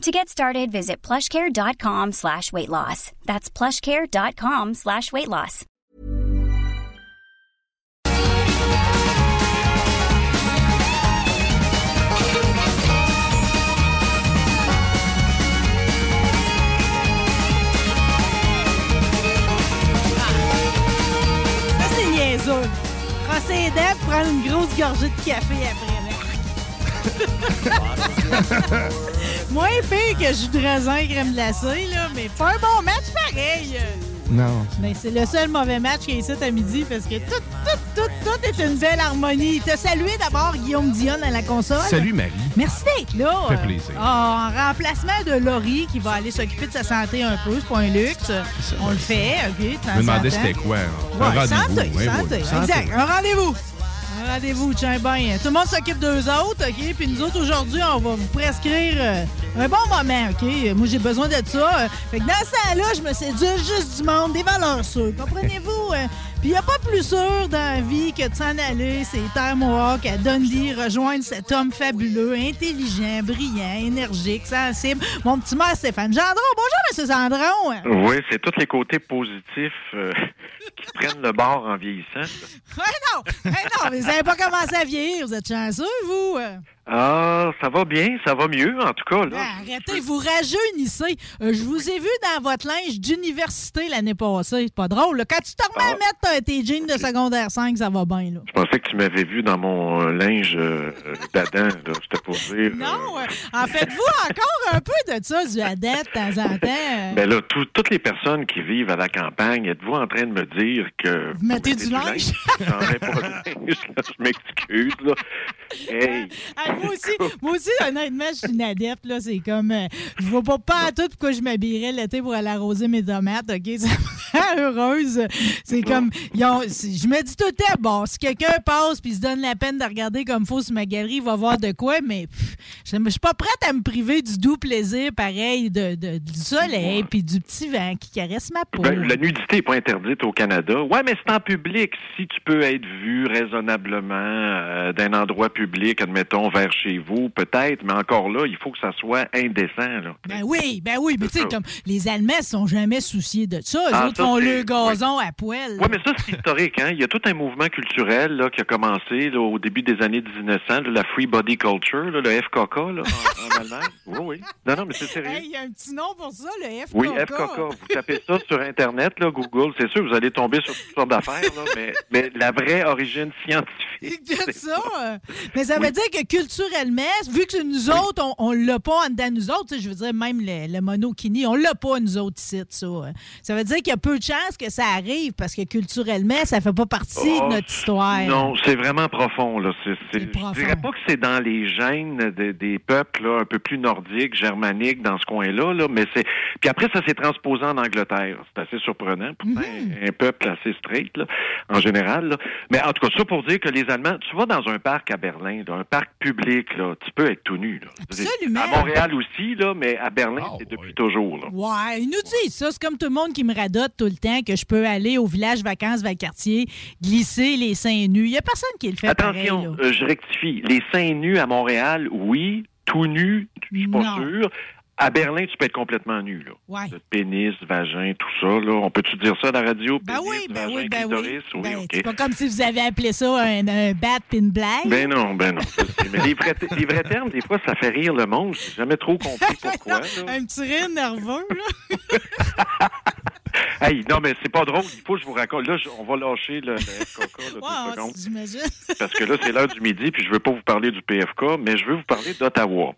To get started, visit plushcare.com slash weight loss. That's plushcare.com slash weight loss. Ça, c'est niaiseux. Dents, prends une grosse gorgée de café après. Moins pire que jus de raisin et crème glacée, là, mais pas un bon match pareil. Non. Mais c'est le seul mauvais match qu'il y a ici à midi parce que tout, tout, tout, tout est une belle harmonie. T'as salué d'abord Guillaume Dion à la console. Salut Marie. Merci d'être là. Ça fait plaisir. Ah, en remplacement de Laurie qui va aller s'occuper de sa santé un peu, c'est pas un luxe. On le fait, OK? Je me demandais c'était quoi. hein? Un Ouais, rendez-vous. santé, ouais, santé, ouais, santé. exact. Un rendez-vous. Rendez-vous, tiens bien. Tout le monde s'occupe d'eux autres, OK? Puis nous autres, aujourd'hui, on va vous prescrire euh, un bon moment, OK? Moi, j'ai besoin de ça. Euh, Fait que dans ce temps-là, je me séduis juste du monde, des valeurs sûres. Comprenez-vous? Puis il a pas plus sûr dans la vie que de s'en aller, c'est Terre Mohawk, à Dundee, rejoindre cet homme fabuleux, intelligent, brillant, énergique, sensible. Mon petit maire Stéphane Gendron. Bonjour, M. Gendron. Oui, c'est tous les côtés positifs euh, qui prennent le bord en vieillissant. Ouais, non! Ouais, non, mais vous n'avez pas commencé à vieillir. Vous êtes chanceux, vous? Ah, ça va bien, ça va mieux, en tout cas. Là. Ah, arrêtez, vous rajeunissez. Euh, je vous ai vu dans votre linge d'université l'année passée. C'est pas drôle. là. Quand tu te remets à mettre euh, tes jeans de secondaire 5, ça va bien. Là. Je pensais que tu m'avais vu dans mon euh, linge euh, euh, d'Adam, c'était pour dire. Non, euh, en faites-vous encore un peu de ça, du adepte, de temps en temps? Ben là, tout- toutes les personnes qui vivent à la campagne, êtes-vous en train de me dire que... Vous mettez du linge? J'en ai pas de linge, là, je m'excuse, là. Hey! Moi aussi, moi aussi, honnêtement, je suis une adepte, là. C'est comme, euh, je vois pas pas à tout pourquoi je m'habillerais l'été pour aller arroser mes tomates, OK? Heureuse. C'est comme, ont- je me dis tout le temps, bon, si quelqu'un passe puis se donne la peine de regarder comme faut sur ma galerie, il va voir de quoi, mais je je suis pas prête à me priver du doux plaisir, pareil, de, de- du soleil puis du petit vent qui caresse ma peau. Ben, la nudité n'est pas interdite au Canada. Ouais, mais c'est en public. Si tu peux être vu raisonnablement euh, d'un endroit public, admettons, vers chez vous, peut-être, mais encore là, il faut que ça soit indécent. Là. Ben oui, ben oui, mais tu sais, comme les Allemands ne sont jamais souciés de ça. Les Ah, autres ça, font le gazon à poil. Oui, mais ça, c'est historique. Hein? Il y a tout un mouvement culturel là, qui a commencé là, au début des années 1900, là, la Free Body Culture, le FKK là, en, en Allemagne. Oui, oui. Non, non, mais c'est sérieux. Hey, il y a un petit nom pour ça, le FKK. Oui, FKK. Vous tapez ça sur Internet, là, Google, c'est sûr, vous allez tomber sur toutes sortes d'affaires, mais, mais la vraie origine scientifique. C'est ça. Mais ça veut dire que culturellement, vu que nous autres, on, on l'a pas en dedans nous autres, je veux dire, même le, le monokini, on l'a pas nous autres ici, ça. Ça veut dire qu'il y a peu de chances que ça arrive parce que culturellement, ça fait pas partie Oh, de notre histoire. Non, c'est vraiment profond. Là. C'est profond. Je dirais pas que c'est dans les gènes de- des peuples là, un peu plus nordiques, germaniques, dans ce coin-là, là, mais c'est. Puis après, ça s'est transposé en Angleterre. C'est assez surprenant. Pourtant, Mm-hmm. un, un peuple assez straight, là, en général. Là. Mais en tout cas, ça pour dire que les Allemands, tu vas dans un parc à Berlin, là, un parc public, là, tu peux être tout nu. Là. Absolument. À Montréal aussi, là, mais à Berlin, Ah, c'est depuis ouais. toujours. Là. Ouais, ils nous disent ça. C'est comme tout le monde qui me radote tout le temps que je peux aller au village vacances vers le quartier, glisser les seins nus. Il y a personne qui le fait Attention, pareil. là. euh, je rectifie. Les seins nus à Montréal, oui. Tout nu, je suis pas Non. sûr. À Berlin, tu peux être complètement nu. Là. Ouais. Pénis, vagin, tout ça. Là. On peut-tu dire ça à la radio? Ben pénis, oui, ben vagin, oui, ben oui. clitoris? Oui, Ben. C'est pas comme si vous avez appelé ça un, un bat pis une blague. Ben non, ben non. Mais les vrais, les vrais termes, des fois, ça fait rire le monde. J'ai jamais trop compris pourquoi. là. un petit rire nerveux, là. Hey, non, mais c'est pas drôle. Il faut que je vous raconte. Là, je- on va lâcher le, le FKK, là, deux Ouais, secondes. j'imagine. parce que là, c'est l'heure du midi, puis je veux pas vous parler du PFK, mais je veux vous parler d'Ottawa.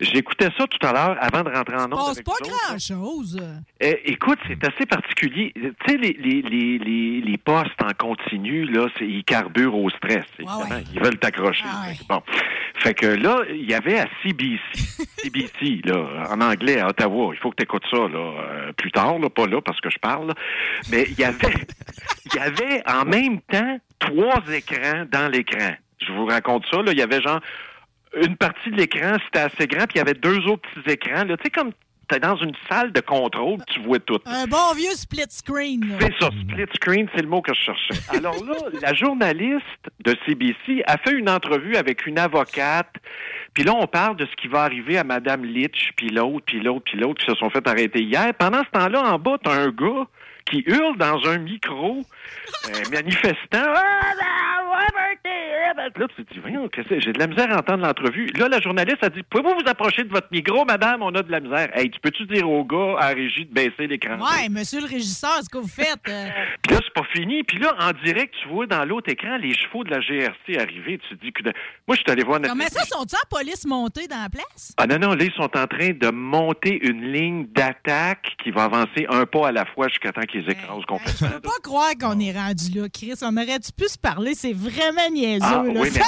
J'écoutais ça tout à l'heure avant de rentrer en ondes. avec pas grand-chose. Eh, écoute, c'est assez particulier. Tu sais, les, les, les, les, les postes en continu, là, c'est- ils carburent au stress. évidemment. ouais. Ils veulent t'accrocher. Ah ouais. Bon. Fait que là, il y avait à CBC, CBC, là, en anglais, à Ottawa. Il faut que tu écoutes ça, là, euh, plus tard, là, pas là, parce que je parle, là. Mais il y avait, il y avait en même temps trois écrans dans l'écran. Je vous raconte ça, là. Il y avait genre une partie de l'écran, c'était assez grand, puis il y avait deux autres petits écrans, là. Tu sais, comme t'es dans une salle de contrôle, tu vois tout. Un bon vieux split screen. C'est ça, split screen, c'est le mot que je cherchais. Alors là, la journaliste de CBC a fait une entrevue avec une avocate. Puis là, on parle de ce qui va arriver à Madame Litch, puis l'autre, puis l'autre, puis l'autre qui se sont fait arrêter hier. Pendant ce temps-là, en bas, t'as un gars qui hurle dans un micro, euh, manifestant. Là, tu te dis, voyons, j'ai de la misère à entendre l'entrevue. Là, la journaliste a dit, pouvez-vous vous approcher de votre micro, madame? On a de la misère. Hey, tu peux-tu dire au gars à la régie de baisser l'écran? Ouais, monsieur le régisseur, ce que vous faites. euh, Puis là, c'est pas fini. Puis là, en direct, tu vois dans l'autre écran les chevaux de la GRC arriver. Tu te dis que. Moi, je suis allé voir notre. Comment ça, sont-ils en police montée dans la place? Ah non, non, là, ils sont en train de monter une ligne d'attaque qui va avancer un pas à la fois jusqu'à temps qu'ils écrasent Je complètement. peux pas croire qu'on est rendu là, Chris. On aurait-tu pu se parler? C'est vraiment niaiseux. Ah, là. oui, mais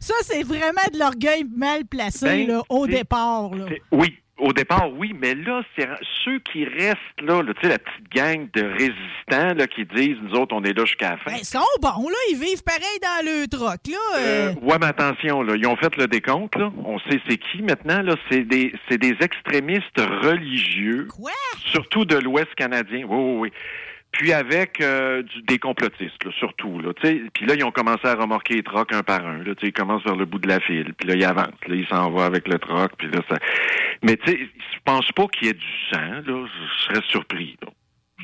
ça, c'est, vraiment de l'orgueil mal placé Ben, là, au départ. Là. Oui. Au départ, oui, mais là, c'est ceux qui restent là, là, tu sais, la petite gang de résistants là, qui disent, nous autres, on est là jusqu'à la fin. Ben, ils sont bons, là. Ils vivent pareil dans le troc, là. Euh, euh, ouais, mais attention, là, ils ont fait le décompte, là. On sait c'est qui maintenant, là. C'est des, c'est des extrémistes religieux. Quoi? Surtout de l'Ouest canadien. Oui, oui, oui. Puis avec euh, du- des complotistes, là, surtout. Là, puis là, ils ont commencé à remorquer les trocs un par un. Là, ils commencent vers le bout de la file. Puis là, ils avancent. Là, ils s'en vont avec le troc. Puis là, ça... Mais tu sais, je pense pas qu'il y ait du sang. Là. Je serais surpris. Là.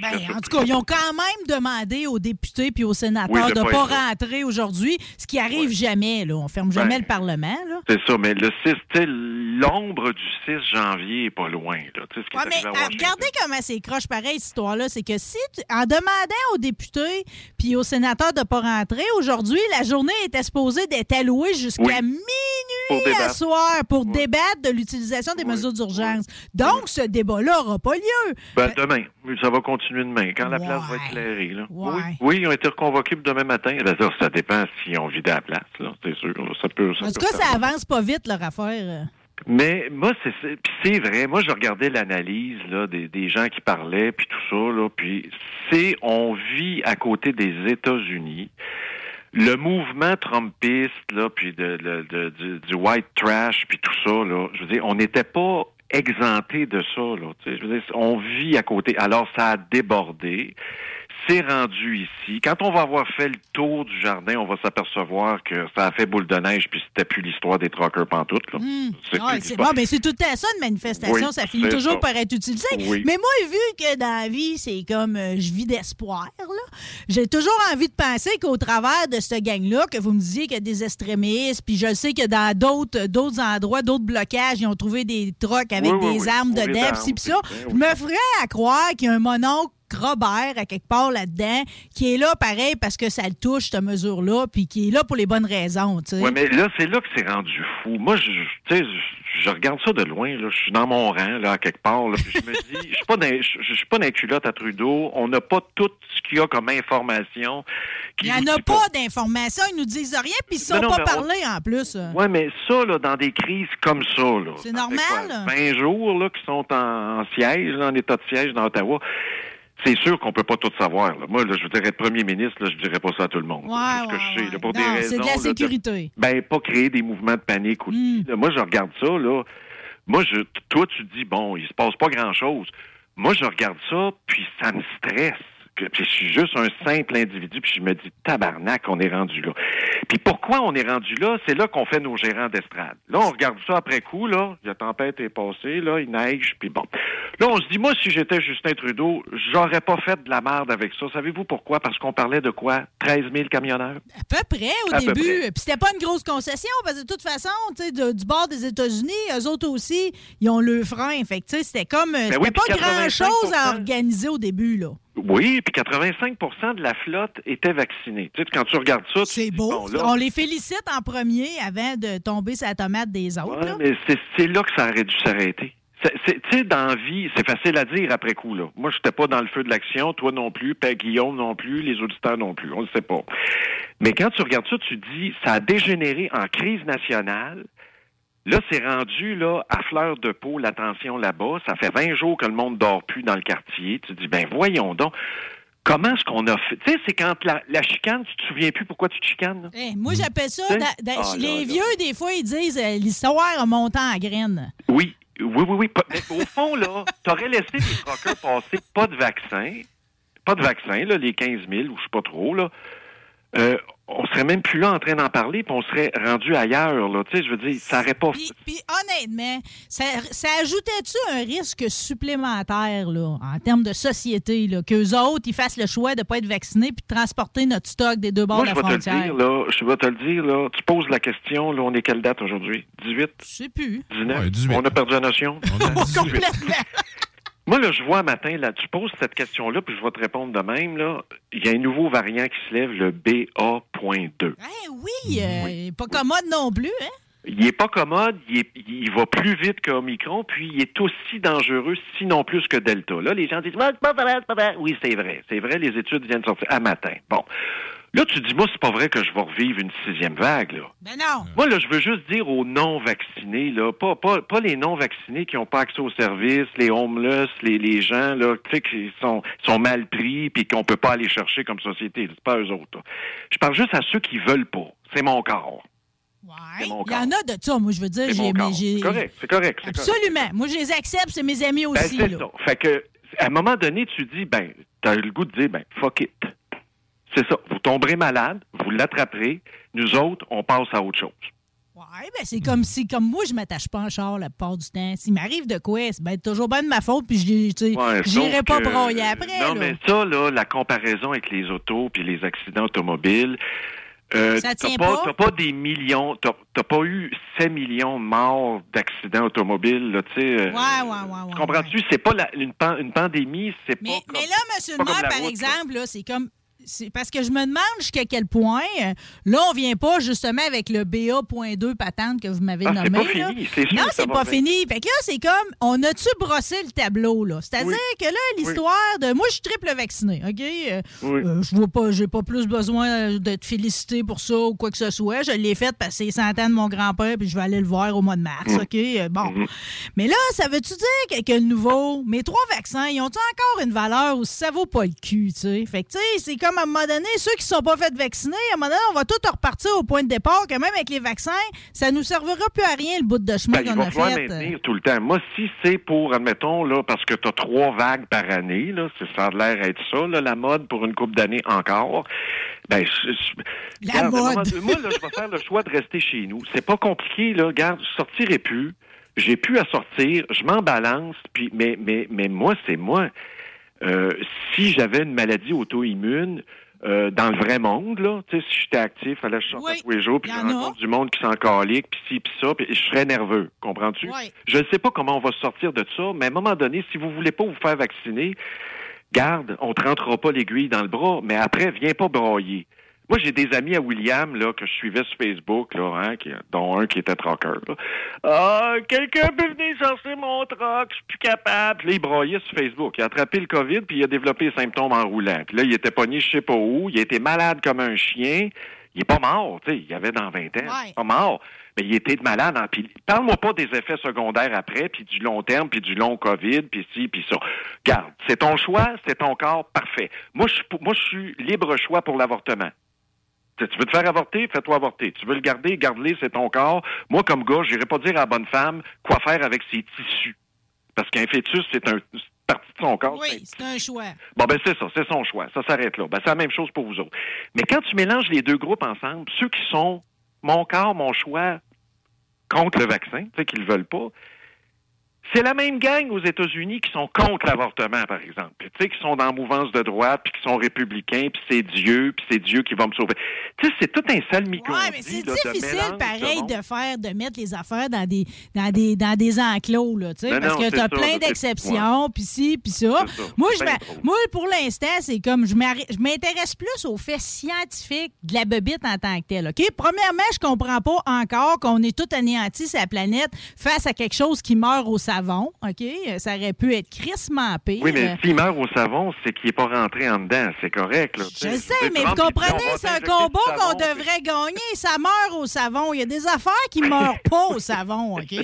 Ben, en tout cas, ils ont quand même demandé aux députés puis aux sénateurs Oui, de de pas rentrer aujourd'hui, ce qui arrive jamais. Là. On ferme jamais Ben, le Parlement. C'est ça, mais le 6, tu sais, l'ombre du 6 janvier est pas loin. Là. Ce qui est mais à euh, regardez comment c'est croche pareil, cette histoire-là. C'est que si, tu- en demandant aux députés puis aux sénateurs de pas rentrer, aujourd'hui, la journée était supposée d'être allouée jusqu'à Oui. minuit Pour à soir pour débattre de l'utilisation des mesures d'urgence. Donc, ce débat-là n'aura pas lieu. Ben, demain. Ça va continuer demain, quand la place va être éclairée. Là. Ouais. Oui. oui, ils ont été reconvoqués pour demain matin. Ça, dépend si on vidé la place, là, c'est sûr. Ça peut, ça En tout cas, ça avance pas vite, leur affaire. Mais moi, c'est c'est- vrai. Moi, je regardais l'analyse là des, des gens qui parlaient, puis tout ça, là, puis c'est on vit à côté des États-Unis. Le mouvement Trumpiste, là, puis de, de- de- du, du white trash, puis tout ça, là, je veux dire, on n'était pas exempté de ça, là. Je veux dire, on vit à côté. Alors, ça a débordé. C'est rendu ici. Quand on va avoir fait le tour du jardin, on va s'apercevoir que ça a fait boule de neige, puis c'était plus l'histoire des truckers pantoute. Là. Hmm. C'est Ouais, bon, mais c'est tout temps ça, une manifestation. Oui, ça finit toujours ça. par être utilisé. Oui. Mais moi, vu que dans la vie, c'est comme euh, je vis d'espoir, là, j'ai toujours envie de penser qu'au travers de cette gang-là, que vous me disiez qu'il y a des extrémistes, puis je sais que dans d'autres d'autres endroits, d'autres blocages, ils ont trouvé des trucks avec Oui, des armes Trouvé dedans, c'est ça. Je me ferais à croire qu'il y a un mononcle Robert à quelque part là-dedans, qui est là pareil parce que ça le touche, cette mesure-là, puis qui est là pour les bonnes raisons. Oui, mais là, c'est là que c'est rendu fou. Moi, je, je- tu sais, je, regarde ça de loin. Là. Je suis dans mon rang, là, à quelque part. Là, puis je me dis, je suis pas dans, je, je suis pas dans culottes à Trudeau. On n'a pas tout ce qu'il y a comme information. Il n'y en a pas d'informations, ils nous disent rien, puis ils ne sont Non, pas mais on- parlé en plus. Oui, mais ça, là, dans des crises comme ça, là. C'est normal. quoi, 20 jours, là, qui sont en, en siège, là, en état de siège dans Ottawa. C'est sûr qu'on peut pas tout savoir. Là. Moi, là, je veux dire, être premier ministre, là, je dirais pas ça à tout le monde. Ouais, C'est ce que ouais, je sais, ouais. là, pour Non, des raisons. c'est de la sécurité. Ben, pas créer des mouvements de panique aussi. Hmm. Moi, je regarde ça, là. Moi, je, toi, tu dis, bon, il se passe pas grand-chose. Moi, je regarde ça, puis ça me stresse. Puis je suis juste un simple individu, puis je me dis, tabarnak, on est rendu là. Puis pourquoi on est rendu là? C'est là qu'on fait nos gérants d'estrade. Là, on regarde ça après coup, là. La tempête est passée, là, il neige, puis bon. Là, on se dit, moi, si j'étais Justin Trudeau, j'aurais pas fait de la merde avec ça. Savez-vous pourquoi? Parce qu'on parlait de quoi? 13 000 camionneurs? À peu près au À début. près. Puis c'était pas une grosse concession, parce que de toute façon, tu sais, du bord des États-Unis, eux autres aussi, ils ont le frein. Fait que, tu sais, c'était comme. euh, Ben C'était oui, pas grand-chose à 85%. organiser au début, là. Oui, puis 85% de la flotte était vaccinée. Tu sais, quand tu regardes ça, C'est beau. bon, là, On les félicite en premier avant de tomber sur la tomate des autres. Ouais, là. mais c'est là que ça aurait dû s'arrêter. Tu sais, dans la vie, c'est facile à dire après coup. Là. Moi, je n'étais pas dans le feu de l'action, toi non plus, Père Guillaume non plus, les auditeurs non plus. On ne le sait pas. Mais quand tu regardes ça, tu te dis, ça a dégénéré en crise nationale. Là, c'est rendu là à fleur de peau l'attention là-bas. Ça fait 20 jours que le monde dort plus dans le quartier. Tu te dis, ben voyons donc. Comment est-ce qu'on a fait? Tu sais, c'est quand la, la chicane, tu te souviens plus pourquoi tu te chicanes? Eh, moi, j'appelle ça. Da- da- Ah, les là. vieux, des fois, ils disent euh, l'histoire monté en graines. Oui, oui, oui, oui. Mais au fond, là, t'aurais laissé les truckers passer pas de vaccin, pas de vaccin, là, les 15 000 ou je sais pas trop, là. Euh, on serait même plus là en train d'en parler, puis on serait rendu ailleurs, là. Tu sais, je veux dire, ça aurait pas... Puis, puis honnêtement, ça, ça ajoutait-tu un risque supplémentaire là, en termes de société, là, qu'eux autres, ils fassent le choix de ne pas être vaccinés puis de transporter notre stock des deux bords Moi, de je la vais te le frontière? dire, là, je vais te le dire, là, tu poses la question, là, on est quelle date aujourd'hui? 18? Je sais plus. 19? Ouais, 18. On a perdu la notion? On a 18. Complètement. Moi, là, je vois matin, là, tu poses cette question-là, puis je vais te répondre de même, là. Il y a un nouveau variant qui se lève, le BA.2. Eh oui, euh, pas commode non plus, hein? Il est pas commode, il, est- il va plus vite qu'Omicron, puis il est aussi dangereux, sinon plus que Delta. Là, les gens disent, Ah, c'est pas vrai, c'est pas vrai. Oui, c'est vrai. C'est vrai, les études viennent de sortir à matin. Bon. Là, tu dis, moi, c'est pas vrai que je vais revivre une sixième vague, là. Ben non. Moi, là, je veux juste dire aux non-vaccinés, là, pas, pas, pas les non-vaccinés qui n'ont pas accès aux services, les homeless, les, les gens, là, tu sais, qui sont, sont mal pris puis qu'on peut pas aller chercher comme société. C'est pas eux autres, là. Je parle juste à ceux qui veulent pas. C'est mon corps. Ouais. C'est mon Il y en a de ça, moi, je veux dire. C'est C'est correct, c'est correct. c'est correct. Absolument. Moi, je les accepte, c'est mes amis Ben, aussi. c'est là. ça. Fait que, à un moment donné, tu dis, ben, t'as le goût de dire, ben, fuck it. C'est ça. Vous tomberez malade, vous l'attraperez. Nous autres, on passe à autre chose. Ouais, ben c'est comme si, comme moi, je m'attache pas en char la plupart du temps. S'il m'arrive de quoi, c'est ben, toujours bien de ma faute, puis je Ouais, j'irai pas broyer après. Non, là. mais ça, là, la comparaison avec les autos puis les accidents automobiles, euh, Ça tient pas, t'as pas des millions, t'as pas eu 7 millions de morts d'accidents automobiles, là, tu sais. euh, Ouais, ouais, ouais, ouais, Comprends-tu? ouais. C'est pas la- une, pan- une pandémie, c'est pas. mais comme- là, monsieur par route, exemple, là, c'est comme. C'est parce que je me demande jusqu'à quel point, euh, là, on vient pas justement avec le BA.2 patente que vous m'avez Ah, nommé. c'est pas là. fini, c'est Non, c'est pas fini. Fait que là, c'est comme, on a-tu brossé le tableau, là? C'est-à-dire Oui. que là, l'histoire de. Moi, je suis triple vacciné, OK? Euh, Oui. euh, je vois pas, j'ai pas plus besoin de te féliciter pour ça ou quoi que ce soit. Je l'ai fait parce que c'est 100 ans de mon grand-père, puis je vais aller le voir au mois de mars, Mm. OK? Bon. Mhm. Mais là, ça veut-tu dire que, le nouveau, mes trois vaccins, ils ont-ils encore une valeur ou ça vaut pas le cul, tu sais? Fait que, tu sais, c'est comme à un moment donné, ceux qui sont pas fait vacciner, à un moment donné, on va tout repartir au point de départ, que même avec les vaccins, ça nous servira plus à rien, le bout de chemin Ben, qu'on va a fait. maintenir tout le temps. Moi, si c'est pour, admettons, là, parce que tu as trois vagues par année, là, ça a l'air être ça, là, la mode pour une couple d'années encore, ben, je- je- La Regarde, mode. moment moi, là, je vais faire le choix de rester chez nous. C'est pas compliqué, là. Regarde, je sortirai plus. J'ai plus à sortir. Je m'en balance. Puis, mais, mais, mais moi, c'est moi. Euh, si j'avais une maladie auto-immune, euh, dans le vrai monde, là, tu sais, si j'étais actif, fallait que je sorte Oui, à tous les jours, puis je rencontre du monde qui s'en calique, puis ci, puis ça, puis je serais nerveux, comprends-tu? Ouais. Je ne sais pas comment on va sortir de ça, mais à un moment donné, si vous voulez pas vous faire vacciner, garde, on te rentrera pas l'aiguille dans le bras, mais après, viens pas broyer. Moi, j'ai des amis à William là, que je suivais sur Facebook, là, hein, qui- dont un qui était trucker. là. Ah, quelqu'un peut venir chercher mon truck, je suis plus capable. Puis là, il broyait sur Facebook. Il a attrapé le COVID, puis il a développé les symptômes en roulant. Puis là, il était pogné je sais pas où, il été malade comme un chien. Il est pas mort, tu sais, il avait dans 20 ans. Ouais. Pas mort. Mais il était malade. En, puis parle-moi pas des effets secondaires après, puis du long terme, puis du long COVID, puis ci, puis ça. Garde, c'est ton choix, c'est ton corps, parfait. Moi, je suis libre choix pour l'avortement. Tu veux te faire avorter, fais-toi avorter. Tu veux le garder, garde-le, c'est ton corps. Moi, comme gars, j'irai pas dire à la bonne femme quoi faire avec ses tissus. Parce qu'un fœtus, c'est un partie de son corps. Oui, c'est un choix. Bon, ben c'est ça, c'est son choix. Ça s'arrête là. Ben, c'est la même chose pour vous autres. Mais quand tu mélanges les deux groupes ensemble, ceux qui sont mon corps, mon choix contre le vaccin, tu sais, qu'ils le veulent pas, C'est la même gang aux États-Unis qui sont contre l'avortement, par exemple. Tu sais, qui sont dans la mouvance de droite, puis qui sont républicains, puis c'est Dieu, puis c'est Dieu qui va me sauver. Tu sais, c'est tout un sale micro. Ouais, mais c'est difficile, pareil, de faire, de mettre les affaires dans des, dans des, dans des enclos, là, tu sais, parce que tu as plein d'exceptions, puis ci, puis ça. Moi, je, moi, pour l'instant, c'est comme, je m'intéresse plus aux faits scientifiques de la bebite en tant que telle, OK? Premièrement, je comprends pas encore qu'on est tout anéanti sur la planète face à quelque chose qui meurt au savon savon, OK? Ça aurait pu être crissement pire. Oui, mais s'il meurt au savon, c'est qu'il n'est pas rentré en dedans. C'est correct. Là, je sais, mais vous comprenez, c'est un combat qu'on devrait gagner. Ça meurt au savon. Il y a des affaires qui ne meurent pas au savon, OK?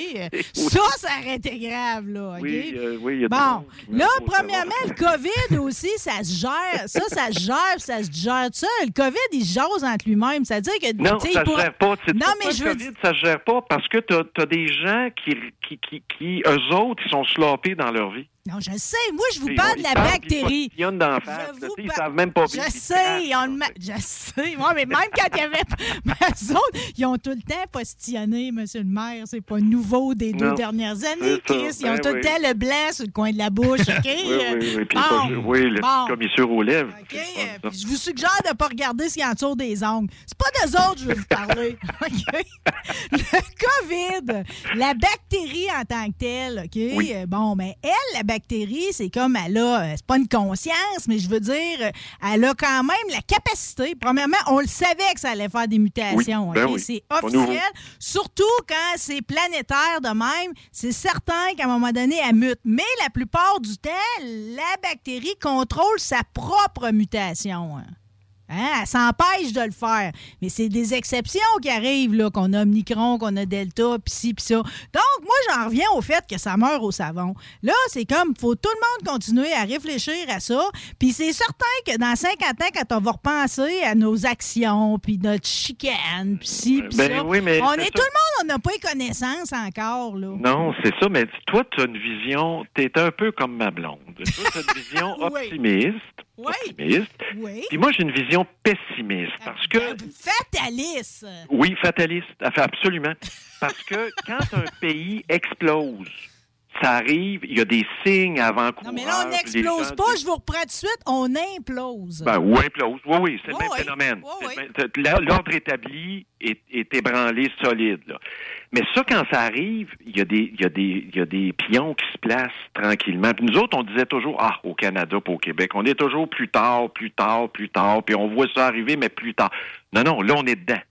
Ça, ça aurait été grave, là, OK? Oui, euh, oui, y a Bon, là, premièrement, le COVID aussi, ça se gère. Ça, ça se gère, ça se gère tout ça. Le COVID, il se jase entre lui-même. C'est-à-dire que... Non, ça ne se gère pas. Non, mais je le COVID, ça se gère pas parce que tu as, des gens qui, qui, qui, qui eux autres, ils sont sloppés dans leur vie. Non, je sais. Moi, je vous parle de la bactérie. Ils d'en faire. Ils savent même pas Je sais. Je sais. Moi, mais même quand il y avait ma zone, ils ont tout le temps postillonné, monsieur le maire. C'est pas nouveau des deux dernières années, Chris. Ils ont ben tout le temps le blanc sur le coin de la bouche, OK? oui, oui, oui. Puis bon, oui, le bon. commissure aux lèvres. OK. je vous suggère de ne pas regarder ce qu'il y a autour des ongles. C'est pas d'eux autres que je veux vous parler. OK? Le COVID, la bactérie en tant que telle, OK? Bon, mais elle, la bactérie, bactérie, c'est comme elle a, euh, c'est pas une conscience, mais je veux dire, elle a quand même la capacité. Premièrement, on le savait que ça allait faire des mutations. Ben c'est officiel. Surtout quand c'est planétaire de même, c'est certain qu'à un moment donné, elle mute. Mais la plupart du temps, la bactérie contrôle sa propre mutation. Hein? Elle s'empêche de le faire. Mais c'est des exceptions qui arrivent, là, qu'on a Omicron, qu'on a Delta, pis ci, pis ça. Donc, moi, j'en reviens au fait que ça meurt au savon. Là, c'est comme, faut tout le monde continuer à réfléchir à ça. Puis c'est certain que dans 50 ans, quand on va repenser à nos actions, puis notre chicane, pis ci, pis ben ça, oui, mais on est tout le monde, on n'a pas eu connaissance encore, là. Non, c'est ça, mais toi, tu as une vision, t'es un peu comme ma blonde. Tu as une vision optimiste. Oui. Optimiste. Oui. Puis moi, j'ai une vision pessimiste parce que. Ben, fataliste. Oui, fataliste. Absolument. Parce que quand un pays explose, ça arrive, il y a des signes avant Non, mais là, on n'explose pas, je vous reprends tout de suite, on implose. Ben, ou implose. Oui, oui, c'est le même phénomène. L'ordre établi est, est, ébranlé solide. Là. Mais ça, quand ça arrive, il y, a des, y y pions qui se placent tranquillement. Puis nous autres, on disait toujours, ah, au Canada, pas au Québec, on est toujours plus tard, plus tard, plus tard, puis on voit ça arriver, mais plus tard. Non, non, là, on est dedans.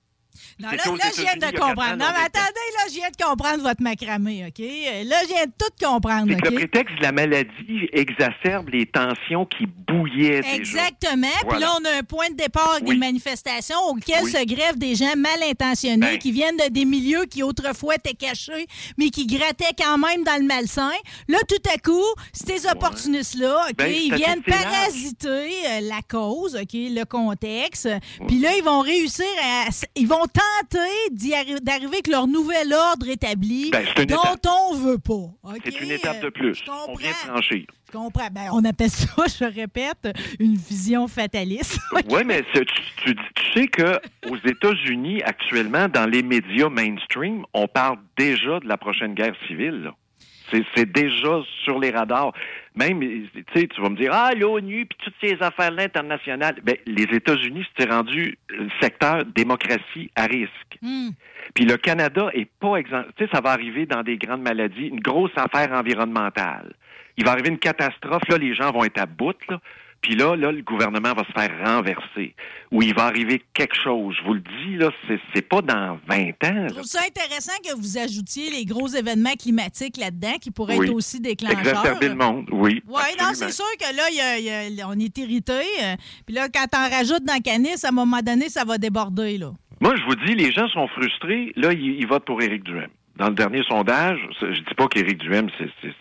Non, là, là je viens de comprendre. Non, mais attendez, là, je viens de comprendre votre macramé, OK? Là, je viens de tout comprendre, OK? Le prétexte de la maladie exacerbe les tensions qui bouillaient Exactement. Puis là, on a un point de départ avec des manifestations auxquelles se grèvent des gens mal intentionnés ben. qui viennent de des milieux qui autrefois étaient cachés, mais qui grattaient quand même dans le malsain. Là, tout à coup, ces opportunistes-là, OK, ben, ils viennent parasiter euh, la cause, OK, le contexte. Puis là, ils vont réussir à... Ils vont tenter d'arriver avec leur nouvel ordre établi ben, dont on veut pas. C'est une étape de plus. On vient franchir. Je comprends. Ben, on appelle ça, je répète, une vision fataliste. oui, mais tu, tu, sais qu'aux États-Unis, actuellement, dans les médias mainstream, on parle déjà de la prochaine guerre civile. C'est déjà sur les radars. Même, tu sais, tu vas me dire, ah, l'ONU, puis toutes ces affaires-là internationales. Ben, les États-Unis, c'est rendu le secteur démocratie à risque. Hmm. Puis le Canada est pas exemple. Tu sais, ça va arriver dans des grandes maladies, une grosse affaire environnementale. Il va arriver une catastrophe, là, les gens vont être à bout, là. Puis là, là, le gouvernement va se faire renverser. Ou il va arriver quelque chose. Je vous le dis, là, c'est pas dans 20 ans. Je trouve ça intéressant que vous ajoutiez les gros événements climatiques là-dedans qui pourraient être aussi déclencheurs. Exacerber le monde, oui. Oui, non, c'est sûr que là, y a, on est irrité. Euh, puis là, quand on rajoute dans le canis, à un moment donné, ça va déborder, là. Moi, je vous dis, les gens sont frustrés. Là, ils, ils votent pour Éric Duhem dans le dernier sondage, je dis pas qu'Éric Duhem,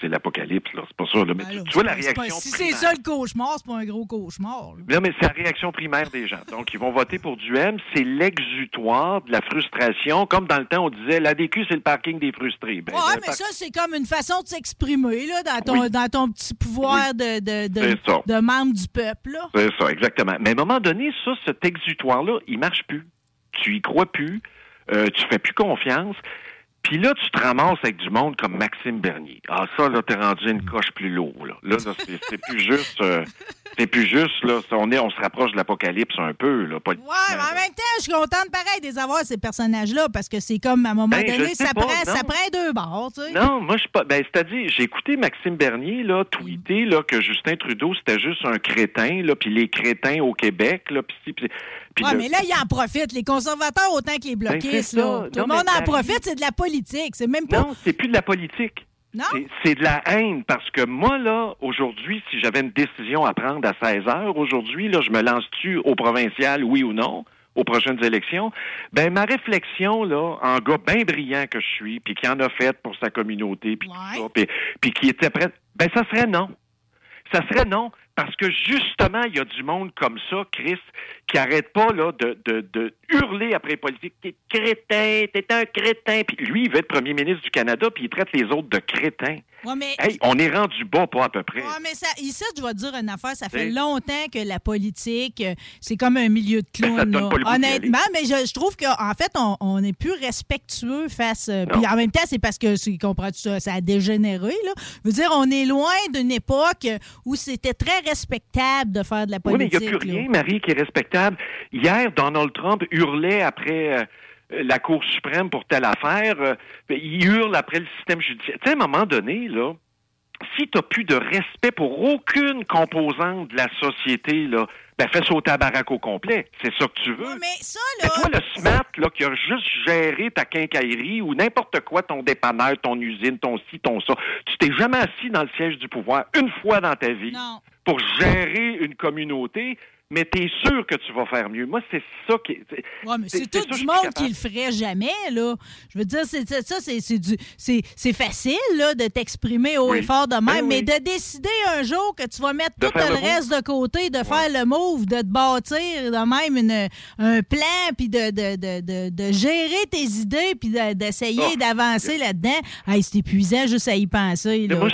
c'est l'apocalypse, là. C'est pas ça, là. Mais ben tu, vois la réaction. si c'est ça le cauchemar, c'est pas un gros cauchemar. Non, mais c'est la réaction primaire des gens. Donc, ils vont voter pour Duhem. C'est l'exutoire de la frustration. Comme dans le temps, on disait, l'ADQ, c'est le parking des frustrés. Ben, ouais, mais ça, c'est comme une façon de s'exprimer, là, dans ton, dans ton petit pouvoir de, de, de, de, membre du peuple, C'est ça, exactement. Mais à un moment donné, ça, cet exutoire-là, il marche plus. Tu y crois plus. Euh, tu fais plus confiance. Puis là, tu te ramasses avec du monde comme Maxime Bernier. Ah, ça, là, t'es rendu une coche plus lourd, là. Là, là, c'est plus juste, euh, c'est plus juste, là. On est, on se rapproche de l'apocalypse un peu, là. Pas Ouais, mais en même temps, je suis contente pareil de les avoir, ces personnages-là, parce que c'est comme, à un moment Ben, donné, ça, pas, prend, ça prend deux bords, tu sais. Non, moi, je suis pas. Ben, c'est-à-dire, j'ai écouté Maxime Bernier, là, tweeter, là, que Justin Trudeau, c'était juste un crétin, là, puis les crétins au Québec, là, puis le- mais là, ils en profitent, les conservateurs autant que les bloquistes. Ben, là. ça. Tout le monde en profite, c'est de la politique. C'est même pas. Non, c'est plus de la politique. Non? C'est- de la haine parce que moi, là, aujourd'hui, si j'avais une décision à prendre à 16 heures, aujourd'hui, là, je me lance-tu au provincial, oui ou non, aux prochaines élections? Ben, ma réflexion, là, en gars bien brillant que je suis, puis qui en a fait pour sa communauté, puis tout ça, puis, puis qui était prêt, ben, ça serait non. Ça serait non, parce que justement, il y a du monde comme ça, Chris, qui arrête pas là de, de, de hurler après les politiques. T'es crétin, t'es un crétin. Puis lui, il veut être premier ministre du Canada, puis il traite les autres de crétins. Ouais, mais. Hey, on est rendu bas, pas à peu près. Ouais, mais ça, ici, je vais te dire une affaire. Ça fait longtemps que la politique, euh, c'est comme un milieu de Ben, d'y Honnêtement, mais je, je trouve qu'en fait, on, on est plus respectueux face. euh. Puis en même temps, c'est parce que, comprends-tu ça, ça a dégénéré. Là. Je veux dire, on est loin d'une époque où c'était très respectable de faire de la Oui, mais il politique. n'y a plus là. rien, Marie, qui est respectable. Hier, Donald Trump hurlait après euh, la Cour suprême pour telle affaire. euh, il hurle après le système judiciaire. Tu sais, à un moment donné, là, si tu n'as plus de respect pour aucune composante de la société, là, ben fais sauter la baraque au complet. C'est ça que tu veux. Ouais, mais ça, Mais là. toi, le SMAT, là, qui a juste géré ta quincaillerie ou n'importe quoi, ton dépanneur, ton usine, ton ci, ton ça, tu t'es jamais assis dans le siège du pouvoir une fois dans ta vie Non. pour gérer une communauté, mais tu es sûr que tu vas faire mieux. Moi, c'est ça qui. Ouais, mais C'est- tout du monde qui le ferait jamais, là. Je veux dire, c'est ça, c'est facile, là, de t'exprimer haut Oui. et fort de même, Ben mais oui. de décider un jour que tu vas mettre De tout le reste de côté, de faire le move, de te bâtir de même une, un plan, puis de, de, de, de, de gérer tes idées, puis de- d'essayer Oh. d'avancer là-dedans. Hey, c'est épuisant juste à y penser, Mais là, moi,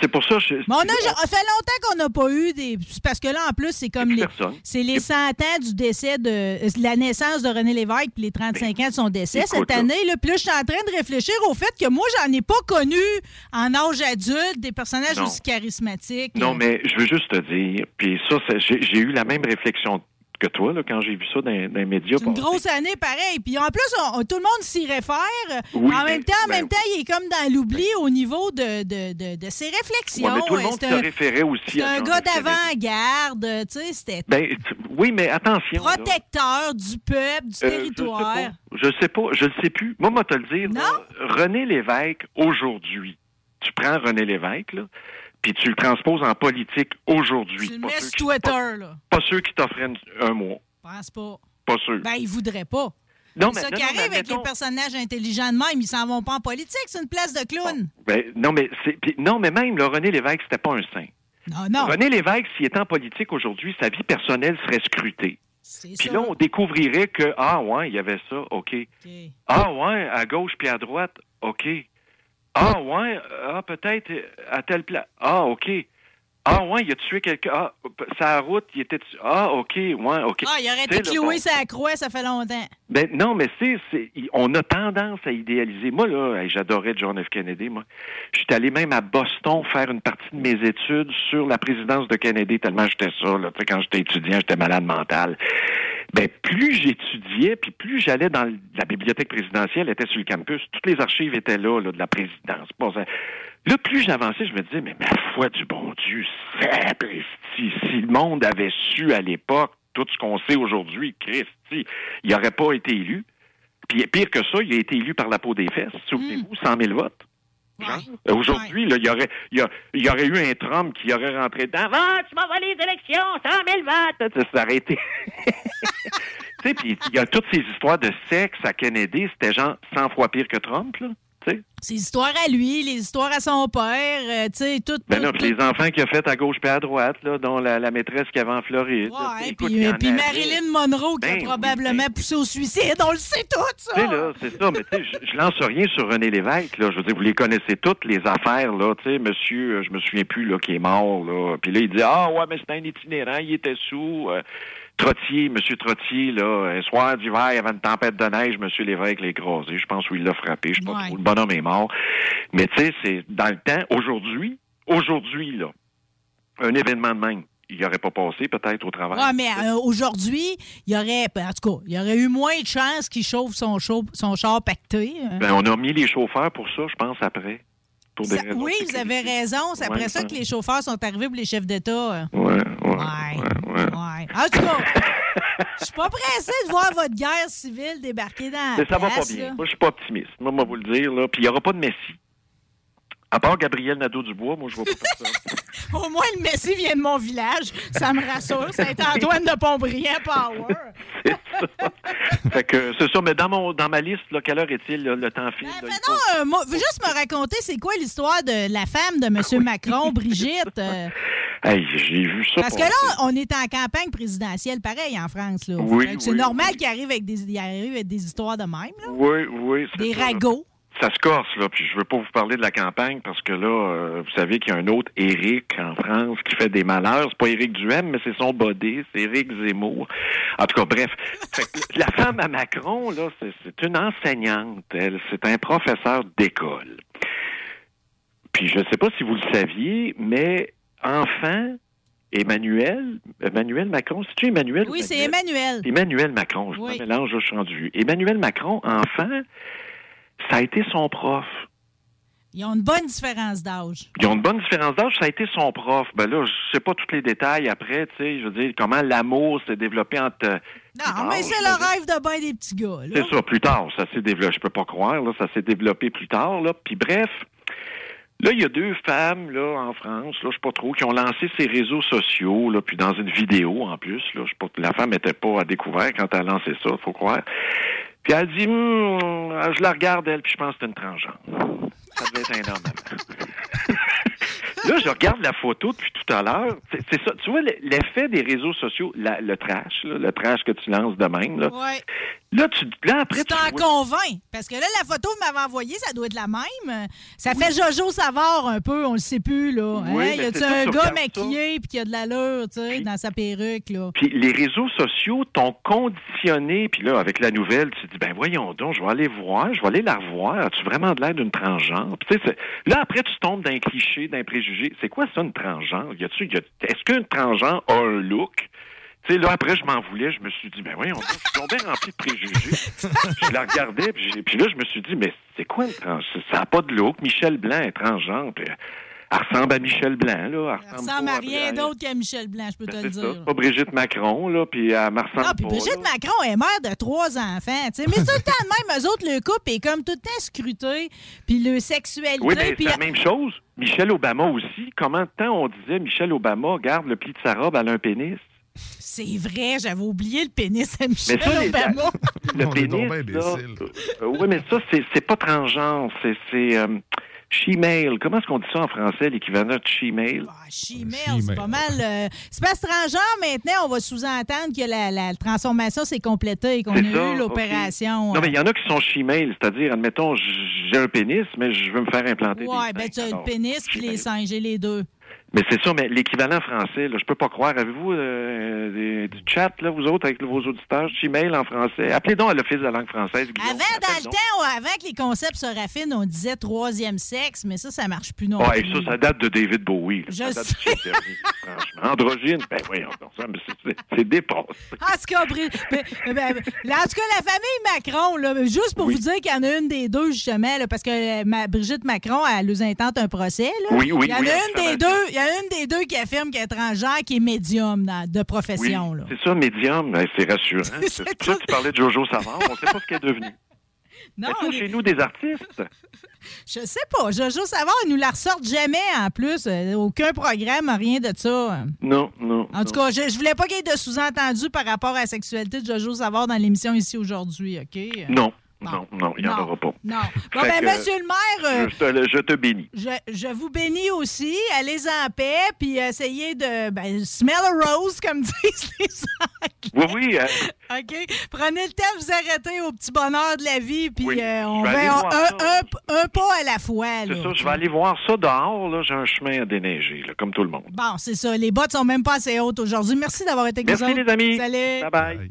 c'est pour ça... Je, Mais on a, ça fait longtemps qu'on n'a pas eu des. Parce que là, en plus, c'est comme les. personne. C'est les 100 ans du décès de. euh, la naissance de René Lévesque, puis les 35 ans de son décès Écoute, cette année. Là, puis là, je suis en train de réfléchir au fait que moi, j'en ai pas connu en âge adulte des personnages Non. aussi charismatiques. Non, mais je veux juste te dire, puis ça, j'ai eu la même réflexion que toi là, quand j'ai vu ça dans, dans les médias. C'est une grosse année, pareil. Puis en plus, on- on- tout le monde s'y réfère. Oui, en même temps, en ben même temps, il est comme dans l'oubli au niveau de, de, de, de ses réflexions. Ouais, mais tout le monde C'est se un, référait aussi à un gars d'avant-garde. Tu sais, c'était Ben, oui, mais attention. là. protecteur du peuple, du Euh, territoire. Je sais pas, je sais le sais plus. Moi, moi, te le dire, là, Non? René Lévesque, aujourd'hui, tu prends René Lévesque, là, puis tu le transposes en politique aujourd'hui. Tu le Pas mets ceux sur Twitter, Pas, là. pas ceux qui t'offraient un mois. Je pense pas. Pas sûr. Ben, ils voudraient pas. non, c'est ça non, qui non, arrive mais avec les personnages intelligents de même. Ils s'en vont pas en politique. C'est une place de clown. ben, non, mais non, mais même, René Lévesque, c'était pas un saint. Non, non. René Lévesque, s'il était en politique aujourd'hui, sa vie personnelle serait scrutée. C'est Puis là, on découvrirait que, ah ouais, il y avait ça, OK. OK. Ah ouais, à gauche puis à droite, OK. Ah ouais, ah peut-être à telle place. Ah, OK. Ah ouais, il a tué quelqu'un. Ah, sa route, il était tu- Ah, OK, ouais, OK. Ah, il aurait été cloué bon. sa croix, ça fait longtemps. Ben non, mais c'est, c'est, on a tendance à idéaliser. Moi là, j'adorais John F. Kennedy. Moi, je suis allé même à Boston faire une partie de mes études sur la présidence de Kennedy tellement j'étais ça. Là, tu sais, quand j'étais étudiant, j'étais malade mental. Ben plus j'étudiais, puis plus j'allais dans la bibliothèque présidentielle, elle était sur le campus. Toutes les archives étaient là, là de la présidence. Bon, ça- Là, plus j'avançais, je me disais, mais ma foi du bon Dieu, sapristi, si le monde avait su à l'époque tout ce qu'on sait aujourd'hui, Christy, il n'aurait pas été élu. Puis pire que ça, il a été élu par la peau des fesses. Souvenez-vous, 100 000 votes. Ouais. Genre. Euh, Aujourd'hui, il y aurait, il y, y aurait eu un Trump qui aurait rentré dedans. Va, tu m'as volé les élections, 100 000 votes. Ça été. tu sais, puis il y a toutes ces histoires de sexe à Kennedy, c'était genre 100 fois pire que Trump, là. Ses histoires à lui, les histoires à son père, euh, tu sais, tout. Ben tout, tout. les enfants qu'il a fait à gauche puis à droite, là, dont la, la maîtresse qu'il y avait en Floride. Ouais, puis. Marilyn Monroe qui Ben a oui, probablement ben- poussé au suicide. On le sait tout, ça. Tu sais, là, c'est ça, mais tu sais, je, je lance rien sur René Lévesque, là. Je veux dire, vous les connaissez toutes, les affaires, là. Tu sais, monsieur, euh, je me souviens plus, là, qui est mort, là. Puis là, il dit, ah, ouais, mais c'était un itinérant, il était sous. euh. Trottier, Monsieur Trottier, là, un soir d'hiver, il y avait une tempête de neige, Monsieur Lévesque l'a écrasé. Je pense où il l'a frappé. Je sais pas Ouais. trop. Le bonhomme est mort. Mais tu sais, c'est dans le temps, aujourd'hui, aujourd'hui, là, un événement de même, il n'aurait pas passé peut-être au travail. Ouais, mais euh, aujourd'hui, il y aurait, en tout cas, il y aurait eu moins de chances qu'il chauffe son, chau- son char pacté. hein. Ben, on a mis les chauffeurs pour ça, je pense, après. Pour des Ça- raisons oui, de vous avez raison. C'est après Ouais, ça que les chauffeurs sont arrivés pour les chefs d'État. euh. Ouais, ouais, Ouais. En tout cas, je suis pas pressé de voir votre guerre civile débarquer dans la Mais ça va pas place, bien. là. Moi, je suis pas optimiste. Moi, moi, vous le dire, là. Puis il n'y aura pas de Messi. À part Gabriel Nadeau-Dubois, moi, je vois pas personne. Au moins, le Messi vient de mon village. Ça me rassure. C'est Antoine de Pontbriand Power. c'est ça. fait que c'est ça. Mais dans, mon, dans ma liste, là, quelle heure est-il? là, le temps file. Ben, là, faut- donc, euh, moi, juste me raconter, c'est quoi l'histoire de la femme de M. Macron, Brigitte? euh, Hey, j'ai vu ça. parce que là, on est en campagne présidentielle, pareil, en France. Là. Oui, c'est oui, normal oui. qu'il arrive, avec des, il arrive avec des histoires de même, là. Oui, oui. des ragots. Ça se corse, là. Puis je veux pas vous parler de la campagne parce que là, euh, vous savez qu'il y a un autre Éric en France qui fait des malheurs. C'est pas Éric Duhem, mais c'est son bodé. C'est Éric Zemmour. En tout cas, bref. Fait la femme à Macron, là, c'est- une enseignante. Elle, c'est un professeur d'école. Puis je sais pas si vous le saviez, mais enfant, Emmanuel, Emmanuel Macron, c'est-tu Emmanuel? ou Oui, c'est Emmanuel? Emmanuel. Emmanuel Macron, je Oui. me mélange, je suis rendu. Emmanuel Macron, enfant, ça a été son prof. Ils ont une bonne différence d'âge. Ils ont une bonne différence d'âge, ça a été son prof. Ben là, je sais pas tous les détails après, tu sais, je veux dire, comment l'amour s'est développé entre... Non, mais c'est le rêve de bien des petits gars. C'est ça, plus tard, ça s'est développé, je peux pas croire, là, ça s'est développé plus tard, là. Puis bref, là, il y a deux femmes, là, en France, là, je sais pas trop, qui ont lancé ces réseaux sociaux, là, puis dans une vidéo, en plus, là, je sais pas, la femme était pas à découvert quand elle a lancé ça, faut croire. Puis elle dit, Hum, je la regarde, elle, puis je pense que c'est une transgenre. Ça devait être un homme. Là, je regarde la photo depuis tout à l'heure. C'est ça. Tu vois, l'effet des réseaux sociaux, la- le trash, là, le trash que tu lances de même, là. Ouais. Là, tu, là après, Tu t'en convaincs. Parce que là, la photo que vous m'avez envoyée, ça doit être la même. Ça fait Jojo Savard un peu, on le sait plus, là. Oui, Hein? Y ça, un gars maquillé puis qui a de l'allure, tu sais, Puis- dans sa perruque, là? Puis les réseaux sociaux t'ont conditionné. Puis là, avec la nouvelle, tu te dis, ben voyons donc, je vais aller voir, je vais aller la revoir. As-tu vraiment de l'air d'une transgenre? Puis, là, après, tu tombes d'un cliché, d'un préjugé. C'est quoi ça, une transgenre? Est-ce qu'une transgenre a un look? Tu sais, là, après, je m'en voulais. Je me suis dit, ben voyons donc, je suis tombé rempli de préjugés. je la regardais, puis, là, je me suis dit, mais c'est quoi une transgenre? Ça n'a pas de look. Michel Blanc est transgenre. Puis, elle ressemble à Michel Blanc, là. Elle ressemble à rien d'autre qu'à Michel Blanc, je peux te Ben, le c'est ça. dire. C'est pas Brigitte Macron, là, puis elle me ressemble Ah, puis Brigitte là. Macron est mère de trois enfants, tu sais. Mais c'est tout le temps de même, eux autres, le couple est comme tout le temps scruté, puis le sexualité, Oui, c'est la même chose. Michelle Obama aussi. Comment de temps on disait Michelle Obama, garde le pli de sa robe, elle a un pénis? C'est vrai, j'avais oublié le pénis à Michel ça, les- Obama. Le pénis, là. euh, oui, mais ça, c'est, c'est pas transgenre. C'est, c'est euh, she-male. Comment est-ce qu'on dit ça en français, l'équivalent de she-male? Ah, c'est pas mal. euh, c'est pas transgenre, maintenant, on va sous-entendre que la, la transformation s'est complétée et qu'on a ça, eu l'opération. Non, mais il y en a qui sont she-male, c'est-à-dire, admettons, j'ai un pénis, mais je veux me faire implanter Ouais, des ben tu as le pénis puis les seins, j'ai les deux. Mais c'est ça, mais l'équivalent français, là, je peux pas croire. Avez-vous euh, du chat, là, vous autres, avec vos auditeurs, Gmail en français? Appelez donc à l'Office de la langue française. Guillaume. Avant, dans le donc. temps, ouais, avant que les concepts se raffinent, on disait troisième sexe, mais ça, ça marche plus non Ouais, plus. ça, ça date de David Bowie. là. Je ça date sais. dernier, franchement. Androgyne, ben mais c'est- dépassé. En tout cas, Bri- ben, ben, là, en tout cas, la famille Macron, là, juste pour Oui. vous dire qu'il y en a une des deux, justement, là, parce que euh, ma, Brigitte Macron, elle nous intente un procès. Là. Oui, oui, Il y en oui, a en une des deux, il y en a une des deux qui affirme qu'elle est étrangère, qui est médium dans- de Oui, profession. là. c'est ça, médium, ben, c'est rassurant. C'est C'est pour ça que tu parlais de Jojo Savard. On sait pas ce qu'elle est devenue. Non, on chez est- nous, des artistes. je sais pas. Jojo Savard, ils nous la ressortent jamais en plus. Euh, aucun programme, rien de ça. Non, non. En tout cas, je, je voulais pas qu'il y ait de sous-entendu par rapport à la sexualité de Jojo Savard dans l'émission ici aujourd'hui, OK? Non. Non, non, il n'y en aura pas. Non. Bon, ben, monsieur le maire. Euh, je, te, bénis. Je, vous bénis aussi. Allez en paix, puis essayez de. Ben, smell a rose, comme disent les sacs. Oui, oui. Hein. OK? Prenez le temps de vous arrêter au petit bonheur de la vie, puis euh, on va un, un, pas à la fois. C'est ça, je vais aller voir ça dehors. J'ai un chemin à déneiger, là, comme tout le monde. Bon, c'est ça. Les bottes sont même pas assez hautes aujourd'hui. Merci d'avoir été avec Merci, les amis. Salut. Bye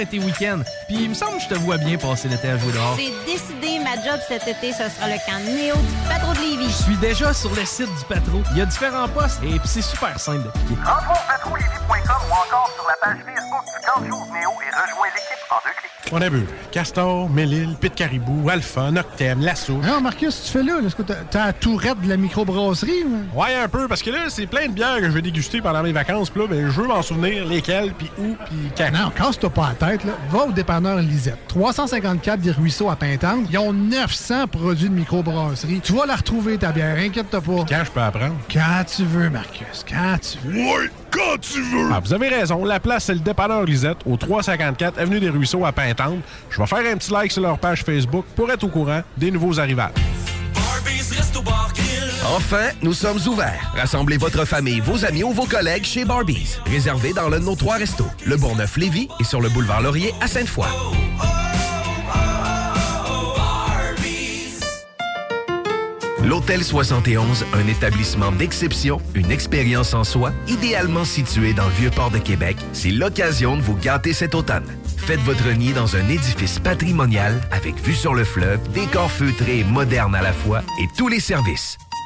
et tes week-ends. Puis il me semble que je te vois bien passer l'été à jouer dehors. C'est décidé, ma job cet été, ce sera le camp Néo du Patro de Lévis. Je suis déjà sur le site du Patro. Il y a différents postes et puis c'est super simple d'appliquer. Rentre au patrolévis.com ou encore sur la page Facebook du camp Néo et rejoins l'équipe en deux clics. On a vu Castor, Mélile, Pit Caribou, Alpha, Noctem, Lasso. Non, Marcus, tu fais là? Est-ce que t'as la tourette de la microbrasserie? Ouais, un peu, parce que là, c'est plein de bières que je vais déguster pendant mes vacances. Puis là, ben, je veux m'en souvenir lesquelles, puis où, puis quand. Non, casse-toi pas la tête. Là. Va au dépanneur Lisette. 354 des Ruisseaux à Pintante. Ils ont 900 produits de microbrasserie. Tu vas la retrouver, ta bière. Inquiète-toi pas. Quand je peux apprendre? Quand tu veux, Marcus. Quand tu veux. Ouais, quand tu veux. Ah, vous avez raison. La place, c'est le dépanneur Lisette, au 354 Avenue des Ruisseaux à Pintante. Je vais faire un petit like sur leur page Facebook pour être au courant des nouveaux arrivages. Enfin, nous sommes ouverts. Rassemblez votre famille, vos amis ou vos collègues chez Barbies. Réservé dans l'un de nos trois restos, le Bourgneuf-Lévis et sur le boulevard Laurier à Sainte-Foy. L'Hôtel 71, un établissement d'exception, une expérience en soi, idéalement situé dans le vieux port de Québec, c'est l'occasion de vous gâter cet automne. Faites votre nid dans un édifice patrimonial avec vue sur le fleuve, décor feutré et moderne à la fois et tous les services,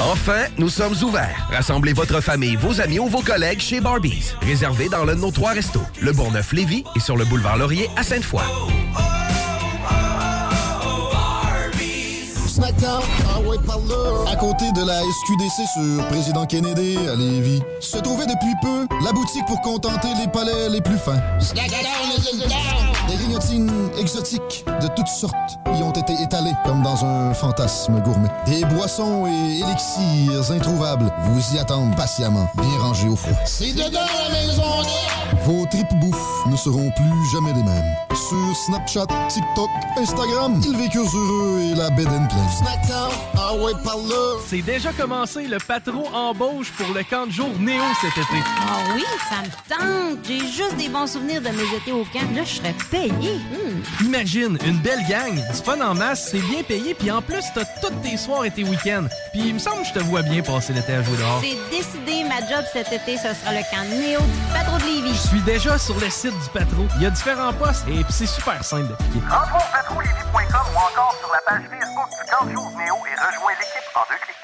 Enfin, nous sommes ouverts. Rassemblez votre famille, vos amis ou vos collègues chez Barbies. Réservé dans l'un de nos trois restos, le Bourgneuf-Lévis et sur le boulevard Laurier à Sainte-Foy. À côté de la SQDC sur Président Kennedy à Lévis, se trouvait depuis peu la boutique pour contenter les palais les plus fins. Des grignotines exotiques de toutes sortes y ont été étalées comme dans un fantasme gourmet. Des boissons et élixirs introuvables vous y attendent patiemment, bien rangés au froid. C'est dedans la maison Vos tripes bouffe ne seront plus jamais les mêmes. Sur Snapchat, TikTok, Instagram, ils vécurent heureux et la bed and pleine. Snackdown, ah ouais, par là. C'est déjà commencé le patron embauche pour le camp de jour Néo cet été. Ah oui, ça me tente. J'ai juste des bons souvenirs de mes étés au camp. Là, je serais payé. Hmm. Imagine, une belle gang, du fun en masse, c'est bien payé, puis en plus, t'as toutes tes soirs et tes week-ends. Puis il me semble que je te vois bien passer l'été à jouer dehors. C'est décidé, ma job cet été, ce sera le camp Néo du patron de Lévis. Je suis déjà sur le site du patron. Il y a différents postes et puis c'est super simple d'appliquer. Rentre au patrouillevy.com ou encore sur la page Facebook du camp Néo et rejoins l'équipe en deux clics.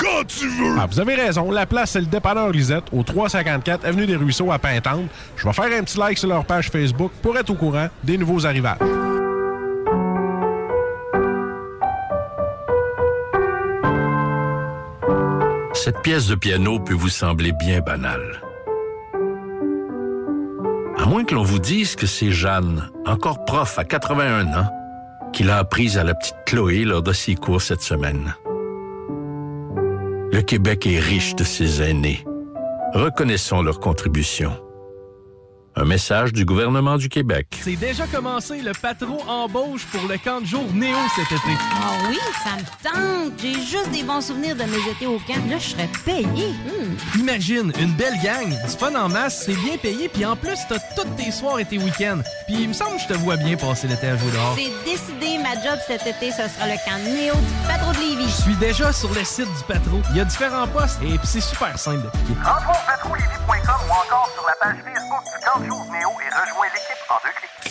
quand tu veux! Ah, vous avez raison. La place, c'est le dépanneur Lisette, au 354 Avenue des Ruisseaux à Pintante. Je vais faire un petit like sur leur page Facebook pour être au courant des nouveaux arrivages. Cette pièce de piano peut vous sembler bien banale. À moins que l'on vous dise que c'est Jeanne, encore prof à 81 ans, qui l'a apprise à la petite Chloé lors de ses cours cette semaine. Le Québec est riche de ses aînés. Reconnaissons leur contribution. Un message du gouvernement du Québec. C'est déjà commencé le patron embauche pour le camp de jour Néo cet été. Ah oui, ça me tente. J'ai juste des bons souvenirs de mes étés au camp. Là, je serais payé. Hmm. Imagine, une belle gang, du fun en masse, c'est bien payé, puis en plus, t'as toutes tes soirs et tes week-ends. Puis il me semble que je te vois bien passer l'été à jouer dehors. C'est décidé, ma job cet été, ce sera le camp Néo du patron de Lévis. Je suis déjà sur le site du patron. Il y a différents postes et puis c'est super simple d'appliquer. Rentre au ou encore sur la page Facebook du camp jour Néo et rejoins l'équipe en deux clics.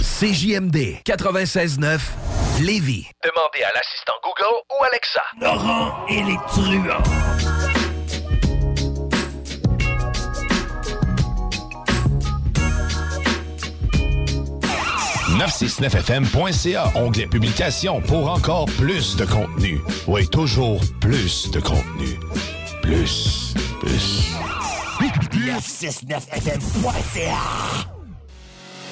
CJMD 96.9 Lévis. Demandez à l'assistant Google ou Alexa. Laurent et les truands. fm.ca onglet publication pour encore plus de contenu. Oui, toujours plus de contenu. Plus, plus. 969fm.ca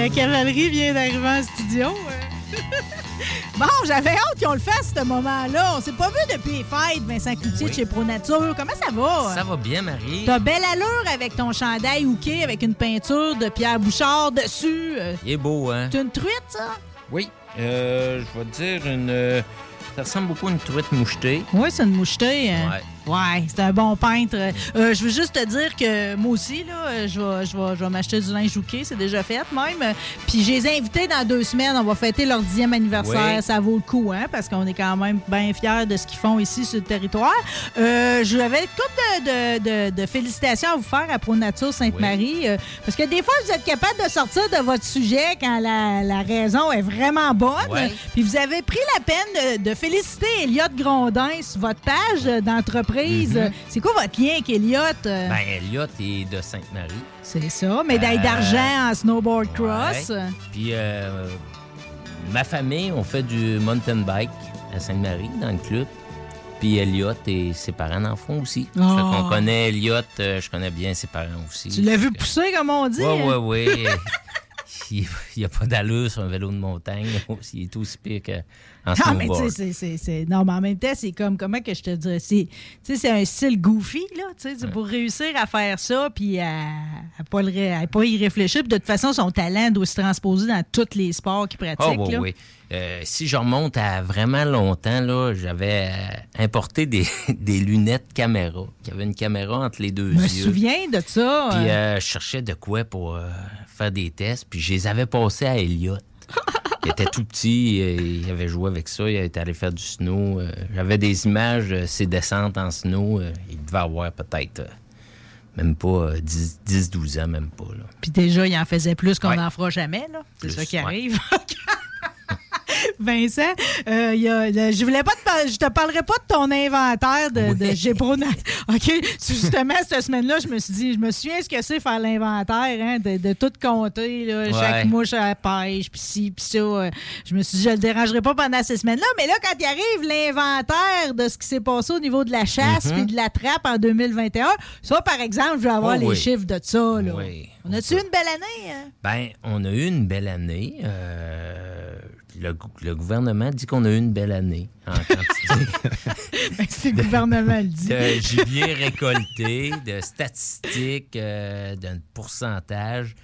La cavalerie vient d'arriver en studio. Bon, j'avais hâte qu'on le fasse, ce moment-là. On s'est pas vu depuis les fêtes, Vincent Cloutier de chez Pro Nature. Comment ça va? Ça va bien, Marie. T'as belle allure avec ton chandail hooké avec une peinture de Pierre Bouchard dessus. Euh, Il est beau, hein? T'es une truite, ça? Oui. Euh, je vais te dire une. euh, Ça ressemble beaucoup à une truite mouchetée. Oui, c'est une mouchetée. hein. Ouais. Ouais, c'est un bon peintre. Euh, je veux juste te dire que moi aussi, là, je vais, je vais, je vais m'acheter du linge hooké, c'est déjà fait même. Puis je les ai invités dans deux semaines. On va fêter leur dixième anniversaire. Oui. Ça vaut le coup, hein, parce qu'on est quand même bien fiers de ce qu'ils font ici sur le territoire. Euh, J'avais une couple de, de- de- de félicitations à vous faire à Pro Nature Sainte-Marie. euh, parce que des fois, vous êtes capable de sortir de votre sujet quand la, la raison est vraiment bonne. Puis vous avez pris la peine de, de féliciter Elliot Grondin sur votre page Mhm. C'est quoi votre lien avec Elliot? euh? Ben, Elliot est de Sainte-Marie. c'est ça, médaille Euh, d'argent en snowboard cross. Ouais. Puis, euh, ma famille, on fait du mountain bike à Sainte-Marie, dans le club. Puis Elliot et ses parents en font aussi. Oh. Fait qu'on connaît Elliot, euh, je connais bien ses parents aussi. Tu l'as vu pousser, comme on dit? Oui, oui, oui. il n'y a pas d'allure sur un vélo de montagne. Il est aussi pire mais tu snowboard. sais, c'est- Non, mais en même temps, c'est comme, comment que je te dirais, c'est, tu sais, c'est un style goofy, là, tu sais, pour réussir à faire ça, puis à, à pas, le ré- à pas y réfléchir, puis de toute façon, son talent doit se transposer dans tous les sports qu'il pratique, Ah, oui, là. oui. Euh, si je remonte à vraiment longtemps, là, j'avais euh, importé des, des lunettes caméra. Il y avait une caméra entre les deux Je me yeux. souviens de ça. Puis euh, je cherchais de quoi pour faire des tests. Puis je les avais passés à Elliot. Il était tout petit, euh, il avait joué avec ça, il était allé faire du snow. euh, J'avais des images, euh, ses descentes en snow. il devait avoir peut-être même pas euh, 10 10-12 ans, même pas. Là. Puis déjà, il en faisait plus qu'on Ouais. n'en fera jamais, là. C'est ça qui ouais. arrive. Vincent, euh, y a- le- je voulais pas te je te parlerai pas de ton inventaire de, de Gébrona. OK? Justement, cette semaine-là, je me suis dit, je me souviens ce que c'est faire l'inventaire, hein, de, de tout compter, là, Ouais. chaque mouche à la pêche, puis ci, puis ça. euh, Je me suis dit, je le dérangerai pas pendant ces semaines-là. Mais là, quand il arrive l'inventaire de ce qui s'est passé au niveau de la chasse Mhm. puis de la trappe en 2021, ça, par exemple, je vais avoir Oh les oui. chiffres de ça. Là. Oui. On a-tu une belle année? hein? Ben, on a eu une belle année. euh, le, le gouvernement dit qu'on a eu une belle année en quantité Ben, c'est le gouvernement le dit. de gibier récolté, de statistiques, euh, d'un pourcentage.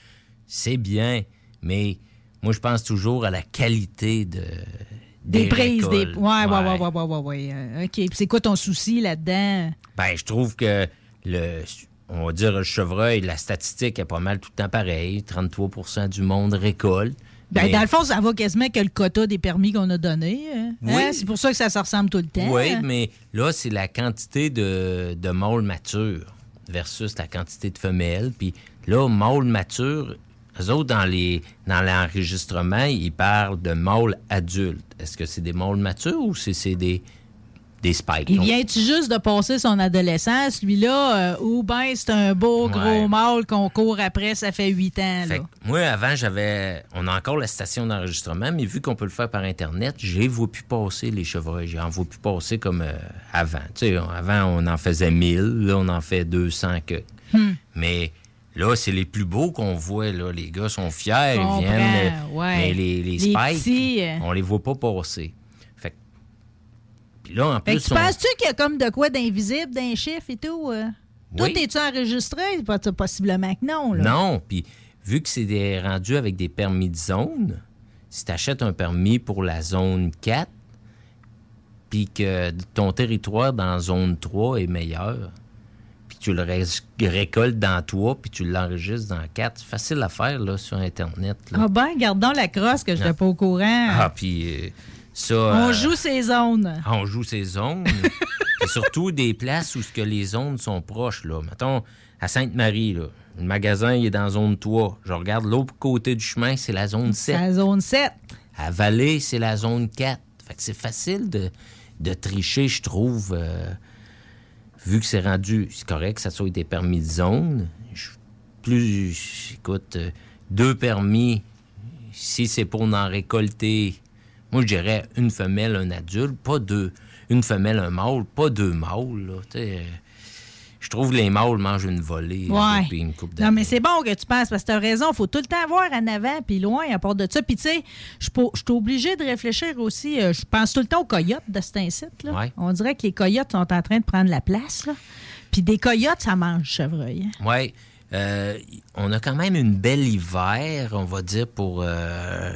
C'est bien, mais moi, je pense toujours à la qualité de, Des, prises, des. Ouais, ouais, ouais, ouais, ouais, ouais, ouais. OK. Puis c'est quoi ton souci là-dedans? Ben, je trouve que le, on va dire le chevreuil, la statistique est pas mal tout le temps pareil. 33% du monde récolte. Ben, Mais- dans le fond, ça va quasiment que le quota des permis qu'on a donné. hein? Oui. Hein? C'est pour ça que ça se ressemble tout le temps. Oui, hein? mais là, c'est la quantité de, de mâles matures versus la quantité de femelles. Puis là, mâles matures, eux autres, dans les dans l'enregistrement, ils parlent de mâles adultes. Est-ce que c'est des mâles matures ou c'est c'est des, des spikes? Il vient-tu juste de passer son adolescence, lui-là, euh, ou ben c'est un beau gros Ouais. mâle qu'on court après, ça fait huit ans, là? Fait moi, avant, j'avais. On a encore la station d'enregistrement, mais vu qu'on peut le faire par Internet, les vois plus passer, les chevreuils. J'en vois plus passer comme euh, avant. Tu sais, avant, on en faisait 1000, là, on en fait 200 que. Hmm. Mais là, c'est les plus beaux qu'on voit, là. Les gars sont fiers, ils viennent. euh, ouais. Mais les, les Les spikes, petits, euh. on les voit pas passer. Puis là, en plus. on- penses-tu qu'il y a comme de quoi d'invisible, d'un chiffre et tout? euh? Oui. Tout est-tu enregistré? Possiblement que non, là. Non, puis vu que c'est des rendus avec des permis de zone, si tu achètes un permis pour la zone 4, puis que ton territoire dans zone 3 est meilleur, puis tu le ré- récoltes dans toi, puis tu l'enregistres dans 4, c'est facile à faire là, sur Internet. là. Ah ben, gardons la crosse que je n'étais pas au courant. Ah, puis euh, ça... On euh, joue ces zones. ah, on joue ces zones. Et surtout des places où ce que les zones sont proches. Là. Mettons, à Sainte-Marie, là, le magasin il est dans zone 3. Je regarde l'autre côté du chemin, c'est la zone 7. C'est la zone 7. À Vallée, c'est la zone 4. Fait que c'est facile de, de tricher, je trouve. euh, vu que c'est rendu, c'est correct que ça soit des permis de zone. Je- plus, écoute, euh, deux permis, si c'est pour en récolter, moi je dirais une femelle, un adulte, pas deux. Une femelle, un mâle, pas deux mâles. là, euh, je trouve que les mâles mangent une volée Ouais. euh, une coupe Non, mais c'est bon que tu penses parce que tu as raison. Il faut tout le temps voir en avant puis loin à part de ça. Puis, tu sais, je suis obligée de réfléchir aussi. euh, Je pense tout le temps aux coyotes de cet incite. Là. Ouais. On dirait que les coyotes sont en train de prendre la place. Là. Puis, des coyotes, ça mange chevreuil. hein. Oui. on a quand même une belle hiver, on va dire, pour euh,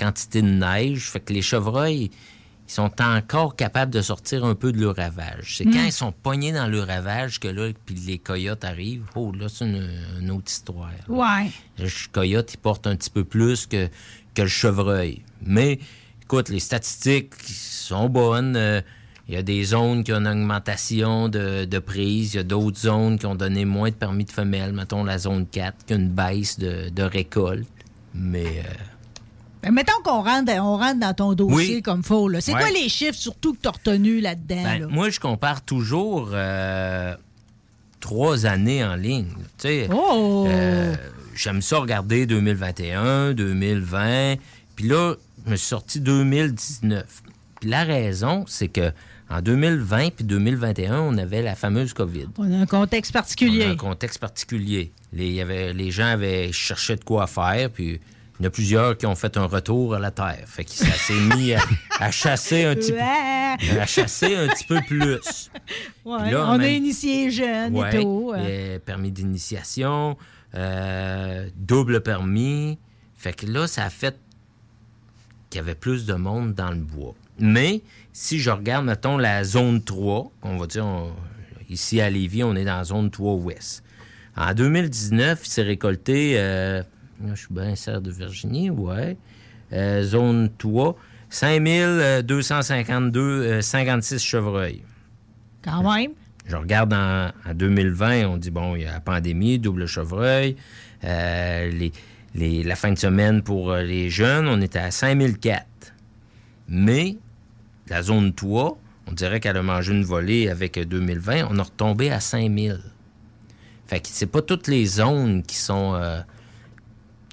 quantité de neige. Fait que les chevreuils, ils sont encore capables de sortir un peu de leur ravage. C'est Mm. quand ils sont pognés dans leur ravage que là, puis les coyotes arrivent. Oh, là, c'est une, une autre histoire. Ouais. Le coyote, il porte un petit peu plus que, que le chevreuil. Mais, écoute, les statistiques sont bonnes. Euh, Il y a des zones qui ont une augmentation de, de prise. Il y a d'autres zones qui ont donné moins de permis de femelles. Mettons la zone 4, qui a une baisse de, de récolte. Mais, euh, Ben, mettons qu'on rentre, on rentre dans ton dossier Oui. comme faut. là. C'est Ouais. quoi les chiffres surtout que tu as retenus là-dedans? ben, là? moi, je compare toujours euh, trois années en ligne. Oh! euh, j'aime ça regarder 2021, 2020. Puis là, je me suis sorti 2019. Puis la raison, c'est que En 2020 puis 2021, on avait la fameuse COVID. On a un contexte particulier. On a un contexte particulier. Les, y avait, les gens avaient cherché de quoi faire, puis il y en a plusieurs qui ont fait un retour à la terre. Fait que ça s'est mis à, à chasser un petit peu. À chasser un petit peu plus. Ouais, là, on a initié jeune Ouais, et tout. permis d'initiation, euh, double permis. Fait que là, ça a fait qu'il y avait plus de monde dans le bois. Mais si je regarde, mettons, la zone 3, on va dire, on- ici à Lévis, on est dans la zone 3 ouest. En 2019, il s'est récolté, euh, je suis bien serre de Virginie, ouais, euh, zone 3, 5252, euh, 56 chevreuils. Quand même? Je regarde en, en 2020, on dit, bon, il y a la pandémie, double chevreuil. euh, les, les- la fin de semaine pour les jeunes, on était à 5004. Mais la zone 3, on dirait qu'elle a mangé une volée avec euh, 2020, on a retombé à 5000. Fait que c'est pas toutes les zones qui sont... euh,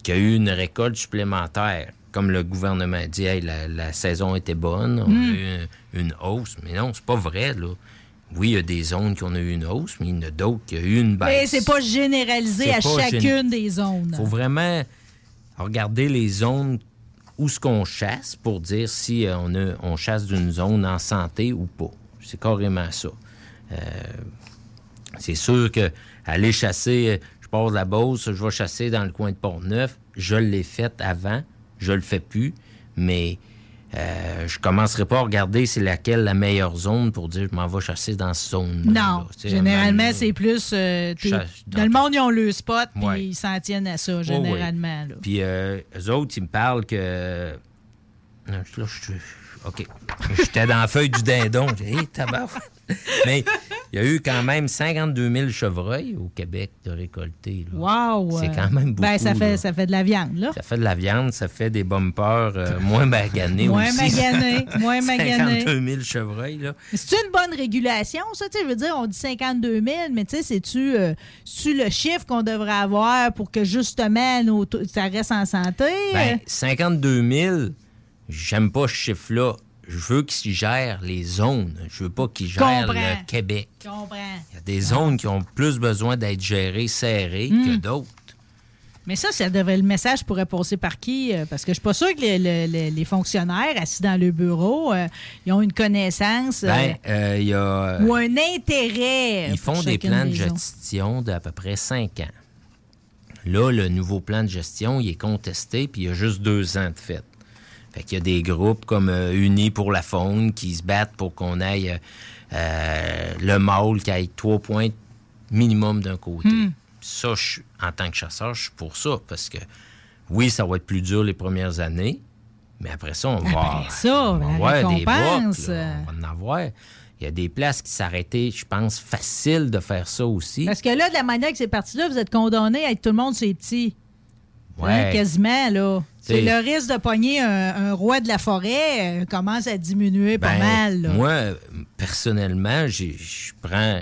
qui a eu une récolte supplémentaire. Comme le gouvernement dit, Hey, la, la saison était bonne, on Mm. a eu une, une hausse. Mais non, c'est pas vrai, là. Oui, il y a des zones qui ont eu une hausse, mais il y en a d'autres qui ont eu une baisse. Mais c'est pas généralisé à pas chacune gén- des zones. faut vraiment regarder les zones où ce qu'on chasse pour dire si euh, on, a- on chasse d'une zone en santé ou pas. C'est carrément ça. Euh, c'est sûr que aller chasser, euh, je pars de la Beauce, je vais chasser dans le coin de Port-Neuf. Je l'ai fait avant, je le fais plus, mais euh, je commencerai pas à regarder c'est laquelle la meilleure zone pour dire je m'en vais chasser dans cette zone. Non, généralement, c'est plus... euh, Chasse dans le monde, ils ont le spot, puis Ouais. ils s'en tiennent à ça, généralement. Puis euh, eux autres, ils me parlent que. Non, Là, je suis. OK. J'étais dans la feuille du dindon. J'ai dit, hey. Mais il y a eu quand même 52 000 chevreuils au Québec de récolter. là. Wow! C'est quand même beaucoup. Ben, ça fait, là. ça fait de la viande, là. Ça fait de la viande, ça fait des bumpers euh, moins maganés Moins aussi. maganés, moins maganés. 52 000 chevreuils, là. C'est une bonne régulation, ça, tu sais, je veux dire, on dit 52 000, mais tu sais, c'est-tu euh, c'est-tu le chiffre qu'on devrait avoir pour que justement nos ça reste en santé? Ben, 52 000, j'aime pas ce chiffre-là. Je veux qu'ils gèrent les zones. Je veux pas qu'ils gèrent le Québec. Comprends. Il y a des zones qui ont plus besoin d'être gérées serrées Hmm. que d'autres. Mais ça, ça devrait, le message pourrait passer par qui? Euh, Parce que je suis pas sûre que les, les- les- fonctionnaires assis dans le bureau, euh, ils ont une connaissance euh, Ben, euh, il y a. ou un intérêt. Ils font des plans de gestion d'à peu près cinq ans. Là, le nouveau plan de gestion, il est contesté, puis il y a juste deux ans de fait. Fait qu'il y a des groupes comme euh, Unis pour la faune qui se battent pour qu'on aille euh, euh, le mâle qui aille trois points minimum d'un côté. Hmm. Ça, je en tant que chasseur, je suis pour ça, parce que oui, ça va être plus dur les premières années, mais après ça, on va Après ça, on va avoir des on va en avoir. Il y a des places qui s'arrêtaient, je pense, facile de faire ça aussi. Parce que là, de la manière que c'est parti là, vous êtes condamné à être tout le monde c'est petits. Ouais. Hein, quasiment, là. C'est le risque de pogner un, un roi de la forêt euh, commence à diminuer pas Ben, mal. là. Moi, personnellement, je prends.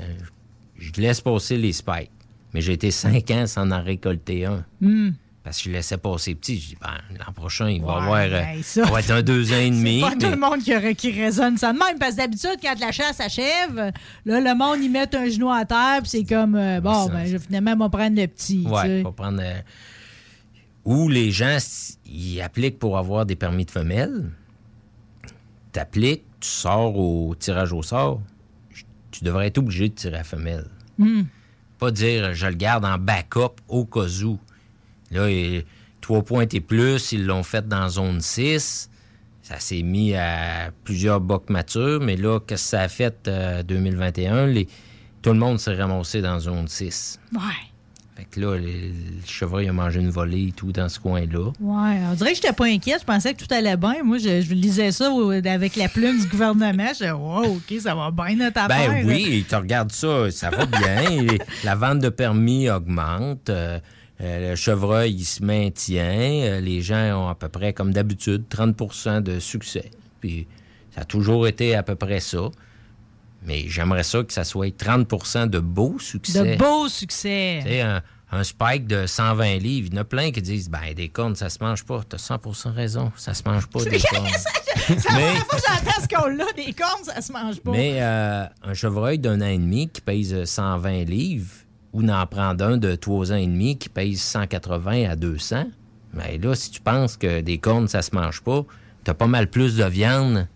Je laisse passer les spikes. Mais j'ai été cinq ans sans en récolter un. Hmm. Parce que je laissais passer petit. Je dis, ben, l'an prochain, il va Ouais, avoir. euh, ben, ça- ça va être un deux ans et demi. Pas tout le monde qui, qui raisonne ça de même. Parce que d'habitude, quand la chasse achève, là, le monde, y met un genou à terre, puis c'est comme, euh, bon, ben, je, finalement, on va prendre le petit. tu Ouais, sais. faut prendre. euh, Ou les gens, ils appliquent pour avoir des permis de femelle. T'appliques, tu sors au tirage au sort. Tu devrais être obligé de tirer à femelle. Hmm. Pas dire je le garde en backup au cas où. Là, trois points et plus, ils l'ont fait dans zone 6. Ça s'est mis à plusieurs bocs matures, mais là, qu'est-ce que ça a fait euh, 2021? Les- tout le monde s'est ramassé dans zone 6. Ouais. Fait que là, le chevreuil a mangé une volée et tout dans ce coin-là. Ouais, on dirait que j'étais pas inquiète. Je pensais que tout allait bien. Moi, je, je lisais ça avec la plume du gouvernement. Je disais, wow, OK, ça va bien notre affaire. Ben oui, tu regardes ça, ça va bien. La vente de permis augmente. euh, euh, le chevreuil, il se maintient. euh, les gens ont à peu près, comme d'habitude, 30 de succès. Puis ça a toujours été à peu près ça. Mais j'aimerais ça que ça soit 30% de beau succès. De beau succès. Tu sais, un, un spike de 120 livres. Il y en a plein qui disent ben des cornes, ça se mange pas. T'as 100% raison, ça se mange pas des cornes. C'est la Mais- première fois que j'entends ce qu'on-là, des cornes, ça se mange pas. Mais euh, un chevreuil d'un an et demi qui pèse 120 livres ou n'en prendre un de trois ans et demi qui pèse 180 à 200, mais là, si tu penses que des cornes, ça se mange pas, t'as pas mal plus de viande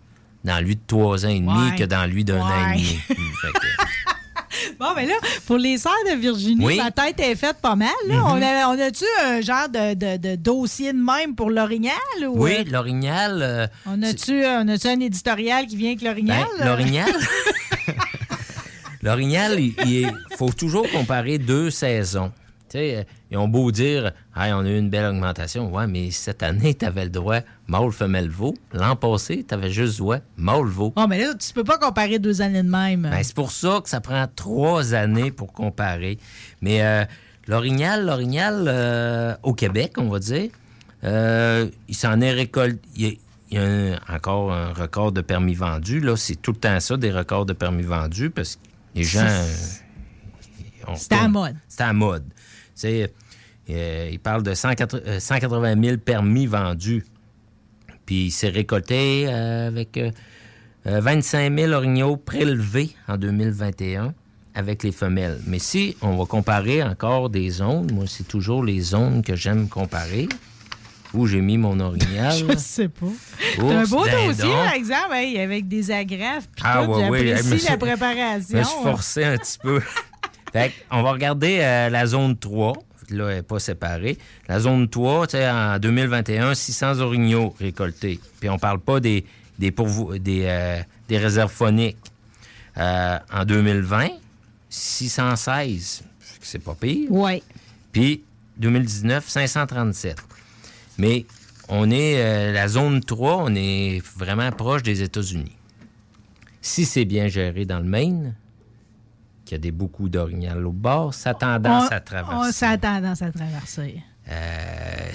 dans lui de trois ans et demi Ouais. que dans lui d'un an et demi. Que- Bon, mais là, pour les sœurs de Virginie, Oui. ma tête est faite pas mal. là. Mhm. On a-tu un genre de, de- de dossier de même pour l'orignal? Ou, oui, euh, l'orignal... euh, on a-tu on a-tu un éditorial qui vient avec l'orignal? Ben, l'orignal. L'orignal, il, il faut toujours comparer deux saisons. Tu sais, euh, ils ont beau dire, hey, on a eu une belle augmentation. Ouais, mais cette année, tu avais le droit mâle, femelle, veau. L'an passé, tu avais juste droit mâle, veau. Oh, mais là, tu peux pas comparer deux années de même. Ben, c'est pour ça que ça prend trois années pour comparer. Mais euh, l'orignal, l'orignal, euh, au Québec, on va dire, euh, il s'en est récolté. Il y a, il y a un- encore un record de permis vendus. Là, c'est tout le temps ça, des records de permis vendus, parce que les gens. C'était à mode. C'était à mode. C'est, euh, il parle de 180 euh, 180 000 permis vendus. Puis il s'est récolté euh, avec euh, euh, 25 000 orignaux prélevés en 2021 avec les femelles. Mais si on va comparer encore des zones, moi, c'est toujours les zones que j'aime comparer. Où j'ai mis mon orignal. Je sais pas. T'as un beau dindon. dossier, par exemple, hey, avec des agrafes. Puis Ah, tout, ouais, ouais, j'apprécie la préparation. Je me suis forcé un petit peu. fait on va regarder euh, la zone 3. Là, elle n'est pas séparée. La zone 3, tu sais, en 2021, 600 orignaux récoltés. Puis on parle pas des, des, euh, des réserves phoniques. Euh, en 2020, 616. C'est pas pire. Oui. Puis 2019, 537. Mais on est, euh, la zone 3, on est vraiment proche des États-Unis. Si c'est bien géré dans le Maine, qu'il y a des, beaucoup d'orignal au bord, ça a tendance On- à on- traverser. Ça a tendance à traverser. Euh,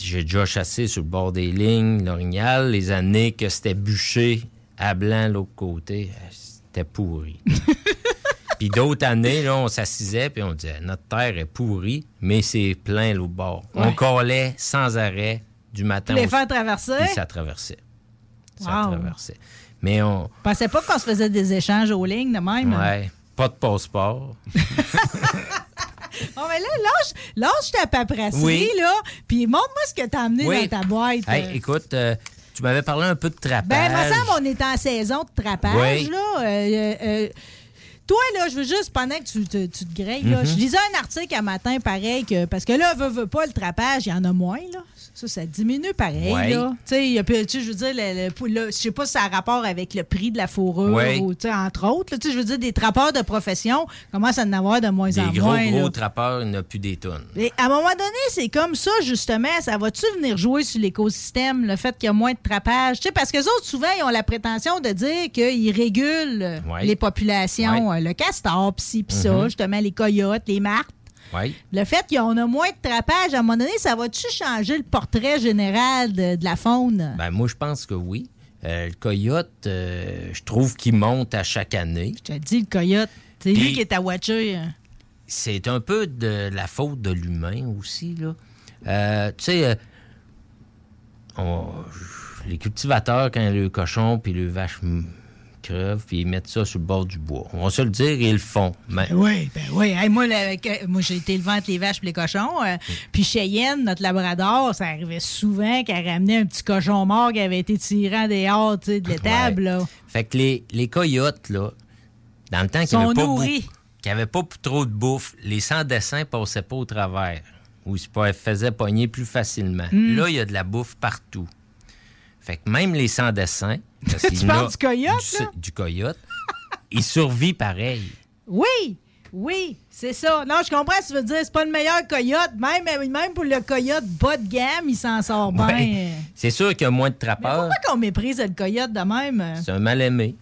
J'ai déjà chassé sur le bord des lignes, l'orignal, les années que c'était bûché à blanc l'autre côté, euh, c'était pourri. puis d'autres années, là, on s'assisait puis on disait notre terre est pourrie, mais c'est plein l'autre bord. On collait sans arrêt du matin Les au faire traverser? Puis ça traversait. Ça Wow. traversait. Mais on. Je pensais pas qu'on se faisait des échanges aux lignes de même. Ouais. Pas de passeport. Mais là, lâche, lâche ta paperasserie, Oui. là, puis montre-moi ce que t'as amené Oui. dans ta boîte. Hey, écoute, euh, tu m'avais parlé un peu de trapage. Ben, me semble on est en saison de trapage, Oui. là. Euh, euh, euh, toi, là, je veux juste, pendant que tu te, tu te grilles, là, Mhm. je lisais un article un matin, pareil, que, parce que là, veut, veut pas, le trapage, il y en a moins, là. Ça, ça diminue pareil, Ouais. là. Tu sais, il y a je veux dire, je sais pas si ça a rapport avec le prix de la fourrure, Ouais. ou, tu sais, entre autres. là. Tu sais, je veux dire, des trappeurs de profession commencent à en avoir de moins Des en gros, moins. gros là. trappeurs, il n'y a plus des tonnes. Et à un moment donné, c'est comme ça, justement. Ça va-tu venir jouer sur l'écosystème, le fait qu'il y a moins de trapage? Tu sais, parce que les autres, souvent, ils ont la prétention de dire qu'ils régulent Ouais. les populations. euh, Le castor, pis ci, pis ça, Mhm. justement, les coyotes, les martres. Oui. Le fait qu'on a moins de trapage, à un moment donné, ça va-tu changer le portrait général de, de la faune? Ben, moi, je pense que oui. Euh, le coyote, euh, je trouve qu'il monte à chaque année. Je te dis, le coyote, c'est lui qui est à watcher. C'est un peu de la faute de l'humain aussi. Là. Euh, tu sais, les cultivateurs, quand le cochon puis le vache crevent, puis ils mettent ça sur le bord du bois. On va se le dire, ils le font. Mais, Ben oui, ben oui. Hey, moi, là, avec, euh, moi j'ai été élevé entre les vaches et les cochons. euh, Puis Cheyenne, notre labrador, ça arrivait souvent qu'elle ramenait un petit cochon mort qui avait été tiré en dehors tu sais, de l'étable. Fait que les, les coyotes, là, dans le temps qu'il n'y Sont avait, pas pas trop de bouffe, les sans-dessins passaient pas au travers. Ou ils se faisaient pogner plus facilement. Mm. Là, il y a de la bouffe partout. Fait que même les sans-dessins... Tu parles du coyote, du, là? du coyote. il survit pareil. Oui, oui, c'est ça. Non, je comprends ce que tu veux dire. C'est pas le meilleur coyote. Même, même pour le coyote bas de gamme, il s'en sort bien. Ouais. C'est sûr qu'il y a moins de trappeurs. Pourquoi qu'on méprise le coyote de même? C'est un mal-aimé.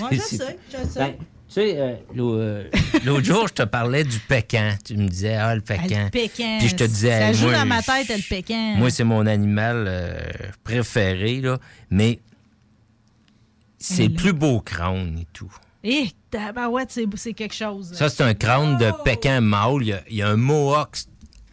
Moi, je sais, je sais. Ben, sais, euh, euh, l'autre jour, je te parlais du pécan. Tu me disais, ah, le pécan. Ah, le pécan. Puis je te disais, Ça joue moi, dans ma tête, le pécan. Moi, c'est mon animal euh, préféré, là. Mais c'est le plus beau crâne et tout. Eh, tabarouette, c'est c'est quelque chose. Ça, c'est un crâne de Pékin mâle. Il y a, il y a un mohawk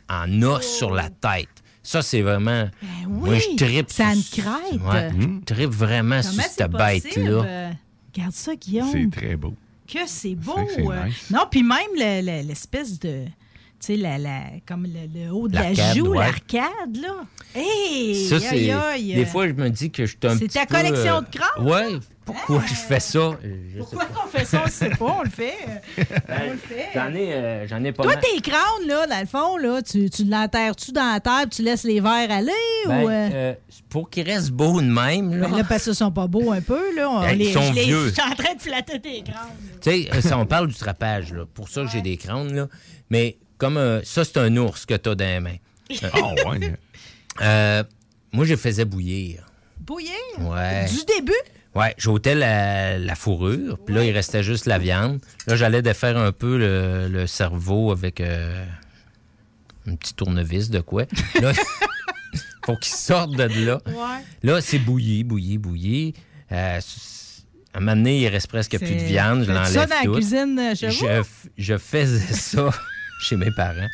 en os sur la tête. Ça, c'est vraiment. Moi, je tripe. Ça sur- crête. Ouais, je tripe vraiment Comment sur cette bête-là. Regarde ça, Guillaume. C'est très beau. Que c'est beau. C'est que c'est euh. nice. Non, puis même le- le- l'espèce de. Tu sais, la, la- comme le, le haut de la L'arcade, joue, ouais. l'arcade, là. Hey! Ça, aïe, c'est. aïe. Des fois, je me dis que je suis un C'est petit ta peu, collection euh, de crânes? Ouais. Pourquoi je fais ça? Euh, je Pourquoi on fait ça? On ne sait pas, on le fait. euh, On le fait. J'en ai, euh, j'en ai pas Toi, mal. tes crânes, là, dans le fond, là, tu, tu l'enterres-tu dans la terre tu laisses les verres aller? Ben, ou, euh? euh, pour qu'ils restent beaux de même, là. Ben là, parce qu'ils sont pas beaux un peu, là. On Ben, ils les, sont je vieux. Je suis en train de flatter tes crânes. Tu sais, ça, on parle du trapage, là. Pour ça que j'ai des crânes, là. Mais comme euh, ça, c'est un ours que t'as dans les mains. Ah, ouais. euh, moi, je faisais bouillir. Bouillir? Ouais. Du début? Ouais, j'ôtais la, la fourrure, puis là, il restait juste la viande. Là, j'allais défaire un peu le, le cerveau avec euh, un petit tournevis de quoi. Là, pour qu'il sorte de là. Ouais. Là, c'est bouilli, bouilli, bouilli. Euh, à un moment donné, il reste presque plus de viande, je l'enlève ça dans la cuisine euh, je faisais ça chez mes parents.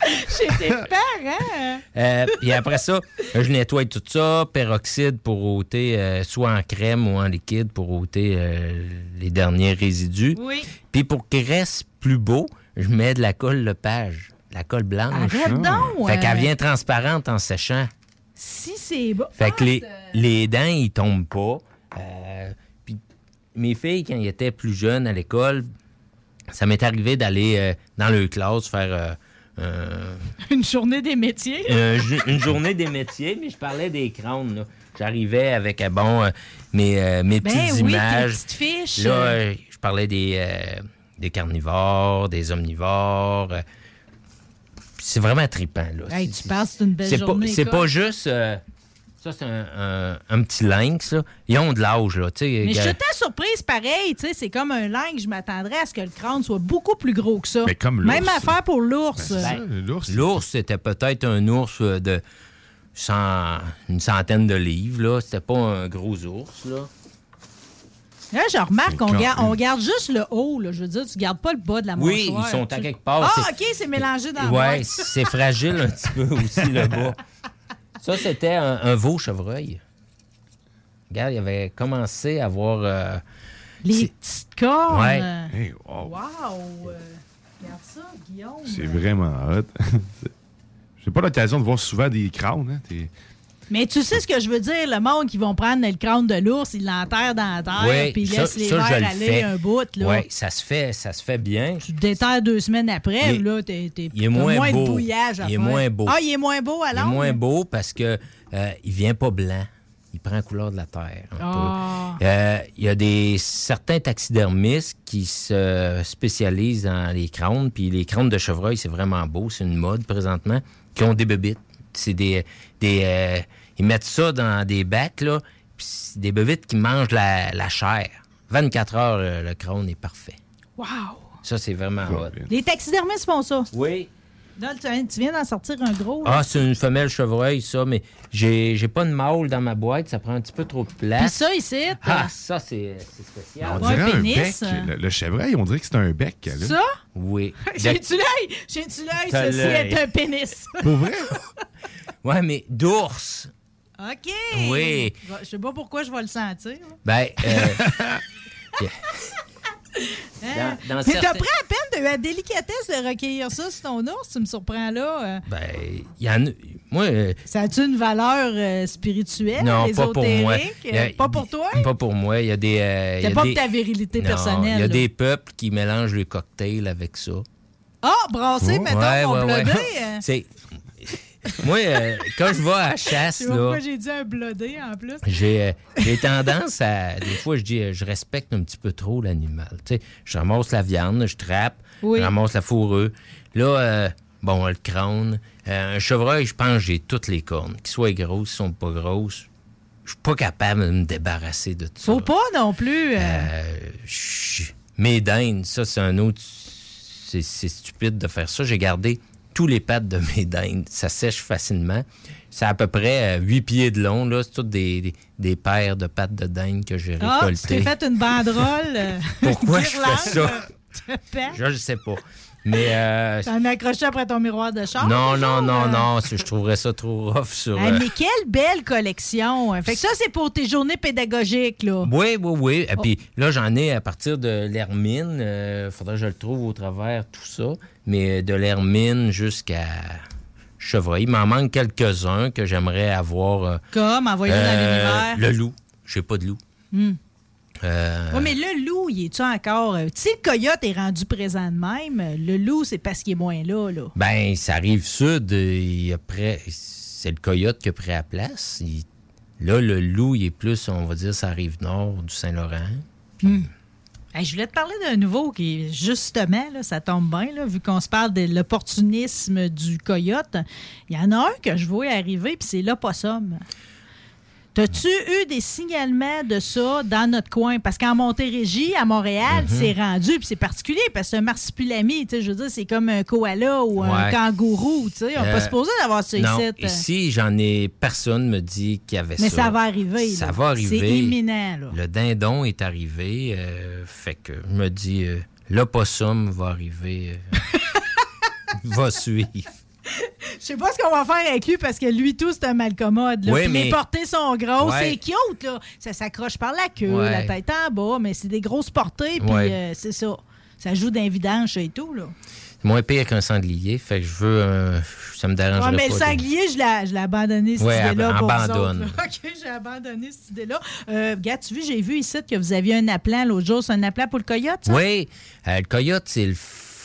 Chez tes parents? Euh, puis après ça, je nettoie tout ça, peroxyde pour ôter, euh, soit en crème ou en liquide pour ôter euh, les derniers résidus. Oui. Puis pour qu'il reste plus beau, je mets de la colle lepage, la colle blanche. Arrête donc, Fait euh. qu'elle vient transparente en séchant. Si c'est bon. Fait que les, les dents, ils tombent pas. Euh, puis mes filles, quand ils étaient plus jeunes à l'école, ça m'est arrivé d'aller euh, dans leur classe faire euh, Une journée des métiers. euh, une journée des métiers, mais je parlais des crânes. là. J'arrivais avec euh, bon, mes, mes Ben petites oui, images. petites fiches. Là, je parlais des, des carnivores, des omnivores. c'est vraiment trippant. Là. Hey, tu passes une belle C'est pas, journée. c'est quoi. pas juste. Ça, c'est un, un- un petit lynx. Là. Ils ont de l'âge. Là, Mais je suis surprise, pareil, tu sais, c'est comme un lingue, je m'attendrais à ce que le crâne soit beaucoup plus gros que ça. Mais comme l'ours. Même affaire pour l'ours. Ben, l'ours, c'était peut-être un ours euh, de cent- une centaine de livres. Là. C'était pas un gros ours. Là. Là, je remarque qu'on garde, on garde juste le haut, là. Je veux dire, tu gardes pas le bas de la Oui, mâchoire. ils sont à quelque part. Ah, OK, c'est mélangé dans le Ouais, boîte. c'est fragile un petit peu aussi le bas. Ça, c'était un, un veau chevreuil. Regarde, il avait commencé à avoir. euh, Les petites cornes. Ouais. Hey, wow. euh, regarde ça, Guillaume. C'est vraiment hot. J'ai pas l'occasion de voir souvent des crânes. Hein. Mais tu sais ce que je veux dire, le monde qui vont prendre le crâne de l'ours, ils l'enterrent dans la terre, puis ils laissent les le aller fais. un bout, là. Ouais, ça se fait, ça se fait bien. Tu te déterres deux semaines après, Il- là, t'es, t'es- il est t'as moins moins beau. de bouillage à Il est faire. moins beau. Ah, il est moins beau Il est alors? moins beau parce que euh, il vient pas blanc. Il prend la couleur de la terre. un Ah. peu. Euh, Il y a des certains taxidermistes qui se spécialisent dans les crânes, puis les crânes de chevreuil, c'est vraiment beau, c'est une mode présentement, qui ont des bébites. C'est des, des euh, ils mettent ça dans des bacs là, puis c'est des bébites qui mangent la, la chair. 24 heures, le crâne est parfait. Wow! Ça, c'est vraiment hot. Les taxidermistes font ça. Oui. Là, tu viens- d'en sortir un gros. Ah, c'est une femelle chevreuil, ça, mais j'ai j'ai pas de mâle dans ma boîte, ça prend un petit peu trop de Puis place. ça, ici, Ah, ça, c'est c'est spécial. On dirait un pénis, bec. euh. Le, le chevreuil, on dirait que c'est un bec. ça? Oui. J'ai-tu l'œil? J'ai-tu l'œil? Ceci est un pénis. Pour vrai? Ouais, mais d'ours. OK. Oui. Je sais pas pourquoi je vais le sentir. Ben, euh, Hein? Dans- dans Mais t'as certains- pris à peine de la délicatesse de recueillir ça sur ton ours, tu me surprends là. euh. ben, il y en a. Moi. euh, Ça a-tu une valeur euh, spirituelle, non, pas pour moi. ésotérique? Il y a- Pas pour toi? Pas pour moi. Il y a des. euh, il y C'est a pas des- pour ta virilité Non, personnelle. Il y a là. des peuples qui mélangent le cocktail avec ça. Ah, brasser, mettons, Ouais, mon ouais, ouais. euh. C'est. Moi, euh, quand je vais à la chasse, Tu vois là. pourquoi j'ai dit un blodé en plus? J'ai euh, tendance à. Des fois, je dis, euh, je respecte un petit peu trop l'animal. Tu sais, je ramasse la viande, je trappe, Oui. je ramasse la fourrure. Là, euh, bon, le crâne. Un chevreuil, je pense que j'ai toutes les cornes. Qu'ils soient grosses, qu'ils sont pas grosses. Je suis pas capable de me débarrasser de tout ça. Faut pas non plus. Mes dindes, ça, c'est un autre. C'est stupide de faire ça. J'ai gardé tous les pattes de mes dindes. Ça sèche facilement. C'est à peu près 8 pieds de long. Là. C'est toutes des, des, des paires de pattes de dinde que j'ai Ah, tu récoltées. t'es fait une banderole. euh, Pourquoi je fais ça? euh. Je ne sais pas. Mais euh, T'en as accroché après ton miroir de char? non, non, non, euh? non. Je trouverais ça trop rough sur. Ah, euh, mais quelle belle collection! Fait que ça, c'est pour tes journées pédagogiques, là. Oui, oui, oui. Oh. Et puis là, j'en ai à partir de l'hermine. Il faudrait que je le trouve au travers tout ça. Mais de l'hermine jusqu'à chevreuil. Il m'en manque quelques-uns que j'aimerais avoir. euh, Comme, envoyé dans euh, l'univers. Le loup. J'ai pas de loup. Hmm. Euh, Oui, mais le loup, il est-tu encore. Tu sais, le coyote est rendu présent de même. Le loup, c'est parce qu'il est moins là, là. Ben, ça arrive sud. il a prêt- C'est le coyote qui a pris la place. Il- Là, le loup, il est plus, on va dire, ça arrive nord du Saint-Laurent. Hmm. Je voulais te parler d'un nouveau qui, justement, là, ça tombe bien, vu qu'on se parle de l'opportunisme du coyote. Il y en a un que je vois arriver, puis c'est l'opossum. T'as-tu eu des signalements de ça dans notre coin? Parce qu'en Montérégie, à Montréal, Mhm. c'est rendu, puis c'est particulier, parce que c'est un marsupilami, tu sais, je veux dire, c'est comme un koala ou un kangourou, tu sais. On Euh, pas supposé d'avoir ça non, ici. ici, j'en ai personne me dit qu'il y avait Mais ça. ça va arriver. Ça là. va arriver. C'est imminent, là. Le dindon est arrivé. euh, fait que je me dis, euh, l'opossum va arriver. euh, va suivre. Je sais pas ce qu'on va faire avec lui parce que lui tout c'est un malcommode. là. Oui, Puis mais- Les portées sont grosses, Ouais. c'est cute là. Ça s'accroche par la queue, Ouais. la tête en bas, mais c'est des grosses portées puis Ouais. euh, c'est ça. Ça joue d'un vidange et tout là. C'est moins pire qu'un sanglier. Fait que je veux. un- ça me Ouais, mais pas. le sanglier, je l'ai, je l'ai abandonné cette idée-là. pour abandonne. autres. OK, j'ai abandonné cette idée-là. Euh, regarde, tu vois, j'ai vu ici que vous aviez un appelant l'autre jour. C'est un appelant pour le coyote, ça? Oui, euh, le coyote, c'est le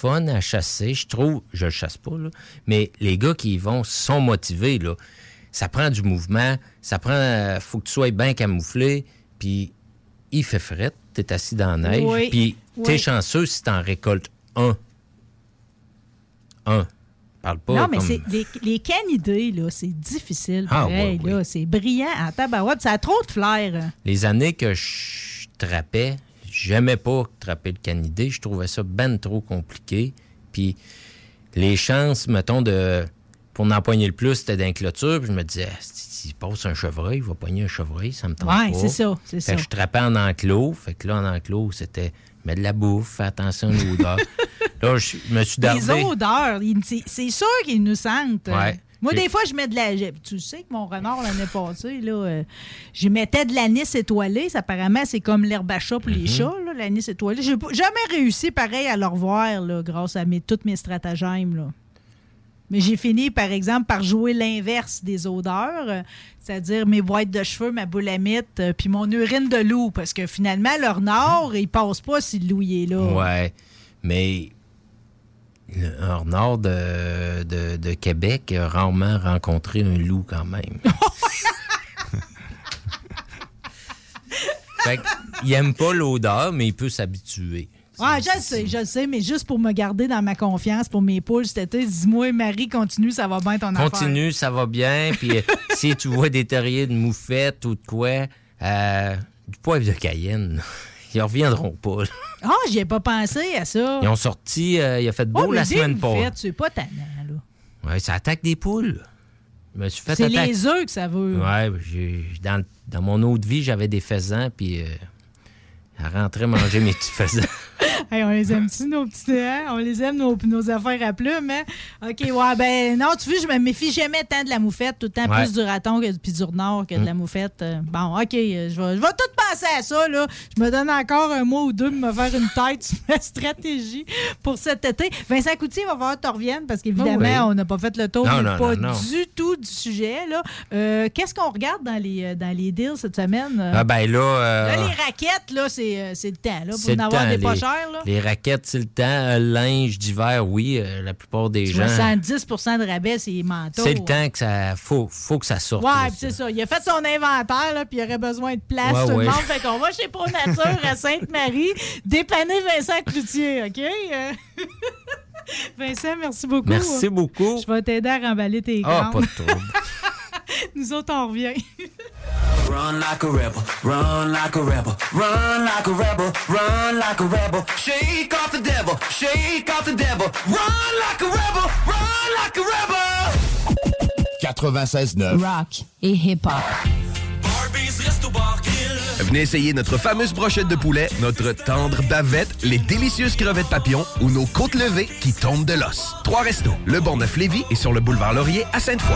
fun à chasser, je trouve. Je le chasse pas, là. Mais les gars qui y vont sont motivés, là. Ça prend du mouvement, ça prend. euh, faut que tu sois bien camouflé, puis il fait fret, t'es assis dans la neige, Oui, puis t'es oui. chanceux si t'en récoltes un. Un. Parle pas non, mais comme- c'est les, les canidés, là, c'est difficile. Ah, pareil, ouais, là. C'est brillant en tabarouette. Ça a trop de flair. Les années que je trappais, j'aimais pas trapper le canidé. Je trouvais ça ben trop compliqué. Puis les chances, mettons, de pour en poigner le plus, c'était dans clôture. Puis je me disais, Ah, s'il passe un chevreuil, il va pogner un chevreuil, ça me tente Ouais, pas. c'est ça, c'est Fait ça. que je trappais en enclos. Fait que là, en enclos, c'était mets de la bouffe, fais attention à l'odeur. là, je me suis Les dardé. odeurs, ils- c'est- c'est sûr qu'ils nous sentent. Ouais. Moi, des fois, je mets de la. Tu sais que mon renard, l'année passée, là, euh, je mettais de l'anis étoilé. Ça, apparemment, c'est comme l'herbe à chat pour les Mhm. chats, là, l'anis étoilé. J'ai jamais réussi, pareil, à le revoir, là, grâce à mes, tous mes stratagèmes. Là. Mais j'ai fini, par exemple, par jouer l'inverse des odeurs, euh, c'est-à-dire mes boîtes de cheveux, ma boule à mythe, euh, puis mon urine de loup, parce que finalement, le renard, il passe pas si le loup est là. Ouais, mais le un renard de, de, de Québec a rarement rencontré un loup quand même. fait il aime pas l'odeur, mais il peut s'habituer. Ah, je le sais, je le sais, mais juste pour me garder dans ma confiance pour mes poules cet été, dis-moi, Marie, continue, ça va bien ton affaire? Continue, ça va bien. Puis euh, si tu vois des terriers de moufette ou de quoi, euh, du poivre de Cayenne, ils reviendront pas. Ah, j'y ai pas pensé à ça. Ils ont sorti, euh, il a fait beau Oh, la semaine passée. C'est pas tannant, là. Ouais, ça attaque des poules. Je me suis fait C'est les œufs que ça veut. Ouais, dans, dans mon autre vie, j'avais des faisans, puis euh, elle rentrait manger mes petits faisans. Hey, on les aime-tu, nos petits... hein? On les aime, nos, nos affaires à plumes, hein? OK, ouais, ben non, tu vois, je me méfie jamais tant de la moufette, tout le temps Ouais. plus du raton que, puis du renard que de la Mm. moufette. Euh, Bon, OK, euh, je vais, je vais tout penser à ça, là. Je me donne encore un mois ou deux pour me faire une tête sur ma stratégie pour cet été. Vincent Coutier va falloir que tu reviennes parce qu'évidemment, Oh oui. on n'a pas fait le tour, Non, mais non, pas non, du tout du sujet, là. Euh, Qu'est-ce qu'on regarde dans les, dans les deals cette semaine? Ah ben là... euh, Là, les raquettes, là, c'est c'est le temps, là, pour en avoir temps, des les- là? Les raquettes, c'est le temps. Euh, linge d'hiver, oui, euh, la plupart des gens... 70% de rabais, c'est les manteaux. C'est le temps que ça... Faut, faut que ça sorte. Ouais, c'est ça. Il a fait son inventaire, là, puis il aurait besoin de place, Ouais, tout ouais. le monde. Fait qu'on va chez Pro Nature à Sainte-Marie dépanner Vincent Cloutier, OK? Euh, Vincent, merci beaucoup. Merci beaucoup. Je vais t'aider à remballer tes Ah, grandes. pas de trouble. Nous autres, on revient. Run like a rebel, run like a rebel, run like a rebel, run like a rebel. Shake off the devil, shake off the devil. Run like a rebel, run like 96.9. Rock et hip-hop. Venez essayer notre fameuse brochette de poulet, notre tendre bavette, les délicieuses crevettes papillons ou nos côtes levées qui tombent de l'os. Trois restos, le Bonneuf-Lévis et sur le boulevard Laurier à Sainte-Foy.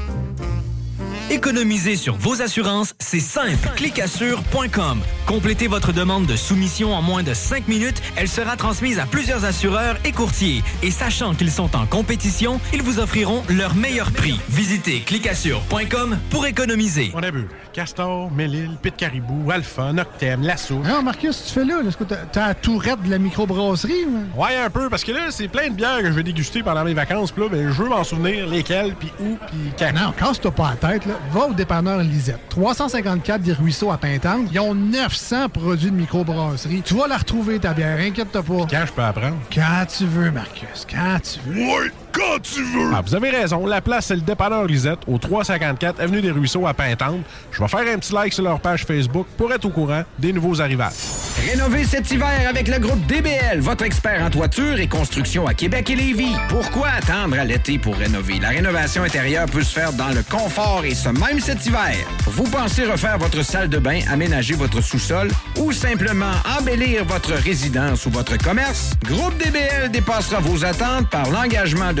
Économiser sur vos assurances, c'est simple. Clicassure.com. Complétez votre demande de soumission en moins de 5 minutes. Elle sera transmise à plusieurs assureurs et courtiers. Et sachant qu'ils sont en compétition, ils vous offriront leur meilleur prix. Visitez clicassure.com pour économiser. On a vu. Castor, Mélile, Pit Caribou, Alpha, Noctem, Lasso. Non, Marcus, tu fais là? Est-ce que t'as- la tourette de la microbrasserie? ou? Ouais, un peu, parce que là, c'est plein de bières que je vais déguster pendant mes vacances. Puis là, ben, je veux m'en souvenir lesquelles, puis où, puis quand. Non, casse-toi pas la tête. Là. Va au dépanneur Lisette. 354 des Ruisseaux à Pintante. Ils ont 900 produits de microbrasserie. Tu vas la retrouver, ta bière. Inquiète-toi pas. Quand je peux apprendre? Quand tu veux, Marcus. Quand tu veux. Ouais, quand tu veux! Ah, vous avez raison. La place, c'est le dépanneur Lisette, au 354 Avenue des Ruisseaux à Pintante. Je vais faire un petit like sur leur page Facebook pour être au courant des nouveaux arrivages. Rénovez cet hiver avec le groupe DBL, votre expert en toiture et construction à Québec et Lévis. Pourquoi attendre à l'été pour rénover? La rénovation intérieure peut se faire dans le confort et ce même cet hiver. Vous pensez refaire votre salle de bain, aménager votre sous-sol ou simplement embellir votre résidence ou votre commerce? Groupe DBL dépassera vos attentes par l'engagement de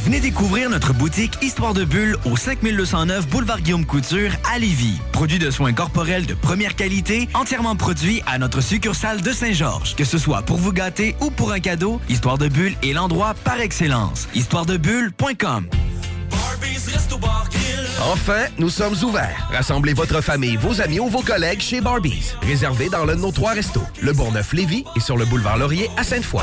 Venez découvrir notre boutique Histoire de Bulle au 5209 Boulevard Guillaume Couture à Lévis. Produit de soins corporels de première qualité, entièrement produit à notre succursale de Saint-Georges. Que ce soit pour vous gâter ou pour un cadeau, Histoire de Bulle est l'endroit par excellence. Histoiredebulle.com Enfin, nous sommes ouverts. Rassemblez votre famille, vos amis ou vos collègues chez Barbies. Réservé dans l'un de nos trois restos, le Bourgneuf-Lévis et sur le boulevard Laurier à Sainte-Foy.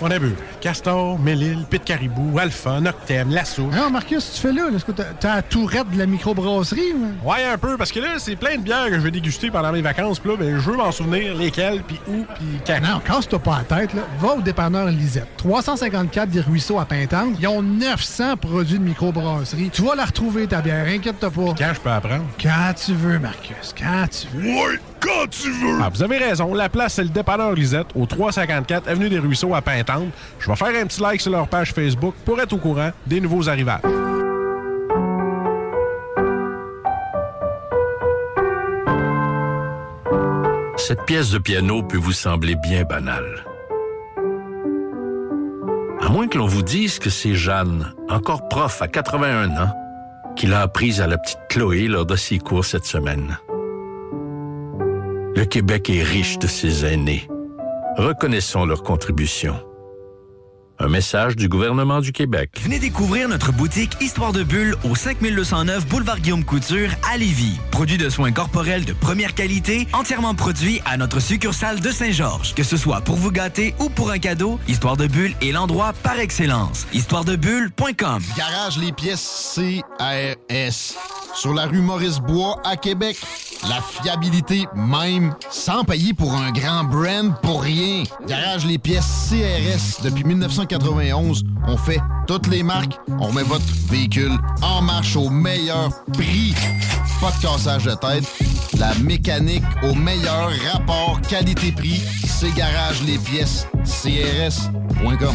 On a vu. Castor, Mélile, Pit Caribou, Alpha, Noctem, Lasso. Non, Marcus, tu fais là? Est-ce que t'as la tourette de la microbrasserie? ou? Ouais, un peu, parce que là, c'est plein de bières que je vais déguster pendant mes vacances. Puis là, ben, je veux m'en souvenir lesquels, puis où, puis quand. Non, casse-toi pas la tête, là. Va au dépanneur Lisette. 354 des Ruisseaux à Pintante. Ils ont 900 produits de microbrasserie. Tu vas la retrouver, ta bière, inquiète-toi pas. Quand je peux apprendre? Quand tu veux, Marcus. Quand tu veux. Oui, quand tu veux. Ah, vous avez raison. La place, c'est le dépanneur Lisette, au 354 Avenue des Ruisseaux à Pintante. Je vais faire un petit like sur leur page Facebook pour être au courant des nouveaux arrivages. Cette pièce de piano peut vous sembler bien banale. À moins que l'on vous dise que c'est Jeanne, encore prof à 81 ans, qui l'a apprise à la petite Chloé lors de ses cours cette semaine. Le Québec est riche de ses aînés. Reconnaissons leur contribution. Un message du gouvernement du Québec. Venez découvrir notre boutique Histoire de Bulle au 5209 Boulevard Guillaume Couture à Lévis. Produit de soins corporels de première qualité, entièrement produit à notre succursale de Saint-Georges. Que ce soit pour vous gâter ou pour un cadeau, Histoire de Bulle est l'endroit par excellence. Histoiredebulle.com. Garage les pièces CRS. Sur la rue Maurice-Bois à Québec. La fiabilité même, sans payer pour un grand brand pour rien. Garage les pièces CRS depuis 1991. On fait toutes les marques. On remet votre véhicule en marche au meilleur prix. Pas de cassage de tête. La mécanique au meilleur rapport qualité-prix. C'est Garage les pièces CRS.com.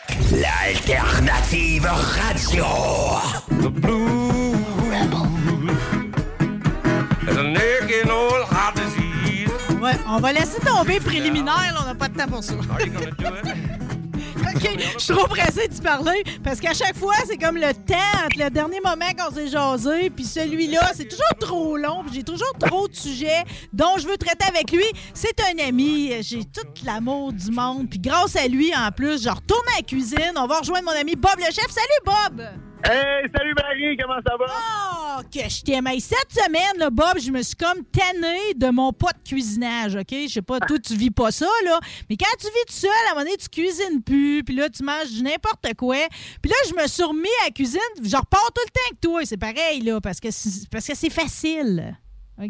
L'alternative radio. The blue is a naked old heart disease. Ouais, on va laisser tomber préliminaire, là, on n'a pas de temps pour ça. Je suis trop pressée d'y parler parce qu'à chaque fois, c'est comme le temps le dernier moment qu'on s'est jasé puis celui-là, c'est toujours trop long j'ai toujours trop de sujets dont je veux traiter avec lui. C'est un ami, j'ai tout l'amour du monde puis grâce à lui, en plus, je retourne à la cuisine. On va rejoindre mon ami Bob le chef. Salut, Bob! Hey, salut Marie, comment ça va? Oh, que je t'aime. Cette semaine, là, Bob, je me suis comme tanné de mon pas de cuisinage, OK? Je sais pas, toi, tu vis pas ça, là. Mais quand tu vis tout seul, à un moment donné, tu cuisines plus, puis là, tu manges du n'importe quoi. Puis là, je me suis remis à la cuisine. Je repars tout le temps avec toi. C'est pareil, là, parce que c'est, parce que c'est facile.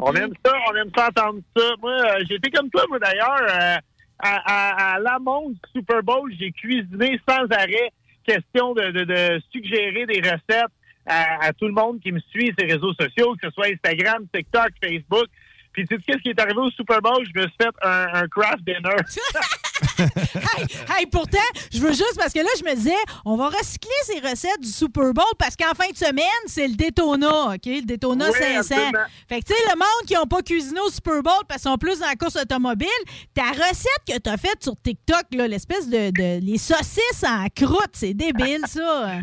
On aime ça, on aime ça entendre ça. Moi, euh, été comme toi, moi, d'ailleurs. euh, à, à, à l'amont du Super Bowl, j'ai cuisiné sans arrêt. Question de, de, de suggérer des recettes à, à tout le monde qui me suit les réseaux sociaux, que ce soit Instagram, TikTok, Facebook. Puis, tu sais, qu'est-ce qui est arrivé au Super Bowl? Je me suis fait un, un craft dinner. hey, hey, pourtant, je veux juste parce que là, je me disais, on va recycler ces recettes du Super Bowl parce qu'en fin de semaine, c'est le Daytona, OK? Le Daytona Oui, 500. absolument. Fait que, tu sais, le monde qui n'a pas cuisiné au Super Bowl parce qu'ils sont plus dans la course automobile, ta recette que tu as faite sur TikTok, l'espèce de, de- Les saucisses en croûte, c'est débile, ça.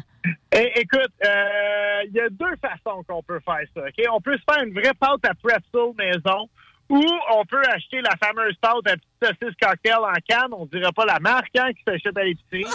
Eh, écoute, euh, il y a deux façons qu'on peut faire ça. ok? On peut se faire une vraie pâte à pretzel maison ou on peut acheter la fameuse pâte à petite saucisse cocktail en canne. On dirait pas la marque hein, qui s'achète à l'épicerie.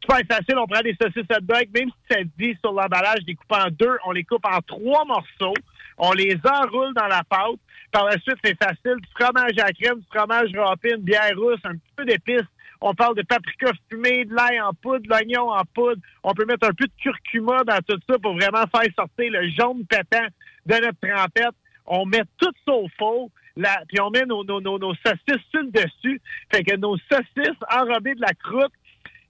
Super facile, on prend des saucisses hot dog, même si ça dit sur l'emballage, les coupe en deux, on les coupe en trois morceaux, on les enroule dans la pâte. Par la suite, c'est facile, du fromage à la crème, du fromage râpé, une bière rousse, un petit peu d'épices. On parle de paprika fumé, de l'ail en poudre, de l'oignon en poudre. On peut mettre un peu de curcuma dans tout ça pour vraiment faire sortir le jaune pétant de notre trempette. On met tout ça au four, la- puis on met nos, nos, nos, nos saucisses sur le dessus? Fait que nos saucisses enrobées de la croûte,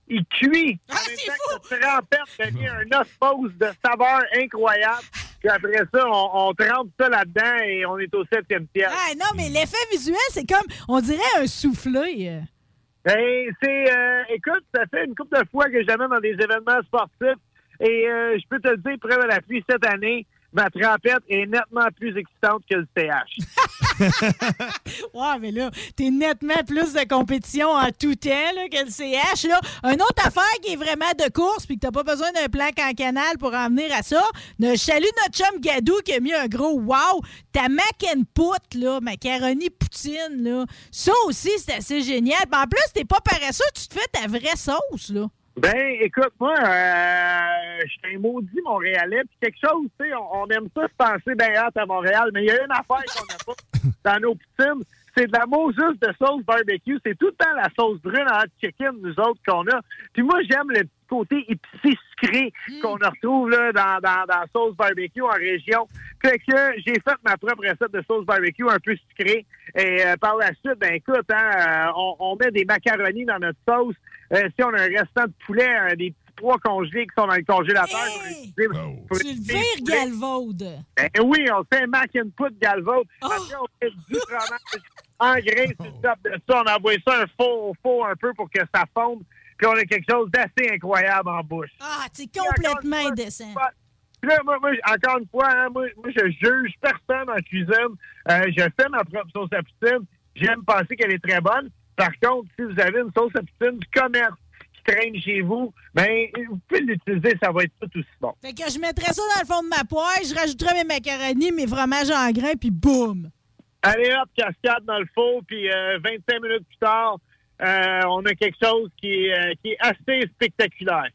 ils cuisent. Ah, c'est fou! Trempette devient un osmose de saveur incroyable. Puis après ça, on, on trempe ça là-dedans et on est au septième ciel. Ah, non, mais l'effet visuel, c'est comme, on dirait un soufflé. Ben, c'est, euh, écoute, ça fait une couple de fois que j'amène dans des événements sportifs et euh, je peux te le dire, près de la pluie cette année, ma trempette est nettement plus excitante que le CH. Ouais, mais là, t'es nettement plus de compétition en tout temps là, que le CH. Là. Une autre affaire qui est vraiment de course puis que t'as pas besoin d'un plan en canal pour en venir à ça. Je salue notre chum Gadou qui a mis un gros wow. Ta mac and put, là, macaroni poutine, là. Ça aussi, c'est assez génial. En plus, t'es pas paresseux, tu te fais ta vraie sauce, là. Ben, écoute, moi, euh, je suis un maudit Montréalais, puis quelque chose, tu sais, on, on aime ça se penser bien hâte à Montréal, mais il y a une affaire qu'on n'a pas dans nos poutines, c'est de la Moses de sauce barbecue. C'est tout le temps la sauce brune en hot chicken, nous autres, qu'on a. Puis moi, j'aime le petit côté épicé sucré qu'on retrouve là, dans, dans, dans la sauce barbecue en région. Fait que j'ai fait ma propre recette de sauce barbecue un peu sucrée. Et euh, par la suite, ben écoute, hein, euh, on, on met des macaronis dans notre sauce. Euh, si on a un restant de poulet, des petits pois congelés qui sont dans le congélateur, on les utilise pour Tu les- le vires, Galvaude. ben oui, on fait un mac and put galvo. Après, on fait du fromage en le top de ça. On envoie ça un faux au faux un peu pour que ça fonde. Puis on a quelque chose d'assez incroyable en bouche. Ah, c'est complètement indécent. Là, moi, moi, encore une fois, hein, moi, moi, je juge personne en cuisine. Euh, je fais ma propre sauce à poutine. J'aime penser qu'elle est très bonne. Par contre, si vous avez une sauce à poutine du commerce qui traîne chez vous, ben, vous pouvez l'utiliser, ça va être tout aussi bon. Fait que je mettrais ça dans le fond de ma poêle, je rajouterais mes macaronis, mes fromages en grains, puis boum! Allez hop, cascade dans le four, puis euh, 25 minutes plus tard, euh, on a quelque chose qui est, euh, qui est assez spectaculaire.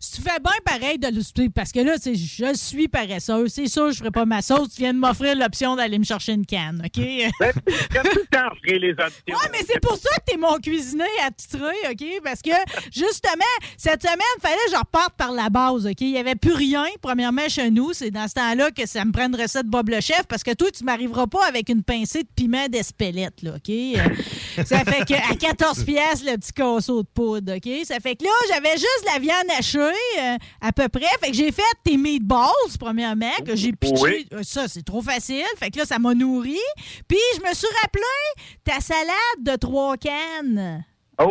Si tu fais bien pareil de le parce que là, je suis paresseuse. C'est sûr, je ferai pas ma sauce. Tu viens de m'offrir l'option d'aller me chercher une canne, OK? Ben, J'aime tout le temps les options. Ouais, mais c'est pour ça que t'es mon cuisinier attitré, OK? Parce que, justement, cette semaine, fallait que je reparte par la base, OK? Il n'y avait plus rien, premièrement, chez nous. C'est dans ce temps-là que ça me prend une recette Bob le chef, parce que toi, tu m'arriveras pas avec une pincée de piment d'espelette, là, OK? Euh, ça fait que à 14 pièces le petit casseau de poudre, OK? Ça fait que là, j'avais juste la viande hachée, euh, à peu près. Fait que j'ai fait tes meatballs, premièrement, que j'ai pitché. Oui. Euh, Ça, c'est trop facile. Fait que là, ça m'a nourri. Puis, je me suis rappelé ta salade de trois cannes. Oh,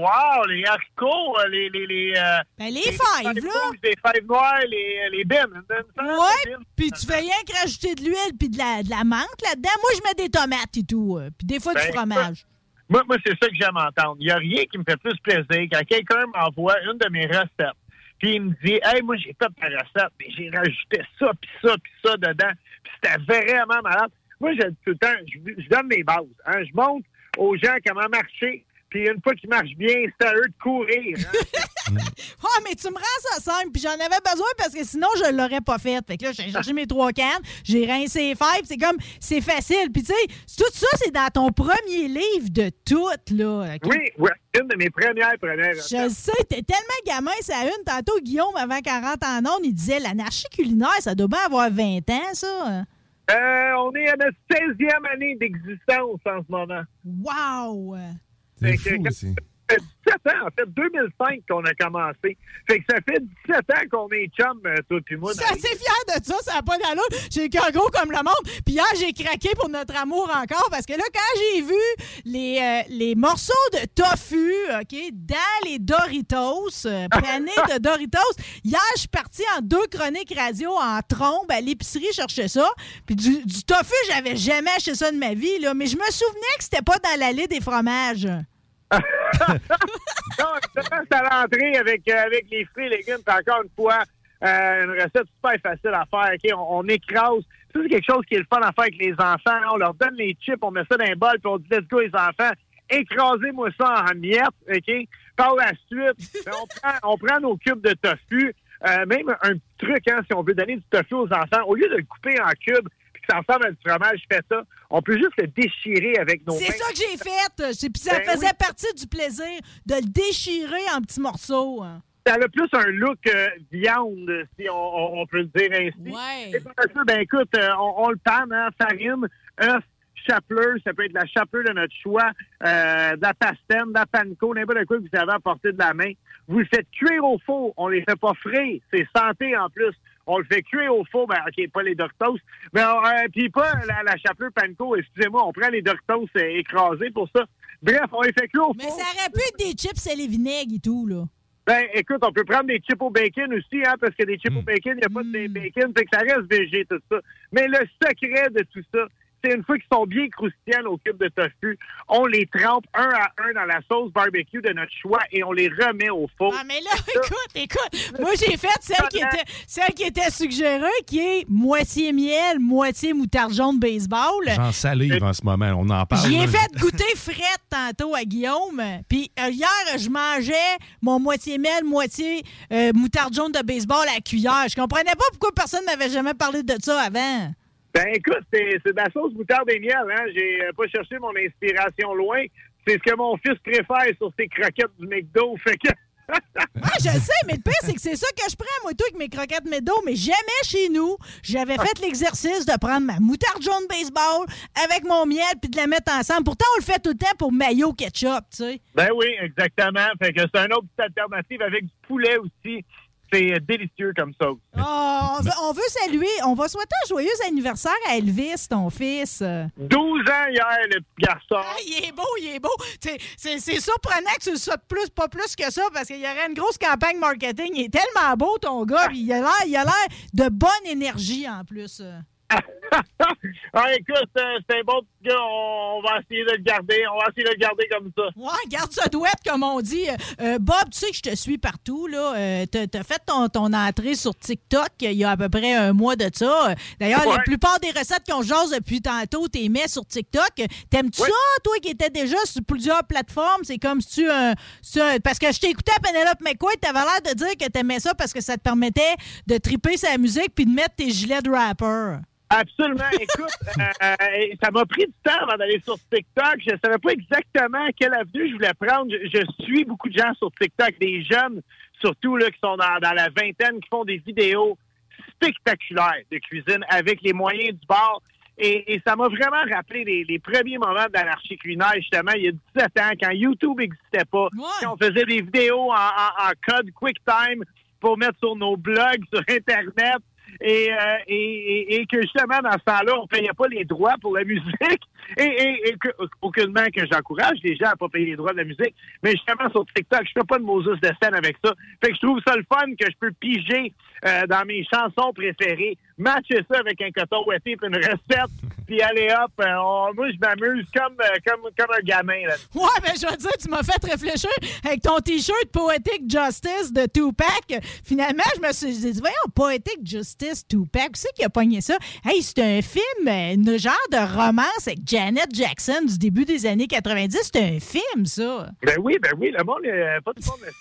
wow, les haricots, euh, les... Les, les, euh, Ben, les fèves, fèves là. Les fèves noires, les, les bines. Ouais, puis tu fais rien que rajouter de l'huile puis de la, de la menthe là-dedans. Moi, je mets des tomates et tout. Puis des fois, du Ben, fromage. Moi, moi c'est ça que j'aime entendre. Il n'y a rien qui me fait plus plaisir quand quelqu'un m'envoie une de mes recettes. Puis il me dit, hey, moi, j'ai fait ta recette, mais j'ai rajouté ça, puis ça, puis ça dedans. Puis c'était vraiment malade. Moi, j'ai tout le temps, je, je donne mes bases. Hein. Je montre aux gens comment marcher. Puis une fois qu'ils marchent bien, c'est à eux de courir. hein. Ah, mais tu me rends ça simple. Puis j'en avais besoin parce que sinon, je l'aurais pas fait. Fait que là, j'ai cherché mes trois cannes, j'ai rincé les fèves. C'est comme, c'est facile. Puis tu sais, tout ça, c'est dans ton premier livre de toutes, là. Oui, oui, une de mes premières premières Je le sais, t'es tellement gamin, ça une. Tantôt, Guillaume, avant 40 ans, non, il disait l'anarchie culinaire, ça doit bien avoir 20 ans, ça. Euh, on est à notre 16e année d'existence en ce moment. Wow! Fait que quand- Ça fait 17 ans, en fait, 2005 qu'on a commencé. Fait que ça fait 17 ans qu'on est chum, euh, toi puis moi. Je suis assez fière de ça, ça n'a pas d'allure. J'ai le cœur gros comme le monde. Puis hier, j'ai craqué pour notre amour encore parce que là, quand j'ai vu les, euh, les morceaux de tofu, OK, dans les Doritos, euh, de Doritos, hier, je suis partie en deux chroniques radio en trombe à l'épicerie chercher ça. Puis du, du tofu, j'avais jamais acheté ça de ma vie, là, mais je me souvenais que c'était pas dans l'allée des fromages. Non, justement, c'est à l'entrée avec, euh, avec les fruits et légumes. Encore une fois, euh, une recette super facile à faire. OK? On, écrase. C'est quelque chose qui est le fun à faire avec les enfants. On leur donne les chips, on met ça dans un bol, puis on dit let's go les enfants. Écrasez-moi ça en miettes, OK? Par la suite, ben, on, prend, on prend nos cubes de tofu. Euh, même un truc, hein, si on veut donner du tofu aux enfants, au lieu de le couper en cubes, ça ressemble à du fromage, je fais ça. On peut juste le déchirer avec nos mains. C'est ça que j'ai fait. C'est- Puis ça Ben faisait oui. partie du plaisir de le déchirer en petits morceaux. hein. ça a plus un look euh, viande, si on, peut le dire ainsi. Ouais. Et ça, ben écoute, euh, on, on le panne, hein, farine, œuf, chapelure, ça peut être la chapelure de notre choix, euh, de la pastène, de la panko, n'importe quoi que vous avez à portée de la main. Vous le faites cuire au four, on les fait pas frais, c'est santé en plus. On le fait cuire au four, ben ok, pas les Doritos, mais euh, puis pas la, la chapelure panko, excusez-moi, on prend les Doritos euh, écrasés pour ça. Bref, on les fait cuire au Mais four. ça aurait pu être des chips et les vinaigres et tout, là. Ben, écoute, on peut prendre des chips au bacon aussi, hein, parce que des chips au bacon, il n'y a pas de bacon, fait que ça reste végé, tout ça. Mais le secret de tout ça, c'est une fois qu'ils sont bien croustillants, nos cubes de tofu, on les trempe un à un dans la sauce barbecue de notre choix et on les remet au four. Ah, mais là, écoute, écoute, moi, j'ai fait celle qui, était, celle qui était suggérée, qui est moitié miel, moitié moutarde jaune baseball. J'en salive en ce moment, on en parle. J'y ai là. fait goûter frette tantôt à Guillaume. Puis euh, hier, je mangeais mon moitié miel, moitié euh, moutarde jaune de baseball à la cuillère. Je comprenais pas pourquoi personne m'avait jamais parlé de ça avant. Ben écoute, c'est de la sauce moutarde et miel, hein. J'ai euh, pas cherché mon inspiration loin. C'est ce que mon fils préfère sur ses croquettes du McDo. Fait que. Ah, je sais, mais le pire, c'est que c'est ça que je prends, moi, tout, avec mes croquettes médo, mais jamais chez nous. J'avais fait l'exercice de prendre ma moutarde jaune baseball avec mon miel puis de la mettre ensemble. Pourtant, on le fait tout le temps pour mayo ketchup, tu sais. Ben oui, exactement. Fait que c'est une autre petite alternative avec du poulet aussi. C'est euh, délicieux comme ça. Oh, on, veut, on veut saluer, on va souhaiter un joyeux anniversaire à Elvis, ton fils. 12 ans hier, le petit garçon. Ah, il est beau, il est beau. C'est- surprenant que tu le souhaites plus, pas plus que ça, parce qu'il y aurait une grosse campagne marketing. Il est tellement beau, ton gars, puis il a l'air il a l'air de bonne énergie en plus. Ah, écoute, euh, c'est un bon petit gars. On, va essayer de le garder. On va essayer de le garder comme ça. Ouais, garde ça douette, comme on dit. Euh, euh, Bob, tu sais que je te suis partout, là. Euh, t'as, fait ton, ton entrée sur TikTok il y a à peu près un mois de ça. D'ailleurs, Ouais. la plupart des recettes qu'on jase depuis tantôt, t'es mets sur TikTok. T'aimes-tu ça, toi, qui étais déjà sur plusieurs plateformes? C'est comme si tu... un- parce que je t'écoutais à Penelope McQuaid, t'avais l'air de dire que t'aimais ça parce que ça te permettait de triper sa musique puis de mettre tes gilets de rapper. Absolument. Écoute, euh, euh, ça m'a pris du temps avant d'aller sur TikTok. Je savais pas exactement quelle avenue je voulais prendre. Je, je suis beaucoup de gens sur TikTok, des jeunes surtout là, qui sont dans, dans la vingtaine, qui font des vidéos spectaculaires de cuisine avec les moyens du bord. Et, et ça m'a vraiment rappelé les, les premiers moments d'anarchie culinaire, justement, il y a 17 ans, quand YouTube n'existait pas, quand on faisait des vidéos en, en- en code QuickTime pour mettre sur nos blogs, sur Internet, et, euh, et, et- que justement, dans ce temps-là, on ne payait pas les droits pour la musique. Et, et, que, aucunement que j'encourage les gens à pas payer les droits de la musique. Mais justement, sur TikTok, je fais pas de Moses de scène avec ça. Fait que je trouve ça le fun que je peux piger euh, dans mes chansons préférées, matcher ça avec un coton ouetté puis une recette, puis aller hop, euh, on- moi je m'amuse comme, euh, comme, comme un gamin. Là. Ouais, ben je veux dire, tu m'as fait réfléchir avec ton t-shirt Poetic Justice de Tupac. Finalement, je me suis dit, voyons, Poetic Justice Tupac, qui c'est qui a pogné ça? Hey, c'est un film, euh, une genre de romance avec Janet Jackson du début des années 90. C'est un film, ça. Ben oui, ben oui, le monde, euh, pas tout le monde.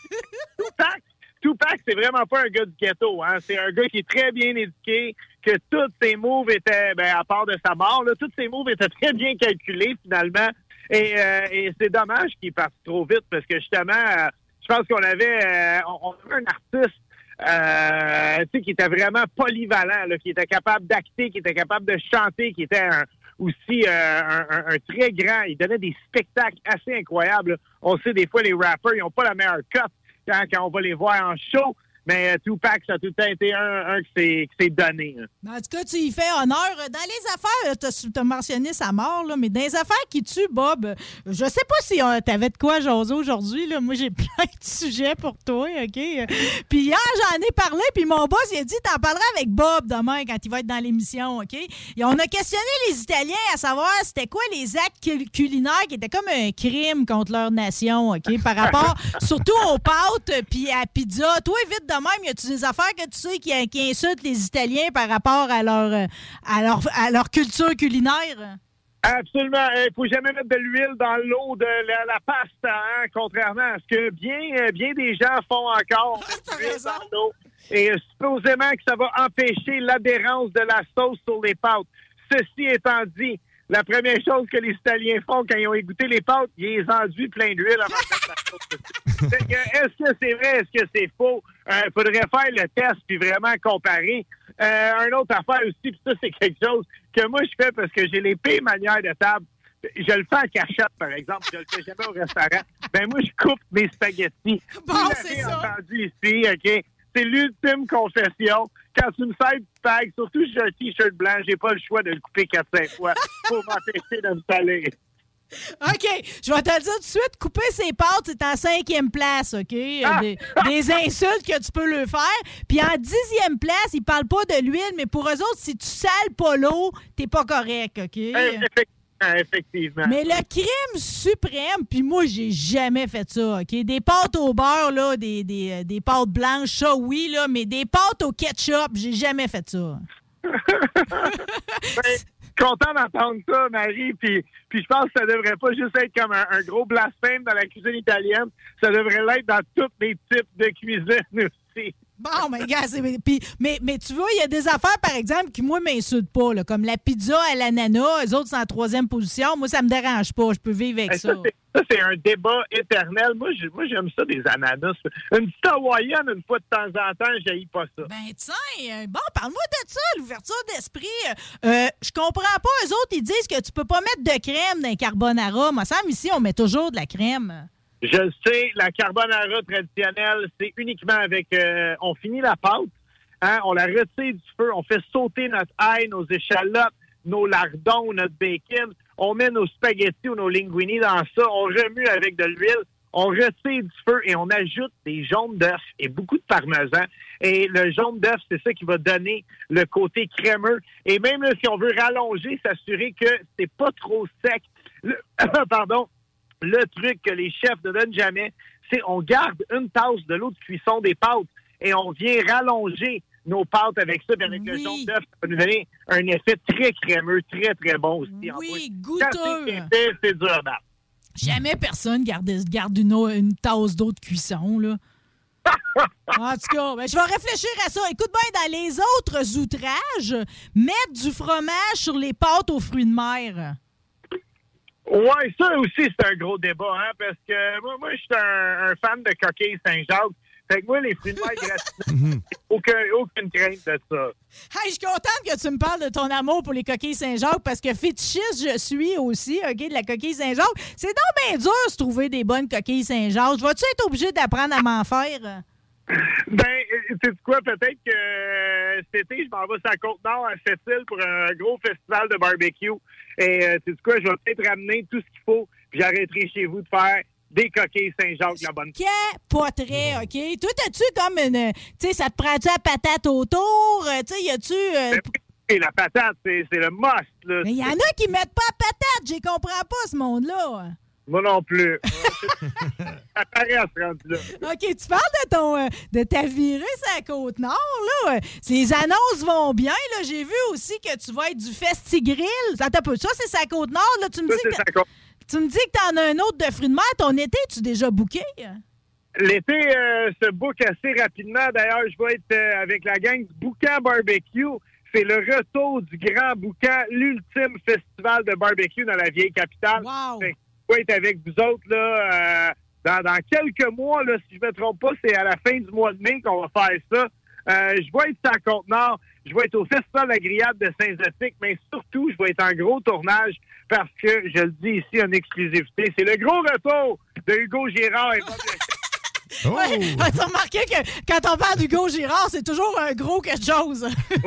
Tupac, Tupac, c'est vraiment pas un gars du ghetto. Hein. C'est un gars qui est très bien éduqué, que tous ses moves étaient, ben, à part de sa mort, tous ses moves étaient très bien calculés finalement. Et, euh, c'est dommage qu'il parte trop vite parce que justement, euh, je pense qu'on avait, euh, on, avait un artiste qui était vraiment polyvalent, qui était capable d'acter, qui était capable de chanter, qui était aussi un très grand. Il donnait des spectacles assez incroyables. On sait des fois les rappers, ils n'ont pas la meilleure cote quand, quand on va les voir en show. Mais euh, Tupac, ça a tout le temps été un, un qui s'est- donné. hein. En tout cas, tu y fais honneur. Dans les affaires, tu as, mentionné sa mort, là, mais dans les affaires qui tuent Bob, euh, je sais pas si euh, t'avais de quoi jaser aujourd'hui. Moi, j'ai plein de sujets pour toi, OK? Euh, Puis hier, j'en ai parlé, puis mon boss, il a dit t'en parleras avec Bob demain quand il va être dans l'émission, OK? Et on a questionné les Italiens à savoir c'était quoi les actes cul- culinaires qui étaient comme un crime contre leur nation, OK? Par rapport surtout aux pâtes euh, puis à la pizza. Toi, vite même, y a-tu des affaires que tu sais qui, qui insultent les Italiens par rapport à leur, euh, à leur, à leur culture culinaire? Absolument. Il faut jamais mettre de l'huile dans l'eau de la, la pasta, hein, contrairement à ce que bien, euh, bien des gens font encore. dans l'eau. Et euh, supposément que ça va empêcher l'adhérence de la sauce sur les pâtes. Ceci étant dit, la première chose que les Italiens font quand ils ont égoutté les pâtes, ils les enduisent plein d'huile avant de la Est-ce que c'est vrai? Est-ce que c'est faux? Il faudrait faire le test puis vraiment comparer. Euh, un autre affaire aussi, puis ça, c'est quelque chose que moi, je fais parce que j'ai les pires manières de table. Je le fais en cachette, par exemple. Je le fais jamais au restaurant. Ben moi, je coupe mes spaghettis. Bon, c'est ça. entendu ici, OK? C'est l'ultime confession. Quand tu me du spag, surtout si j'ai un T-shirt blanc, j'ai pas le choix de le couper 4-5 fois pour m'empêcher de me saler. OK, je vais te le dire tout de suite, couper ses pâtes, c'est en cinquième place, OK? Ah! Des, des insultes que tu peux le faire. Puis en dixième place, ils parlent pas de l'huile, mais pour eux autres, si tu sales pas l'eau, t'es pas correct, OK? Effectivement, effectivement. Mais le crime suprême, puis moi, j'ai jamais fait ça, OK? Des pâtes au beurre, là, des, des, euh, des pâtes blanches, ça, oui, là, mais des pâtes au ketchup, j'ai jamais fait ça. content d'entendre ça, Marie. Puis, puis je pense que ça devrait pas juste être comme un, un gros blasphème dans la cuisine italienne. Ça devrait l'être dans tous les types de cuisine aussi. Bon, mais gars, c'est- puis- mais, mais tu vois, il y a des affaires, par exemple, qui, moi, m'insultent pas, là, comme la pizza à l'ananas. Les autres sont en troisième position. Moi, ça me dérange pas. Je peux vivre avec Hey, ça. ça, c'est- un débat éternel. Moi, j'ai- moi, j'aime ça, des ananas. Une petite hawaïenne, une fois de temps en temps, j'haïs pas ça. Ben, tiens, euh, bon, parle-moi de ça, l'ouverture d'esprit. Euh, je comprends pas. Eux autres, ils disent que tu peux pas mettre de crème dans les carbonara. Moi, semble, ici, on met toujours de la crème. Je le sais, la carbonara traditionnelle, c'est uniquement avec... euh, on finit la pâte, hein, on la retire du feu, on fait sauter notre ail, nos échalotes, nos lardons, notre bacon, on met nos spaghettis ou nos linguini dans ça, on remue avec de l'huile, on retire du feu et on ajoute des jaunes d'œufs et beaucoup de parmesan. Et le jaune d'œuf, c'est ça qui va donner le côté crémeux. Et même là, si on veut rallonger, s'assurer que c'est pas trop sec. Le- pardon, le truc que les chefs ne donnent jamais, c'est on garde une tasse de l'eau de cuisson des pâtes et on vient rallonger nos pâtes avec ça. Puis avec le jaune d'œuf, ça va nous donner un effet très crémeux, très, très bon aussi. Oui, goûteux. c'est dur à battre. Jamais personne garde, garde une, eau- une tasse d'eau de cuisson, là. En tout cas, ben, je vais réfléchir à ça. Écoute bien, dans les autres outrages, mettre du fromage sur les pâtes aux fruits de mer. Ouais, ça aussi, c'est un gros débat, hein, parce que moi, moi je suis un, un fan de coquilles Saint-Jacques. Fait que moi, les fruits de mer gratinés, aucun, aucune crainte de ça. Hey, je suis contente que tu me parles de ton amour pour les coquilles Saint-Jacques parce que fétichiste, je suis aussi, OK, de la coquille Saint-Jacques. C'est donc bien dur de trouver des bonnes coquilles Saint-Jacques. Je vais-tu être obligé d'apprendre à m'en faire? Ben, sais quoi, peut-être que euh, cet été, je m'en vais la Côte-Nord à Sept-Îles pour un gros festival de barbecue. Et euh, tu sais quoi, je vais peut-être ramener tout ce qu'il faut, puis j'arrêterai chez vous de faire des coquilles Saint-Jacques, la bonne Capoterais, OK? Toi, t'as-tu comme une. Tu sais, ça te prend-tu la patate autour? Euh, Tu sais, y a-tu. euh, Et la patate, c'est le must, là. Mais il y en a qui mettent pas la patate. Je comprends pas, ce monde-là. Moi non plus. ça paraît à ce rendu-là. OK, tu parles de ton euh, de ta virée la Côte-Nord, là. Les annonces vont bien, là. J'ai vu aussi que tu vas être du Festigrill. Attends un peu. Ça, c'est sa Côte-Nord, là? Tu me dis que sa tu me dis que t'en as un autre de fruits de mer. Ton été, tu déjà booké? L'été euh, se book assez rapidement. D'ailleurs, je vais être euh, avec la gang du Boucan Barbecue. C'est le retour du Grand Boucan, l'ultime festival de barbecue dans la vieille capitale. Fait vais être avec vous autres là, euh, dans, quelques mois. Là, si je me trompe pas, c'est à la fin du mois de mai qu'on va faire ça. Euh, je vais être la Côte-Nord. Je vais être au Festival Grillade de Saint-Zotique, mais surtout, je vais être en gros tournage parce que, je le dis ici en exclusivité, c'est le gros retour de Hugo Girard et Bob Le Ouais. As-tu remarqué que quand on parle d'Hugo Girard, c'est toujours un gros quelque chose?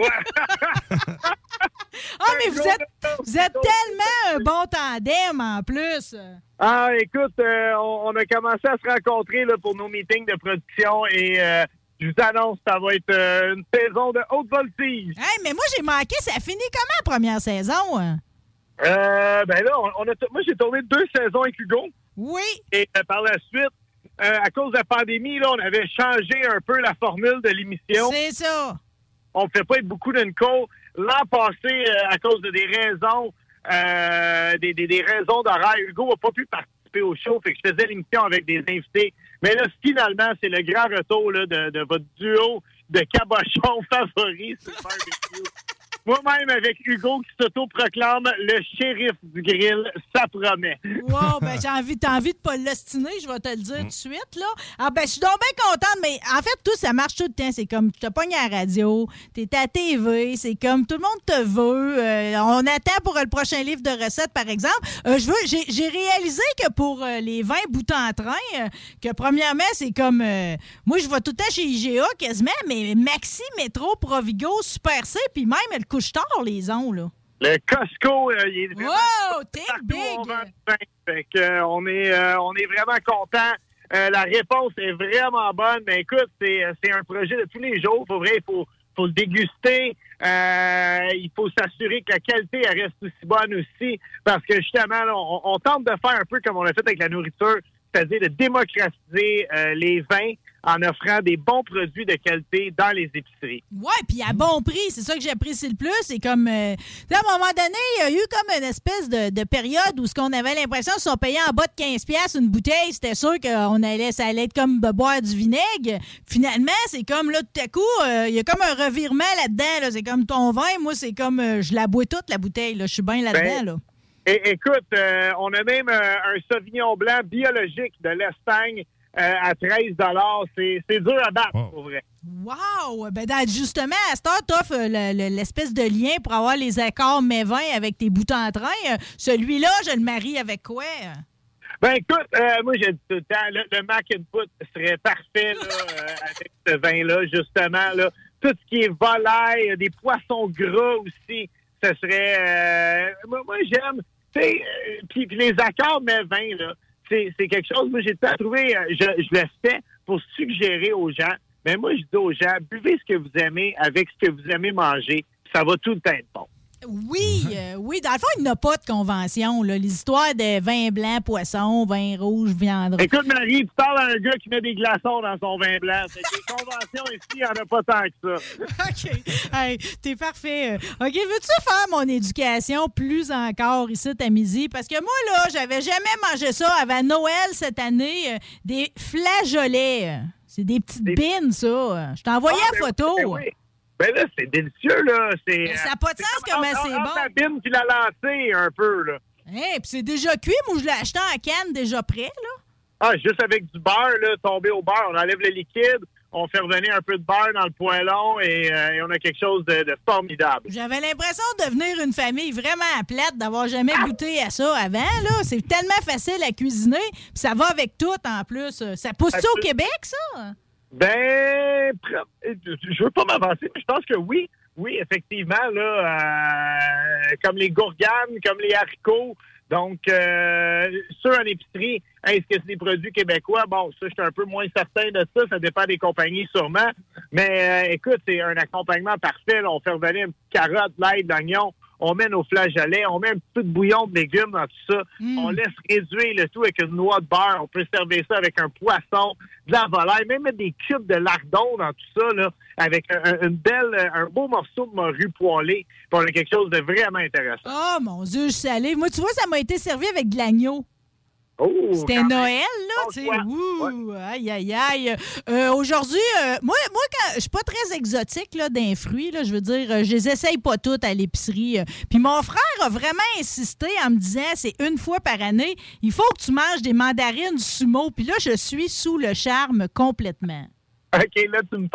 ah, mais vous êtes, vous êtes tellement un bon tandem en plus. Ah, écoute, euh, on, on a commencé à se rencontrer là, pour nos meetings de production et euh, je vous annonce ça va être euh, une saison de haute voltige. Hey, mais moi, j'ai manqué. Ça a fini comment la première saison? hein? Euh, ben là, on, on a moi, j'ai tourné deux saisons avec Hugo. Oui. Et euh, par la suite, euh, à cause de la pandémie, là, on avait changé un peu la formule de l'émission. C'est ça. On ne fait pas être beaucoup d'une co. L'an passé, euh, à cause de des raisons, euh, des, des, des raisons d'horaire, Hugo n'a pas pu participer au show, fait que je faisais l'émission avec des invités. Mais là, finalement, c'est le grand retour là, de, de votre duo de cabochons favoris sur le barbecue. Moi-même, avec Hugo qui s'auto-proclame le shérif du grill, ça promet. Wow, ben j'ai envie, t'as envie de pas l'ostiner, je vais te le dire tout de suite, là. Ah, ben, je suis donc bien contente, mais en fait, tout, ça marche tout le temps. C'est comme, tu te pognes à la radio, t'es à la TV, c'est comme, tout le monde te veut. Euh, on attend pour euh, le prochain livre de recettes, par exemple. Euh, je veux, j'ai j'ai réalisé que pour les 20 boutons en train, que premièrement, c'est comme, moi, je vais tout le temps chez IGA quasiment, mais Maxi, Métro, Provigo, Super C, puis même le couche-tard, les ont, là. Le Costco, euh, il est vraiment Wow, t'es big! Fait que, euh, on, est, euh, on est vraiment content. la réponse est vraiment bonne. Mais écoute, c'est c'est un projet de tous les jours. Pour vrai, il faut, faut le déguster. Il faut s'assurer que la qualité elle reste aussi bonne aussi. Parce que justement, là, on, on tente de faire un peu comme on l'a fait avec la nourriture, c'est-à-dire de démocratiser les vins en offrant des bons produits de qualité dans les épiceries. Ouais, puis à bon prix, c'est ça que j'apprécie le plus. C'est comme, euh, à un moment donné, il y a eu comme une espèce de, de période où ce qu'on avait l'impression qu'ils sont payés en bas de 15 pièces une bouteille, c'était sûr qu'on allait, ça allait être comme boire du vinaigre. Finalement, c'est comme là tout à coup, euh, il y a comme un revirement là-dedans. Là. C'est comme ton vin, moi c'est comme, euh, je la bois toute la bouteille. Là. Je suis bien là-dedans. Ben, là. Et, écoute, on a même un Sauvignon blanc biologique de l'Espagne à 13 C'est c'est dur à battre, pour vrai. Wow! Ben, justement, à cette heure, t'offres euh, le- le- l'espèce de lien pour avoir les accords mais vins avec tes bouts en train. Euh, Celui-là, je le marie avec quoi? Ben écoute, euh, moi j'ai dit tout le temps, le, le mac and put serait parfait là, euh, avec ce vin-là, justement. Là. Tout ce qui est volaille, des poissons gras aussi, ce serait... euh, moi, moi, j'aime... tu sais, euh, Puis puis les accords mais vins, là, c'est quelque chose... Moi, j'ai tout trouvé... euh, je, je le fais pour suggérer aux gens. Mais moi, je dis aux gens, buvez ce que vous aimez avec ce que vous aimez manger. Ça va tout le temps être bon. Oui, euh, oui. Dans le fond, il n'y a pas de convention. Là. Les histoires de vin blanc, poisson, vin rouge, viande. rouge. Écoute, Marie, tu parles à un gars qui met des glaçons dans son vin blanc. C'est des conventions ici, il n'y en a pas tant que ça. OK. Hey, t'es parfait. OK, veux-tu faire mon éducation plus encore ici à midi? Parce que moi, là, j'avais jamais mangé ça avant Noël cette année. euh, des flageolets. C'est des petites bines, ça. Je t'ai envoyé Ah, la ben photo. oui, ben oui. Ben là, c'est délicieux, là. C'est, ça n'a pas de sens comme c'est bon. la bine puis la lancée, un peu, là. Hey, puis c'est déjà cuit. Moi, je l'ai acheté en canne déjà prêt, là. Ah, juste avec du beurre, là, tombé au beurre. On enlève le liquide, on fait revenir un peu de beurre dans le poêlon et, euh, et on a quelque chose de, de formidable. J'avais l'impression de devenir une famille vraiment plate, d'avoir jamais goûté à ça avant. là. C'est tellement facile à cuisiner. Puis ça va avec tout en plus. Ça pousse-tu au. Québec, ça? Ben, je veux pas m'avancer, mais je pense que oui. Oui, effectivement, là, euh, comme les gourganes, comme les haricots. Donc, euh, ceux en épicerie, est-ce que c'est des produits québécois? Bon, ça, je suis un peu moins certain de ça. Ça dépend des compagnies, sûrement. Mais euh, écoute, c'est un accompagnement parfait. là. On fait revenir une petite carotte, l'ail, l'oignon. On met nos flageolets. On met un petit peu de bouillon de légumes dans tout ça. On laisse réduire le tout avec une noix de beurre. On peut servir ça avec un poisson, de la volaille, même mettre des cubes de lardon dans tout ça, là, avec un, un- une belle, un beau morceau de morue poêlée. Puis on a quelque chose de vraiment intéressant. Oh mon Dieu, je suis salée. Moi, tu vois, ça m'a été servi avec de l'agneau. Oh, C'était. Noël, là, tu sais. aïe, aïe, aïe. Euh, Aujourd'hui, euh, moi, moi quand, je suis pas très exotique là, d'un fruit, là, je veux dire, euh, je les essaye pas toutes à l'épicerie. Puis mon frère a vraiment insisté en me disant, c'est une fois par année, il faut que tu manges des mandarines sumo. Puis là, je suis sous le charme complètement. OK, là, tu me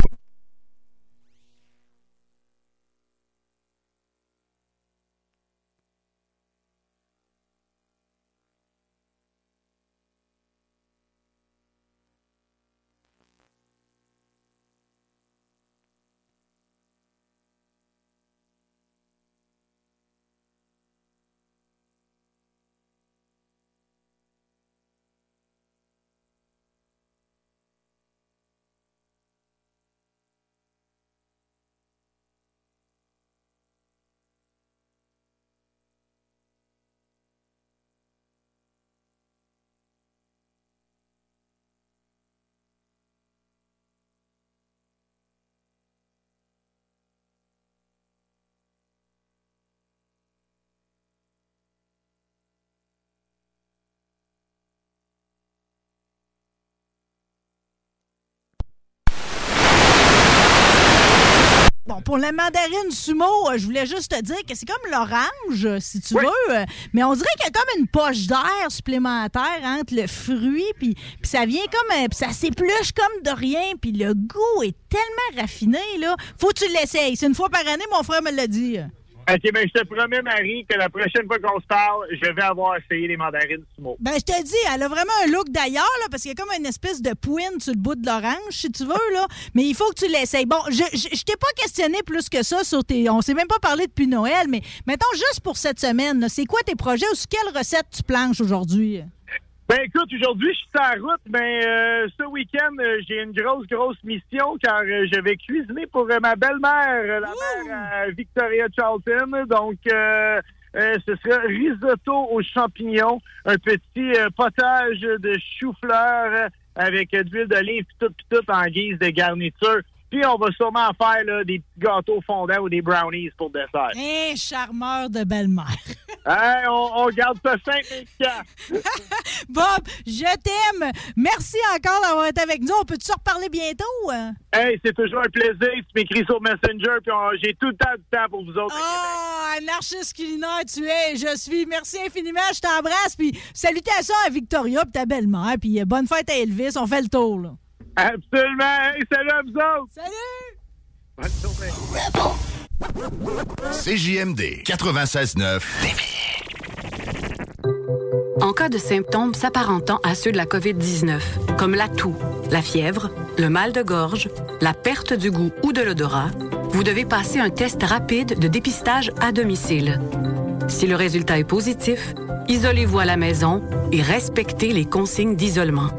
pour la mandarine sumo, euh, je voulais juste te dire que c'est comme l'orange, euh, si tu veux, euh, mais on dirait qu'il y a comme une poche d'air supplémentaire entre le fruit, puis puis ça vient comme, puis ça s'épluche comme de rien, puis le goût est tellement raffiné, là. Faut que tu l'essayes. C'est une fois par année, mon frère me l'a dit. OK, ben, je te promets, Marie, que la prochaine fois qu'on se parle, je vais avoir essayé les mandarines sumo. Ben, je te dis, elle a vraiment un look d'ailleurs, là, parce qu'il y a comme une espèce de pouine sur le bout de l'orange, si tu veux, là. Mais il faut que tu l'essayes. Bon, je, je, je t'ai pas questionné plus que ça sur tes. On s'est même pas parlé depuis Noël, mais mettons juste pour cette semaine, c'est quoi tes projets ou sur quelle recette tu planches aujourd'hui? Ben écoute, aujourd'hui, je suis la route, mais euh, ce week-end, euh, j'ai une grosse, grosse mission car euh, je vais cuisiner pour euh, ma belle-mère, euh, la mère Victoria Charlton. Donc, euh, euh, ce sera risotto aux champignons, un petit potage de chou-fleur avec de l'huile d'olive, tout, tout en guise de garniture. Puis on va sûrement faire là, des petits gâteaux fondants ou des brownies pour dessert. Un charmeur de belle-mère. Hey, on, on garde ça simple et. Bob, je t'aime. Merci encore d'avoir été avec nous. On peut-tu se reparler bientôt? Hey, c'est toujours un plaisir. Tu m'écris sur Messenger, puis j'ai tout le temps du temps pour vous autres. Ah, anarchiste culinaire, tu es, je suis. Merci infiniment, je t'embrasse. Puis salutations à Victoria et ta belle-mère. Puis euh, bonne fête à Elvis. On fait le tour, là. Absolument. Hey, salut à vous autres. Salut. Bonne journée. CJMD 96.9. En cas de symptômes s'apparentant à ceux de la COVID-19, comme la toux, la fièvre, le mal de gorge, la perte du goût ou de l'odorat, vous devez passer un test rapide de dépistage à domicile. Si le résultat est positif, isolez-vous à la maison et respectez les consignes d'isolement.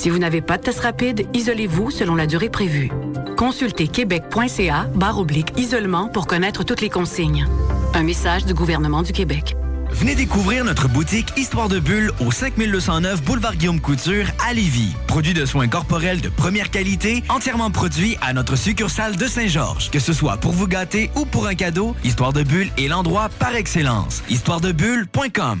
Si vous n'avez pas de test rapide, isolez-vous selon la durée prévue. Consultez québec.ca barre oblique isolement pour connaître toutes les consignes. Un message du gouvernement du Québec. Venez découvrir notre boutique Histoire de Bulle au 5209 Boulevard Guillaume Couture à Lévis. Produit de soins corporels de première qualité, entièrement produit à notre succursale de Saint-Georges. Que ce soit pour vous gâter ou pour un cadeau, Histoire de Bulle est l'endroit par excellence. Histoiredebulle.com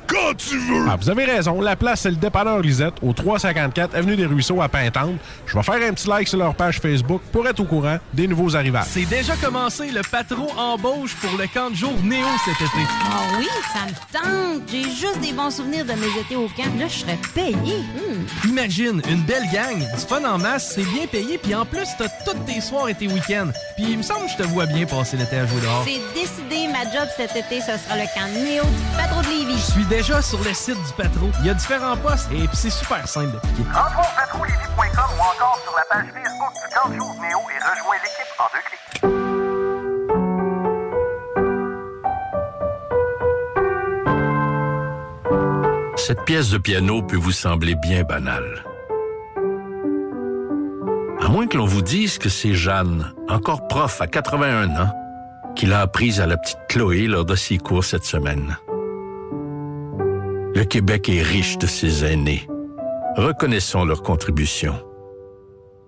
quand tu veux! Ah, vous avez raison. La place, c'est le dépanneur Lisette, au 354 Avenue des Ruisseaux à Pintante. Je vais faire un petit like sur leur page Facebook pour être au courant des nouveaux arrivages. C'est déjà commencé le patron embauche pour le camp de jour Néo cet été. Ah oui, ça me tente. J'ai juste des bons souvenirs de mes étés au camp. Là, je serais payé. Hmm. Imagine, une belle gang, du fun en masse, c'est bien payé, puis en plus, t'as toutes tes soirs et tes week-ends. Puis il me semble que je te vois bien passer l'été à jouer dehors. C'est décidé, ma job cet été, ce sera le camp Néo du Patro de Lévis. Je suis déjà sur le site du patron. Il y a différents postes et puis c'est super simple d'appliquer. Rentre au patrouillevie.com ou encore sur la page Facebook du camp de jour Néo et rejoins l'équipe en deux clics. Cette pièce de piano peut vous sembler bien banale. À moins que l'on vous dise que c'est Jeanne, encore prof à 81 ans, qui l'a apprise à la petite Chloé lors de ses cours cette semaine. Le Québec est riche de ses aînés. Reconnaissons leur contribution.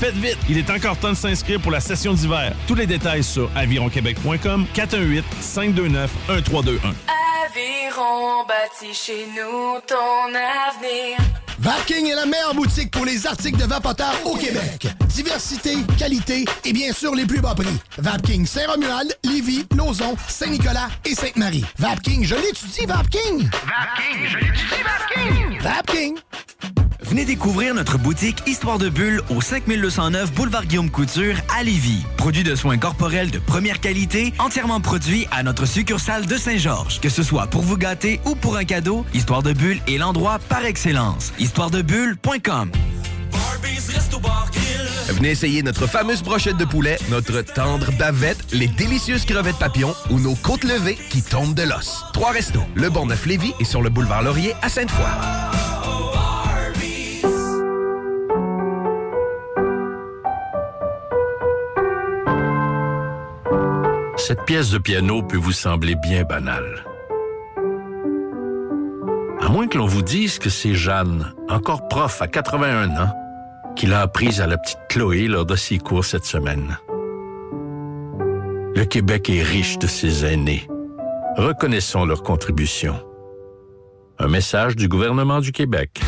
Faites vite, il est encore temps de s'inscrire pour la session d'hiver. Tous les détails sur avironquebec.com 418 529 1321. Aviron bâti chez nous ton avenir. Vapking est la meilleure boutique pour les articles de vapoteurs au Québec. Diversité, qualité et bien sûr les plus bas prix. Vapking Saint-Romuald, Lévis, Lauson, Saint-Nicolas et Sainte-Marie. Vapking, je l'étudie, Vapking! Vapking, je l'étudie, Vapking! Vapking! Venez découvrir notre boutique Histoire de Bulle au 5209 Boulevard Guillaume Couture à Lévis. Produit de soins corporels de première qualité, entièrement produit à notre succursale de Saint-Georges. Que ce soit pour vous gâter ou pour un cadeau, Histoire de Bulle est l'endroit par excellence. Histoiredebulle.com Venez essayer notre fameuse brochette de poulet, notre tendre bavette, les délicieuses crevettes papillons ou nos côtes levées qui tombent de l'os. Trois restos, le Bonneuf Lévis et sur le boulevard Laurier à Sainte-Foy. Cette pièce de piano peut vous sembler bien banale. À moins que l'on vous dise que c'est Jeanne, encore prof à 81 ans, qui l'a apprise à la petite Chloé lors de ses cours cette semaine. Le Québec est riche de ses aînés. Reconnaissons leur contribution. Un message du gouvernement du Québec.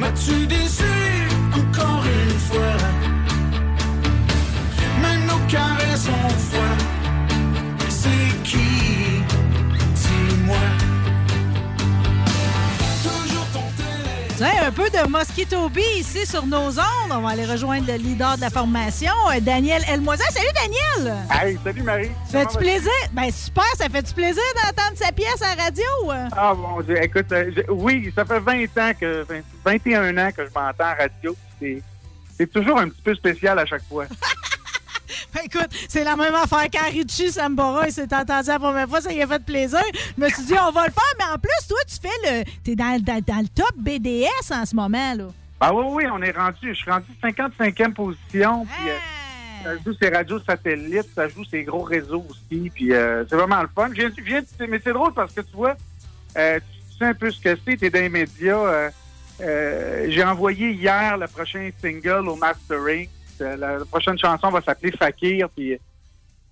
M'as-tu déçu? Mosquito Bee ici sur nos ondes. On va aller rejoindre le leader de la formation, euh, Daniel Elmoisin. Salut, Daniel! Hey, salut Marie. Fais-tu Comment vas-tu? plaisir? Ben super, ça fait-tu plaisir d'entendre sa pièce à la radio? Ah Dieu, écoute, euh, je- oui, ça fait 20 ans que, 20 21 ans que je m'entends en radio. C'est toujours un petit peu spécial à chaque fois. Ben, écoute, c'est la même affaire quand Richie Sambora il s'est entendu la première fois, ça lui a fait plaisir. Je me suis dit, on va le faire, mais en plus, toi, tu fais le. T'es dans, dans, dans le top BDS en ce moment, là. Ah oui, oui, on est rendu, je suis rendu 55e position, puis euh, ça joue ses radios satellites, ça joue ses gros réseaux aussi, puis euh, c'est vraiment le fun. Je viens- je viens de- mais c'est drôle parce que tu vois, euh, tu sais un peu ce que c'est, t'es dans les médias. J'ai envoyé hier le prochain single au mastering. La, la prochaine chanson va s'appeler Fakir, puis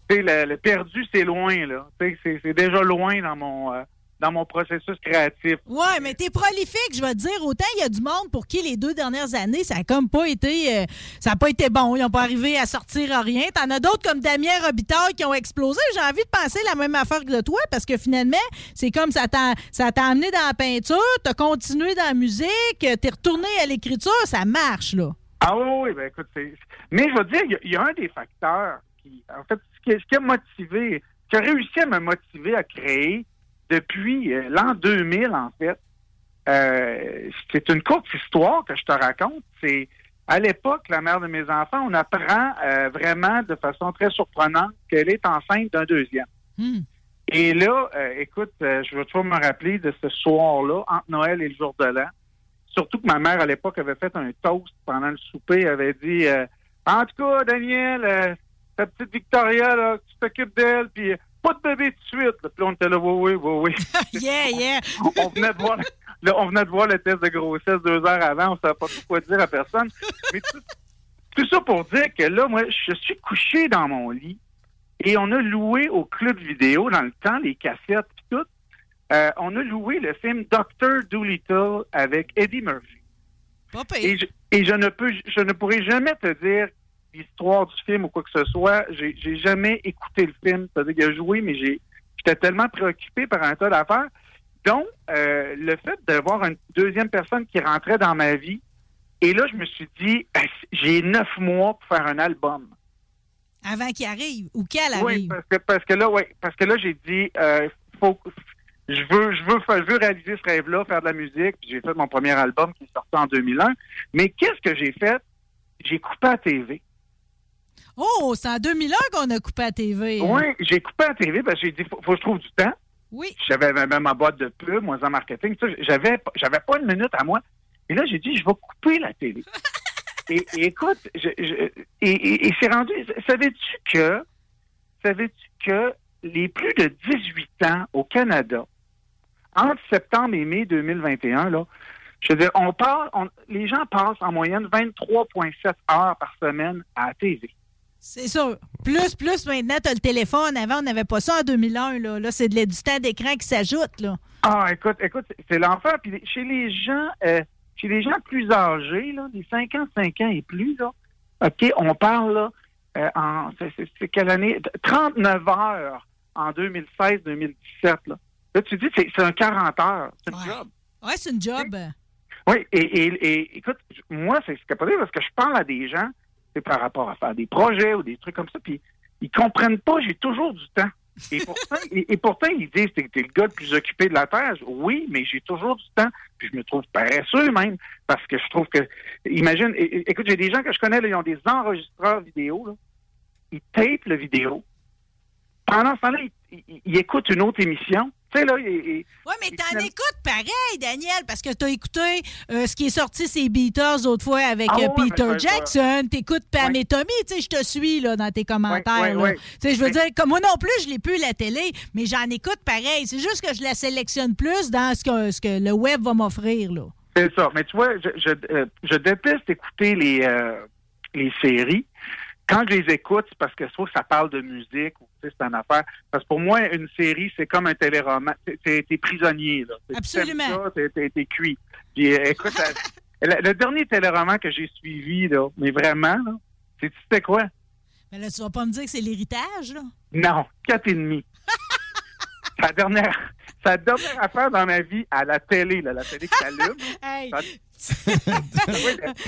tu sais, le, le perdu, c'est loin, là. Tu sais, c'est- c'est déjà loin dans mon, euh, dans mon processus créatif. Ouais, mais t'es prolifique, je vais te dire. Autant il y a du monde pour qui les deux dernières années, ça a comme pas été. euh, ça a pas été bon. Ils n'ont pas arrivé à sortir à rien. T'en as d'autres comme Damien Robitaille qui ont explosé. J'ai envie de penser la même affaire que de toi parce que finalement, c'est comme ça t'a ça t'a amené dans la peinture, t'as continué dans la musique, t'es retourné à l'écriture, ça marche, là. Ah oui, oui, ben écoute, c'est... Mais je veux dire, il y a- il y, a un des facteurs qui, en fait, ce qui, ce qui a motivé, qui a réussi à me motiver à créer depuis euh, l'an 2000, en fait, euh, c'est une courte histoire que je te raconte. C'est à l'époque, la mère de mes enfants, on apprend euh, vraiment de façon très surprenante qu'elle est enceinte d'un deuxième. Et là, écoute, je vais toujours me rappeler de ce soir-là, entre Noël et le jour de l'an. Surtout que ma mère, à l'époque, avait fait un toast pendant le souper. Avait dit En tout cas, Daniel, euh, ta petite Victoria, là, tu t'occupes d'elle, puis euh, pas de bébé tout de suite. Puis là, on était là, oui, oui, oui, oui. yeah, yeah. on, venait de voir, là, on venait de voir le test de grossesse deux heures avant. On savait pas trop quoi dire à personne. Mais tout, tout ça pour dire que là, moi, je suis couché dans mon lit et on a loué au club vidéo dans le temps les cassettes puis tout. Euh, on a loué le film Doctor Dolittle avec Eddie Murphy. Et je, et je ne peux, je ne pourrai jamais te dire l'histoire du film ou quoi que ce soit. J'ai j'ai jamais écouté le film. C'est-à-dire qu'il a joué, mais j'ai, j'étais tellement préoccupé par un tas d'affaires. Donc, euh, le fait d'avoir une deuxième personne qui rentrait dans ma vie, et là, je me suis dit, Ah, j'ai neuf mois pour faire un album. Avant qu'il arrive ou qu'elle Oui, arrive. parce que, parce que là, ouais, parce que là, j'ai dit, euh, faut, je veux, je veux, je veux réaliser ce rêve-là, faire de la musique. Puis j'ai fait mon premier album qui est sorti en 2001. Mais qu'est-ce que j'ai fait? J'ai coupé la TV. Oh, c'est en 2001 qu'on a coupé la TV. Oui, j'ai coupé la TV parce que j'ai dit, faut, faut que je trouve du temps. Oui. J'avais même ma boîte de pub, moi, en marketing. J'avais, j'avais pas une minute à moi. Et là, j'ai dit, je vais couper la télé. et, et écoute, je, je- et, et- et c'est rendu. Savais-tu que, savais-tu que les plus de 18 ans au Canada, entre septembre et mai 2021, là, je veux dire, on parle, on- les gens passent en moyenne 23,7 heures par semaine à la TV. C'est sûr. Plus, plus maintenant, tu as le téléphone. Avant, on n'avait pas ça en 2001. Là, là c'est du temps d'écran qui s'ajoute. Là. Ah, écoute, écoute, c'est- l'enfer. Puis chez les gens, euh, chez les gens plus âgés, là, des 55 ans et plus, là, OK, on parle là, euh, en c'est- quelle année? 39 heures en 2016-2017. Là. là, tu dis, c'est c'est un 40 heures. C'est un job. Ouais, c'est une job. Oui, et, et- et, écoute, moi, c'est capoté parce que je parle à des gens, par rapport à faire des projets ou des trucs comme ça, puis ils comprennent pas, j'ai toujours du temps. Et pourtant, et, et pourtant ils disent, t'es t'es le gars le plus occupé de la Terre. Oui, mais j'ai toujours du temps, puis je me trouve paresseux même, parce que je trouve que, imagine, écoute, j'ai des gens que je connais, là, ils ont des enregistreurs vidéo, là. ils tapent le vidéo. Pendant ce temps-là, ils, ils- ils écoutent une autre émission. Tu sais, là, ils- ils- Oui, mais t'en écoutes pareil, Daniel, parce que t'as écouté euh, ce qui est sorti, c'est Beatles, l'autre fois, avec Ah euh, ouais, Peter Jackson. T'écoutes Pam et Tommy, tu sais, je te suis là, dans tes commentaires. ouais, ouais. Tu sais, je veux dire, comme moi non plus, je l'ai plus la télé, mais j'en écoute pareil. C'est juste que je la sélectionne plus dans ce que, ce que le web va m'offrir, là. C'est ça. Mais tu vois, je, je, euh, je déteste écouter les, euh, les séries. Quand je les écoute, c'est parce que soit ça parle de musique ou tu sais, c'est une affaire. Parce que pour moi, une série, c'est comme un téléroman. T'es prisonnier, là. Absolument. t'es- cuit. Puis, euh, écoute, la- le, dernier téléroman que j'ai suivi, là, mais vraiment, là, c'est- c'était quoi? Mais là, tu vas pas me dire que c'est l'héritage, là? Non, quatre et demi. sa dernière, sa dernière affaire dans ma vie à la télé, là, la télé qui s'allume. Hey. Ça-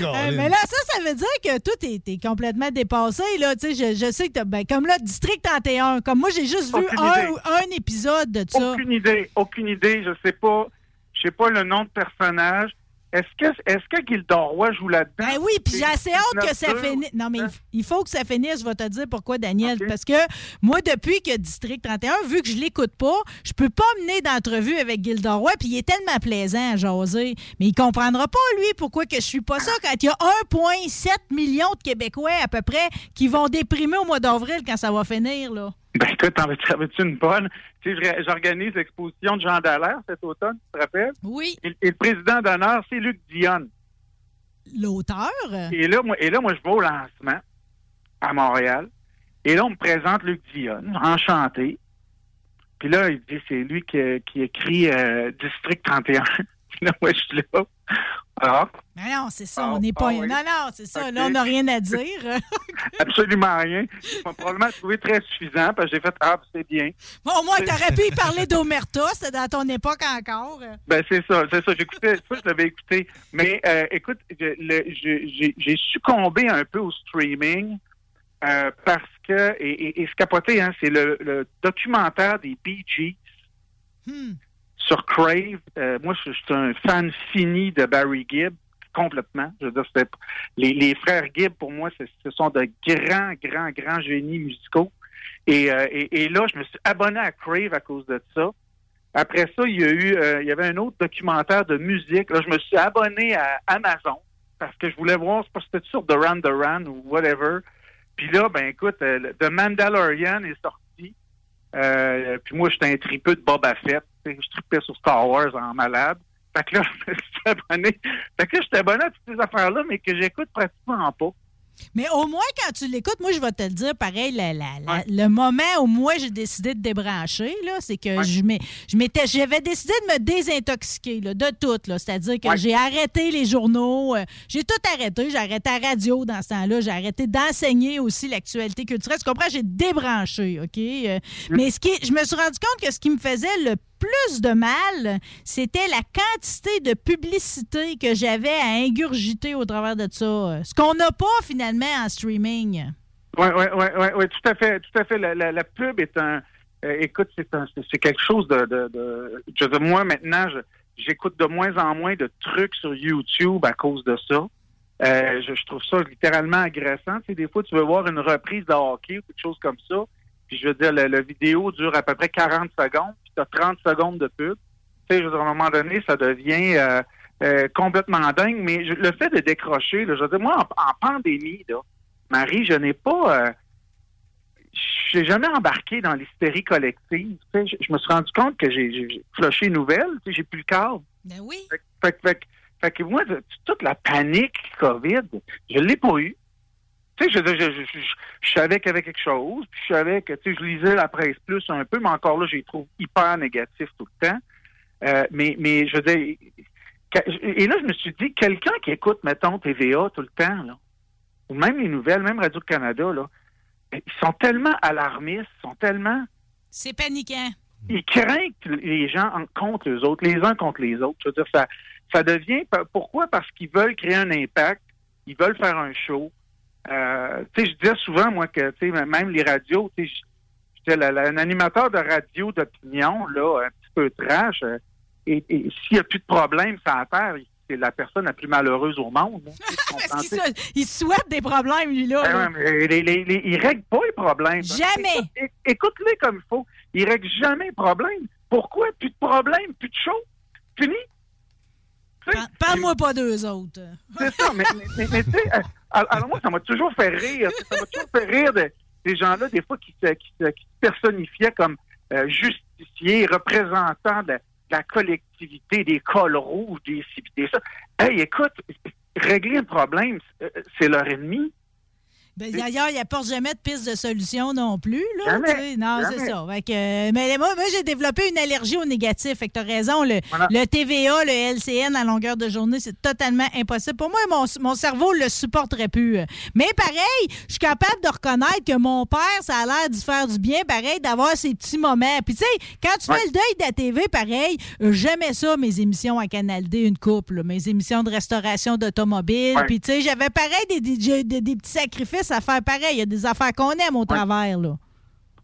Euh, mais là, ça, ça veut dire que toi, t'es es complètement dépassé. Là. Tu sais, Je, je sais que t'as- ben, comme là, District 31, comme moi, j'ai juste vu un, un épisode de ça. Aucune idée, aucune idée. Je sais pas, je sais pas le nom de personnage. Est-ce que, est-ce que Gildor Roy joue là-dedans? Ben oui, puis j'ai assez hâte que ça 19-2. finisse. Non, mais il f- il faut que ça finisse, je vais te dire pourquoi, Daniel. Parce que moi, depuis que District 31, vu que je l'écoute pas, je peux pas mener d'entrevue avec Gilda Roy, puis il est tellement plaisant à jaser. Mais il comprendra pas, lui, pourquoi que je suis pas ça quand il y a 1,7 million de Québécois à peu près qui vont déprimer au mois d'avril quand ça va finir, là. Ben écoute, t'en veux-tu une bonne? Tu sais, j'organise l'exposition de Jean Dallaire cet automne, tu te rappelles? Oui. Et, et le président d'honneur, c'est Luc Dionne. L'auteur? Et là, moi, et là, moi, je vais au lancement à Montréal. Et là, on me présente Luc Dionne, enchanté. Puis là, il dit, c'est lui qui, qui écrit euh, District 31. Puis là, moi, je suis là. Alors, Mais non, c'est ça, Ah, on n'est pas. ah oui. Non, non, c'est ça. Là, on n'a rien à dire. absolument rien. Ils m'ont probablement trouvé très suffisant parce que j'ai fait, ah, c'est bien. Bon, au moins, t'aurais pu y parler d'Omerta, c'était dans ton époque encore. Ben c'est ça, c'est ça. J'écoutais, ça je l'avais écouté. Mais euh, écoute, je- je- j'ai succombé un peu au streaming euh, parce que et, et, et ce capoté, hein, c'est le, le documentaire des Bee Gees sur Crave. Euh, moi, je, suis un fan fini de Barry Gibb complètement. Je veux dire, les, les frères Gibb pour moi, ce sont de grands, grands, grands génies musicaux. Et, euh, et, là, je me suis abonné à Crave à cause de ça. Après ça, il y a eu, euh, il y avait un autre documentaire de musique. Là, je me suis abonné à Amazon parce que je voulais voir, c'était sur Duran Duran ou whatever. Puis là, ben écoute, The Mandalorian est sorti. Puis moi, j'étais un tripeux de Boba Fett. Je tripais sur Star Wars en malade. Fait que là, je suis abonné. Fait que là, j'étais abonné à toutes ces affaires-là, mais que j'écoute pratiquement pas. Mais au moins, quand tu l'écoutes, moi, je vais te le dire, pareil, la- la- la- le moment où moi, j'ai décidé de débrancher, là, c'est que je je m'étais, j'avais décidé de me désintoxiquer là, de tout. là. C'est-à-dire que j'ai arrêté les journaux, euh, j'ai tout arrêté. J'ai arrêté la radio dans ce temps-là. J'ai arrêté d'enseigner aussi l'actualité culturelle. Tu comprends? J'ai débranché, OK? Euh, Mais ce qui, je me suis rendu compte que ce qui me faisait le plus de mal, c'était la quantité de publicité que j'avais à ingurgiter au travers de ça. Ce qu'on n'a pas finalement en streaming. Oui, oui, oui, ouais, ouais, tout à fait, tout à fait. La, pub est un. euh, écoute, c'est quelque chose de, de, de- moi maintenant, j'écoute de moins en moins de trucs sur YouTube à cause de ça. Euh, je, je trouve ça littéralement agressant. Tu sais, des fois, tu veux voir une reprise de hockey ou quelque chose comme ça. Puis je veux dire, la, la vidéo dure à peu près 40 secondes, puis tu as 30 secondes de pub. Tu sais, je veux dire, à un moment donné, ça devient euh, euh, complètement dingue. Mais je- le fait de décrocher, là, je veux dire, moi, en, en pandémie, là, Marie, je n'ai pas... euh, je n'ai jamais embarqué dans l'hystérie collective. Tu sais, je, je me suis rendu compte que j'ai flushé une nouvelle, tu sais, j'ai plus le câble. Ben oui. Fait, que- fait, que- fait, que- fait que moi, toute la panique COVID, je l'ai pas eu. Tu sais, je, je, je, je, savais qu'il y avait quelque chose, puis je savais que, tu sais, je lisais la presse plus un peu, mais encore là, je les trouve hyper négatifs tout le temps. Euh, mais, mais je veux dire, et là, je me suis dit, quelqu'un qui écoute, mettons, TVA tout le temps, là, ou même les nouvelles, même Radio-Canada, là, ils sont tellement alarmistes, ils sont tellement C'est paniquant. ils craignent les gens en- contre les autres, les uns contre les autres. Je veux dire, ça, ça devient. Pourquoi? Parce qu'ils veulent créer un impact, ils veulent faire un show. Euh, tu sais, je disais souvent, moi, que tu sais, même les radios, tu sais, un animateur de radio d'opinion, là, un petit peu trash, euh, et, et s'il n'y a plus de problème sur la Terre, c'est la personne la plus malheureuse au monde. comprends? Parce qu'il se- il souhaite des problèmes, lui, là. Ben là. ouais, mais les, les, les- ils règlent pas les problèmes. Jamais. Écoute- é- Écoute-les comme il faut. Ils règlent jamais les problèmes. Pourquoi? Plus de problèmes, plus de show. Fini. Par- Parle-moi pas d'eux autres. C'est ça, mais, mais, mais- mais tu sais, euh, alors moi, ça m'a toujours fait rire. Ça m'a toujours fait rire de, ces gens-là, des fois, qui se, qui se- qui se personnifiaient comme euh, justiciers, représentants de, de la collectivité, des cols rouges, des ci, des ça. Hey, écoute, régler un problème, c'est- c'est leur ennemi. Ben, D'ailleurs, il n'apporte jamais de piste de solution non plus. Là, Jamais. Non, c'est ça. Fait que, mais moi, moi j'ai développé une allergie au négatif. Fait que tu as raison. Le, Voilà. le TVA, le LCN à longueur de journée, c'est totalement impossible. Pour moi, mon, mon cerveau ne le supporterait plus. Mais pareil, je suis capable de reconnaître que mon père, ça a l'air d'y faire du bien, pareil, d'avoir ces petits moments. Puis, tu sais, quand tu fais le deuil de la TV, pareil, j'aimais ça, mes émissions à Canal D, une couple, mes émissions de restauration d'automobile. Ouais. Puis, tu sais, j'avais pareil des, des, des- des petits sacrifices à faire pareil. Il y a des affaires qu'on aime au travers, là.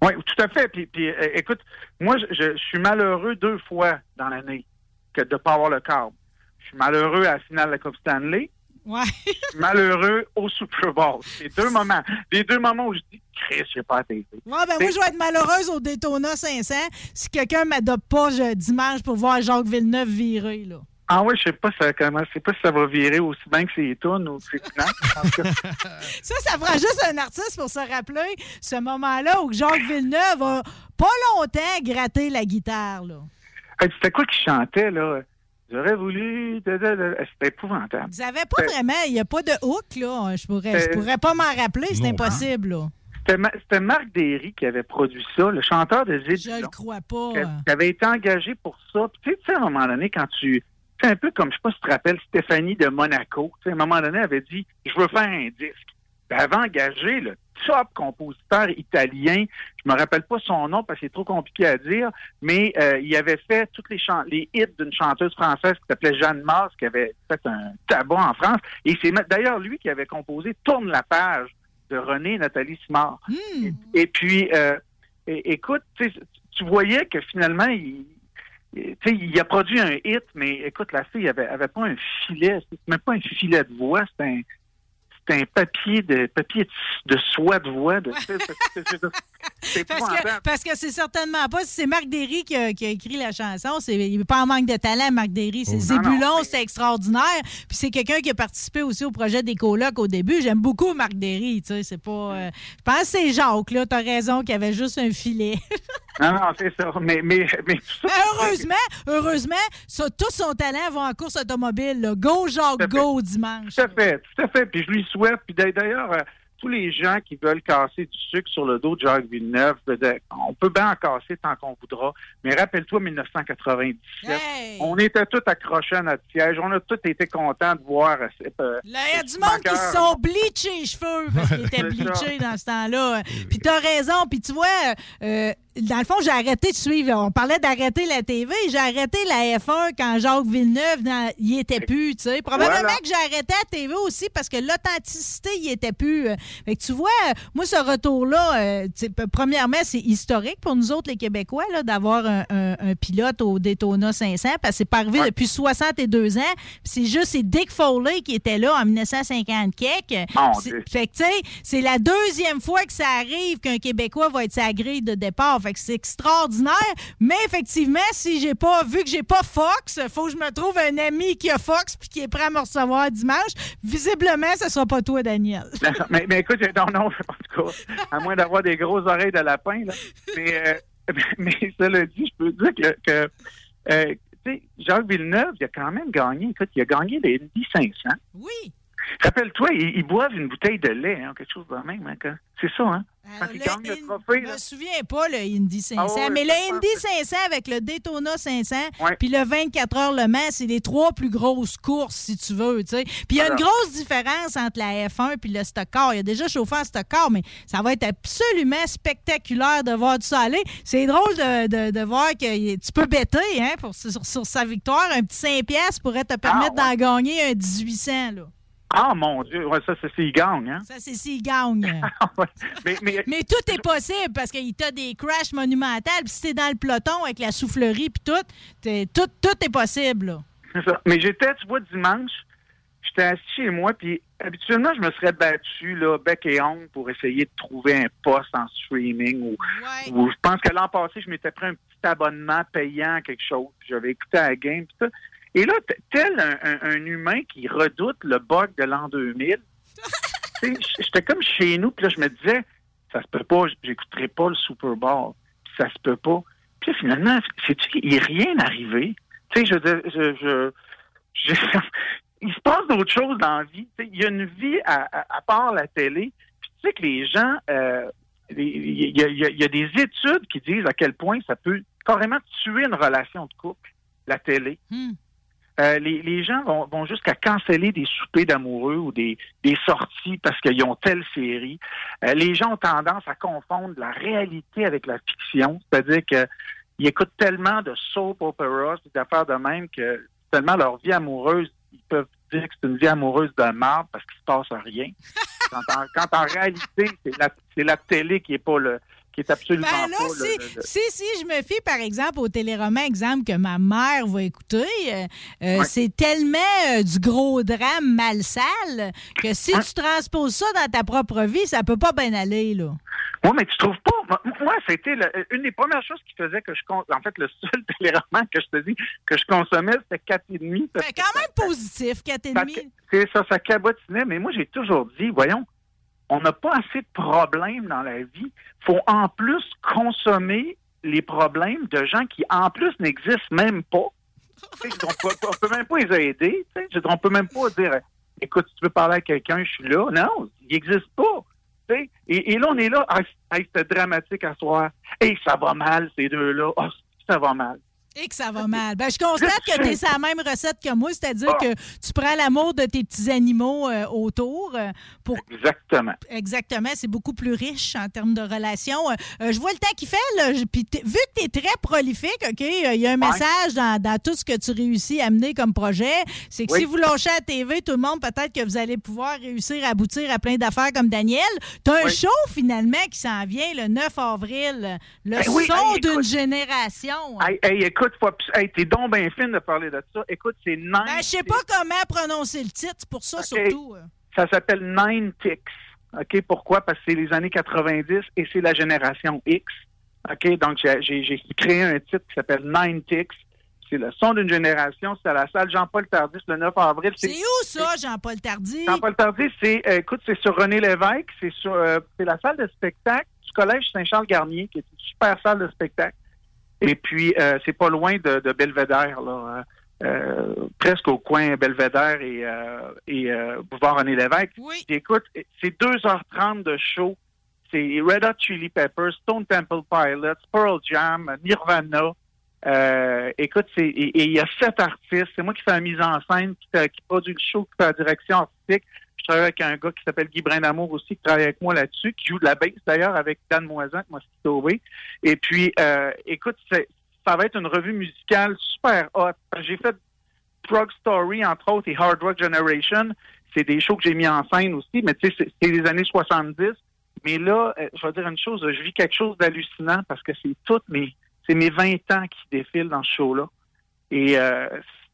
Oui, tout à fait. Puis, puis, euh, écoute, moi, je, suis malheureux deux fois dans l'année que de ne pas avoir le câble. Je suis malheureux à la finale de la Coupe Stanley. Ouais. Je suis malheureux au Super Bowl. C'est deux moments. Les deux moments où je dis, Chris, j'ai pas TV. Ouais, ben moi, je vais être malheureuse au Daytona 500 si quelqu'un ne m'adopte pas je- dimanche pour voir Jacques Villeneuve virer, là. Ah oui, je sais pas ça comment, je sais pas si ça va virer aussi bien que c'est tunes ou c'est Ça, ça fera juste un artiste pour se rappeler ce moment-là où Jacques Villeneuve a pas longtemps gratté la guitare, là. Hey, C'était quoi qui chantait, là? J'aurais voulu. C'était épouvantable. Vous avez pas vraiment, il n'y a pas de hook, là. Je pourrais, je pourrais pas m'en rappeler, c'est impossible, là. C'était Ma- C'était Marc Derry qui avait produit ça, le chanteur de Zid. Je le crois pas. qui avait été engagé pour ça. Puis, tu sais, tu sais, à un moment donné, quand tu. C'est un peu comme, je sais pas si tu te rappelles, Stéphanie de Monaco. Tu sais, à un moment donné, elle avait dit Je veux faire un disque. Puis, elle avait engagé le top compositeur italien. Je me rappelle pas son nom parce que c'est trop compliqué à dire, mais euh, il avait fait toutes les, les hits d'une chanteuse française qui s'appelait Jeanne Mars, qui avait fait un tabac en France. Et c'est d'ailleurs lui qui avait composé Tourne la page de René et Nathalie Simard. Hmm. Et, et puis, euh, écoute, tu sais, tu voyais que finalement, il, il a produit un hit, mais écoute, la fille avait, avait pas un filet, c'est même pas un filet de voix, c'est un, c'est un papier de papier de, de soie de voix. De, Parce que épouvantable. parce que c'est certainement pas, si c'est Marc Derry qui a, qui a écrit la chanson, c'est, il n'est pas en manque de talent, Marc Derry. C'est Oh. Zébulon, c'est extraordinaire. Puis c'est quelqu'un qui a participé aussi au projet des colocs au début. J'aime beaucoup Marc Derry, tu sais, c'est pas... euh, je pense que c'est Jacques, là, t'as raison, qui avait juste un filet. Non, non, c'est ça. Mais, mais, mais tout ça, Mais heureusement, heureusement, ça, tout son talent va en course automobile. là. Go, Jacques, go dimanche. Tout à fait, tout à fait. Puis je lui souhaite. Puis d'a- d'ailleurs, euh, tous les gens qui veulent casser du sucre sur le dos de Jacques Villeneuve, veux dire, on peut bien en casser tant qu'on voudra. Mais rappelle-toi 1997. On était tous accrochés à notre siège. On a tous été contents de voir. euh, euh, Là, il y a du monde qui se sont bleachés les cheveux parce qu'ils étaient bleachés dans ce temps-là. Puis t'as raison. Puis tu vois, euh, dans le fond, j'ai arrêté de suivre. On parlait d'arrêter la TV. J'ai arrêté la F1 quand Jacques Villeneuve, dans- il était plus, tu sais. Probablement Voilà. que j'ai arrêté la TV aussi parce que l'authenticité, il était plus. Fait que tu vois, moi, ce retour-là, euh, premièrement, c'est historique pour nous autres, les Québécois, d'avoir un, un- un pilote au Daytona 500 parce que c'est pas arrivé depuis 62 ans. C'est juste, c'est Dick Foley qui était là en 1950 quelque. Fait que, tu sais, c'est la deuxième fois que ça arrive qu'un Québécois va être sa grille de départ. Fait que c'est extraordinaire. Mais effectivement, si j'ai pas, vu que j'ai pas Fox, faut que je me trouve un ami qui a Fox puis qui est prêt à me recevoir dimanche. Visiblement, ce sera pas toi, Daniel. mais, mais écoute, non, non, en tout cas, à moins d'avoir des grosses oreilles de lapin, là. Mais, euh, mais cela dit, je peux dire que, que euh, Jacques Villeneuve, il a quand même gagné. Écoute, il a gagné les Indy 500. Oui. Rappelle-toi, ils, ils boivent une bouteille de lait, hein, quelque chose de même. Hein, c'est ça, hein? Quand ils gagnent le trophée, Je me souviens pas, le Indy 500. Ah ouais, mais le Indy 500 avec le Daytona 500, Ouais. puis le 24 heures Le Mans, c'est les trois plus grosses courses, si tu veux. Puis il y a une grosse différence entre la F1 puis le stock car. Il y a déjà chauffeur stock car, mais ça va être absolument spectaculaire de voir tout ça aller. C'est drôle de, de- de voir que tu peux bêter hein, pour, sur, sur sa victoire. Un petit 5 piastres pourrait te permettre d'en gagner un 1800. Là. Ah, mon Dieu, ouais, ça, c'est s'il gagne, hein? Ça, c'est s'il gagne. Mais, mais, Mais tout est possible parce qu'il t'a des crashs monumentales. Puis si t'es dans le peloton avec la soufflerie puis tout, tout, tout est possible. là. C'est ça. Mais j'étais, tu vois, dimanche, j'étais assis chez moi, puis habituellement, je me serais battu, là, bec et ongle, pour essayer de trouver un poste en streaming. Ou, ou je pense que l'an passé, je m'étais pris un petit abonnement payant à quelque chose. puis J'avais écouté la game, puis ça. Et là, tel un, un- un humain qui redoute le bug de l'an 2000, tu sais, j'étais comme chez nous, puis là, je me disais, ça se peut pas, j'écouterai pas le Super Bowl. Puis ça se peut pas. Puis là, finalement, c'est-tu qu'il n'est rien arrivé? Tu sais, je, veux dire, je, je, je- il se passe d'autres choses dans la vie. Il y a une vie à, à- à part la télé. Puis tu sais que les gens, euh, il y, a, il y a- il y a des études qui disent à quel point ça peut carrément tuer une relation de couple, la télé. Euh, les, les gens vont, vont jusqu'à canceller des soupers d'amoureux ou des, des sorties parce qu'ils ont telle série. Euh, les gens ont tendance à confondre la réalité avec la fiction, c'est-à-dire que ils écoutent tellement de soap operas, d'affaires de même que tellement leur vie amoureuse, ils peuvent dire que c'est une vie amoureuse de marde parce qu'il se passe rien. quand, en, quand en réalité, c'est la, la télé qui est pas le, qui est absolument Ben là, pas si, le, le- le- si, si je me fie, par exemple, au téléroman, exemple, que ma mère va écouter, euh, euh, c'est tellement euh, du gros drame mal sale que si tu transposes ça dans ta propre vie, ça peut pas bien aller, là. Oui, mais tu trouves pas? Moi, c'était une des premières choses qui faisait que je En fait, le seul téléroman que je te dis que je consommais, c'était 4,5. parce C'est que quand même positif, 4,5. C'est ça, ça cabotinait. Mais moi, j'ai toujours dit, voyons, on n'a pas assez de problèmes dans la vie. faut en plus consommer les problèmes de gens qui, en plus, n'existent même pas. On on peut même pas les aider. tu sais. Je veux dire, On peut même pas dire, écoute, si tu veux parler à quelqu'un, je suis là. Non, il n'existe pas. Et, et là, on est là, ah, c'était dramatique à soir. Hey, ça va mal, ces deux-là. Ah, ça va mal. Et que ça va mal. Ben, je constate que tu es sur la même recette que moi, c'est-à-dire Ah. que tu prends l'amour de tes petits animaux euh, autour euh, pour Exactement. Exactement, c'est beaucoup plus riche en termes de relations. Euh, je vois le temps qu'il fait, là, puis vu que tu es très prolifique, OK, il y a un message dans, dans tout ce que tu réussis à mener comme projet, c'est que Oui. si vous lâchez à la TV, tout le monde, peut-être que vous allez pouvoir réussir à aboutir à plein d'affaires comme Daniel. Tu as un show, finalement, qui s'en vient le 9 avril, le Ben oui, son hey, d'une génération. Hey, hey, écoute, faut abs- hey, t'es donc bien fine de parler de ça. Écoute, c'est Nine. Ben, je sais pas comment prononcer le titre, pour ça, surtout. euh. Ça s'appelle Nine Ticks. OK? Pourquoi? Parce que c'est les années 90 et c'est la génération X. OK? Donc, j'ai- créé un titre qui s'appelle Nine Ticks. C'est le son d'une génération. C'est à la salle Jean-Paul Tardis le 9 avril. C'est où ça, Jean-Paul Tardy? Jean-Paul Tardis, c'est, euh, écoute, c'est sur René Lévesque. C'est sur, euh, c'est la salle de spectacle du Collège Saint-Charles-Garnier, qui est une super salle de spectacle. Et puis, euh, c'est pas loin de, de Belvédère, là. hein. Euh, presque au coin Belvédère et, euh, et euh, Boulevard René Lévesque. Oui. Écoute, c'est 2h30 de show. C'est Red Hot Chili Peppers, Stone Temple Pilots, Pearl Jam, Nirvana. Euh, écoute, c'est et il y a sept artistes. C'est moi qui fais la mise en scène, qui, qui produit le show, qui fait la direction artistique. Je travaille avec un gars qui s'appelle Guy Brindamour aussi, qui travaille avec moi là-dessus, qui joue de la bass d'ailleurs avec Dan Moisan, que Mosquito Way. Et puis, euh, écoute, ça va être une revue musicale super hot. J'ai fait Prog Story, entre autres, et Hard Rock Generation. C'est des shows que j'ai mis en scène aussi, mais tu sais, c'est- les années 70. Mais là, euh, je vais dire une chose, je vis quelque chose d'hallucinant parce que c'est toutes mes, c'est mes 20 ans qui défilent dans ce show-là. Et euh,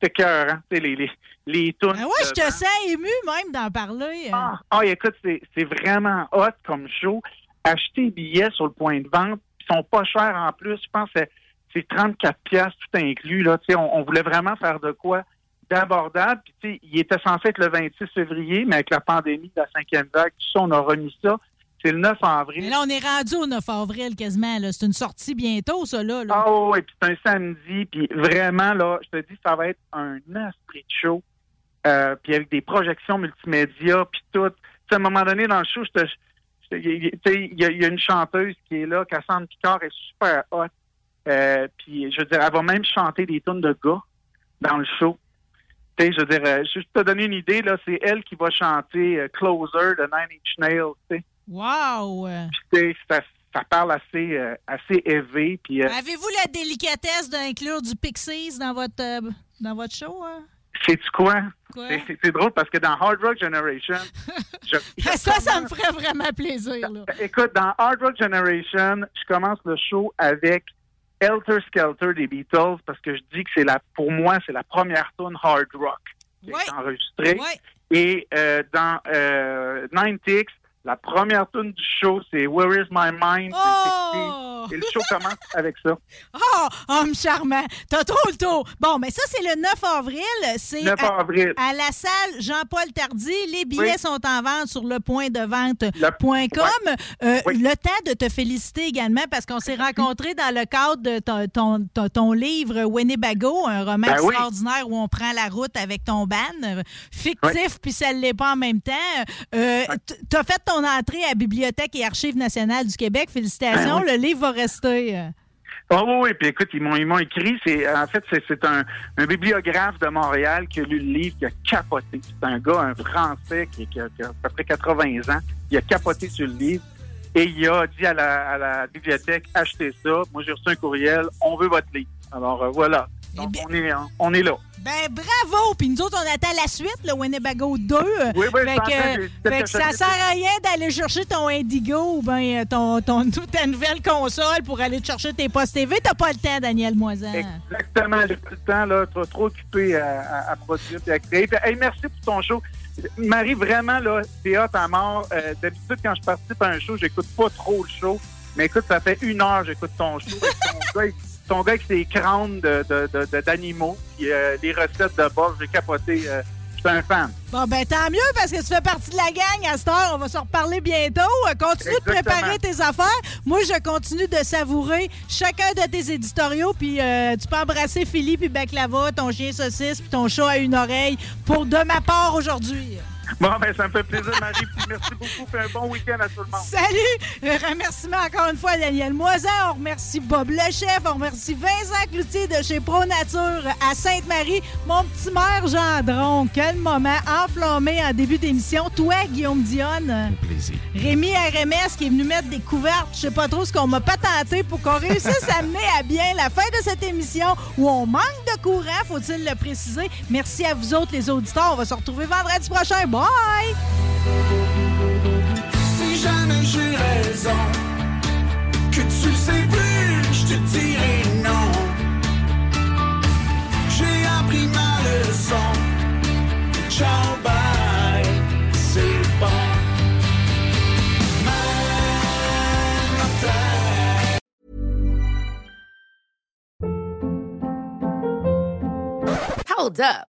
cœur, hein? Tu sais, les, les, les tunes. Ah ouais, je de- te sens ému même d'en parler. euh. ah, écoute, c'est vraiment hot comme show. Acheter des billets sur le point de vente, ils sont pas chers en plus. Je pense que c'est- c'est 34 pièces tout inclus. Là. Tu sais, On, on voulait vraiment faire de quoi d'abordable. Puis, tu sais, il était censé être le 26 février, mais avec la pandémie de la cinquième vague, tout ça, on a remis ça. C'est le 9 avril. Mais là, on est rendu au 9 avril quasiment. C'est une sortie bientôt, ça, là. là. Ah oui, puis c'est un samedi, puis vraiment, là, je te dis, ça va être un esprit de show. Euh, puis avec des projections multimédia, puis tout. Tu sais, à un moment donné, dans le show, il y, tu sais, il y a, une chanteuse qui est là, Cassandre Picard, est super hot. Euh, puis, je veux dire, elle va même chanter des tunes de gars dans le show. Tu sais, je veux dire, euh, juste te donner une idée, là, c'est elle qui va chanter euh, Closer de Nine Inch Nails, tu sais. Wow! ça, ça parle assez, euh, assez élevé, puis... euh, Avez-vous la délicatesse d'inclure du Pixies dans votre, euh, dans votre show? hein? Sais-tu quoi? Quoi? C'est- drôle parce que dans Hard Rock Generation, je- je Ça, ça me ferait vraiment plaisir. Là. écoute, dans Hard Rock Generation, je commence le show avec Helter Skelter des Beatles parce que je dis que c'est la, pour moi, c'est la première tune hard rock qui est enregistrée. Et euh, dans euh, 90X, la première tune du show, c'est Where Is My Mind? Oh! Et le show commence avec ça. Oh, homme charmant! T'as trop le tour! Bon, mais ça, c'est le 9 avril. C'est 9 à, avril. à la salle Jean-Paul Tardy. Les billets Oui. sont en vente sur le point de vente.com. Euh, Le temps de te féliciter également parce qu'on s'est rencontrés dans le cadre de ton, ton, ton- ton livre Winnebago, un roman Ben oui. extraordinaire où on prend la route avec ton ban, fictif, puis ça ne l'est pas en même temps. Euh, T'as fait ton entrée à Bibliothèque et Archives nationales du Québec. Félicitations. Ben oui. Le livre va rester. euh. Oh oui, oui, puis écoute, ils m'ont écrit, c'est en fait c'est c'est un, un bibliographe de Montréal qui a lu le livre, qui a capoté. C'est un gars, un Français qui, qui a, qui a à peu près 80 ans, il a capoté sur le livre et il a dit à la, à la bibliothèque achetez ça. Moi j'ai reçu un courriel, on veut votre livre. Alors euh, voilà. Donc on est on est là. Ben bravo! Puis nous autres, on attend la suite, le Winnebago 2. Oui, oui, fait que, fait que ça sert à rien d'aller chercher ton Indigo ou ben ton, ton, ta nouvelle console pour aller te chercher tes postes TV. T'as pas le temps, Daniel Moisan. Exactement, j'ai pas le temps, là, trop, trop occupé à, à- à produire et à créer. Hey, merci pour ton show. Marie, vraiment, là, c'est hot à mort. Euh, D'habitude, quand je participe à un show, j'écoute pas trop le show. Mais écoute, ça fait une heure que j'écoute ton show. ton, gars, avec ses crânes de- de- de- de- d'animaux, puis euh, les recettes de base, j'ai capoté. euh, je suis un fan. Bon, ben tant mieux parce que tu fais partie de la gang à cette heure. On va se reparler bientôt. Euh, Continue de préparer tes affaires. Moi, je continue de savourer chacun de tes éditoriaux. Puis euh, tu peux embrasser Philippe puis Baklava, ton chien saucisse puis ton chat à une oreille pour de ma part aujourd'hui. Bon, ben, ça me fait plaisir, Marie. Puis merci beaucoup. Fais un bon week-end à tout le monde. Salut! Euh, Remerciement encore une fois à Daniel Moisan. On remercie Bob le chef. On remercie Vincent Cloutier de chez Pro Nature à Sainte-Marie. Mon petit maire Gendron. Quel moment enflammé en début d'émission. Toi, Guillaume Dionne. Plaisir. Rémi RMS qui est venu mettre des couvertes. Je sais pas trop ce qu'on m'a patenté pour qu'on réussisse à mener à bien la fin de cette émission où on manque de courant, faut-il le préciser. Merci à vous autres, les auditeurs. On va se retrouver vendredi prochain. Bye! Si jamais j'ai raison, que tu le sais plus, je te dirai non. J'ai appris ma leçon. Ciao, bye, c'est bon. Hold up.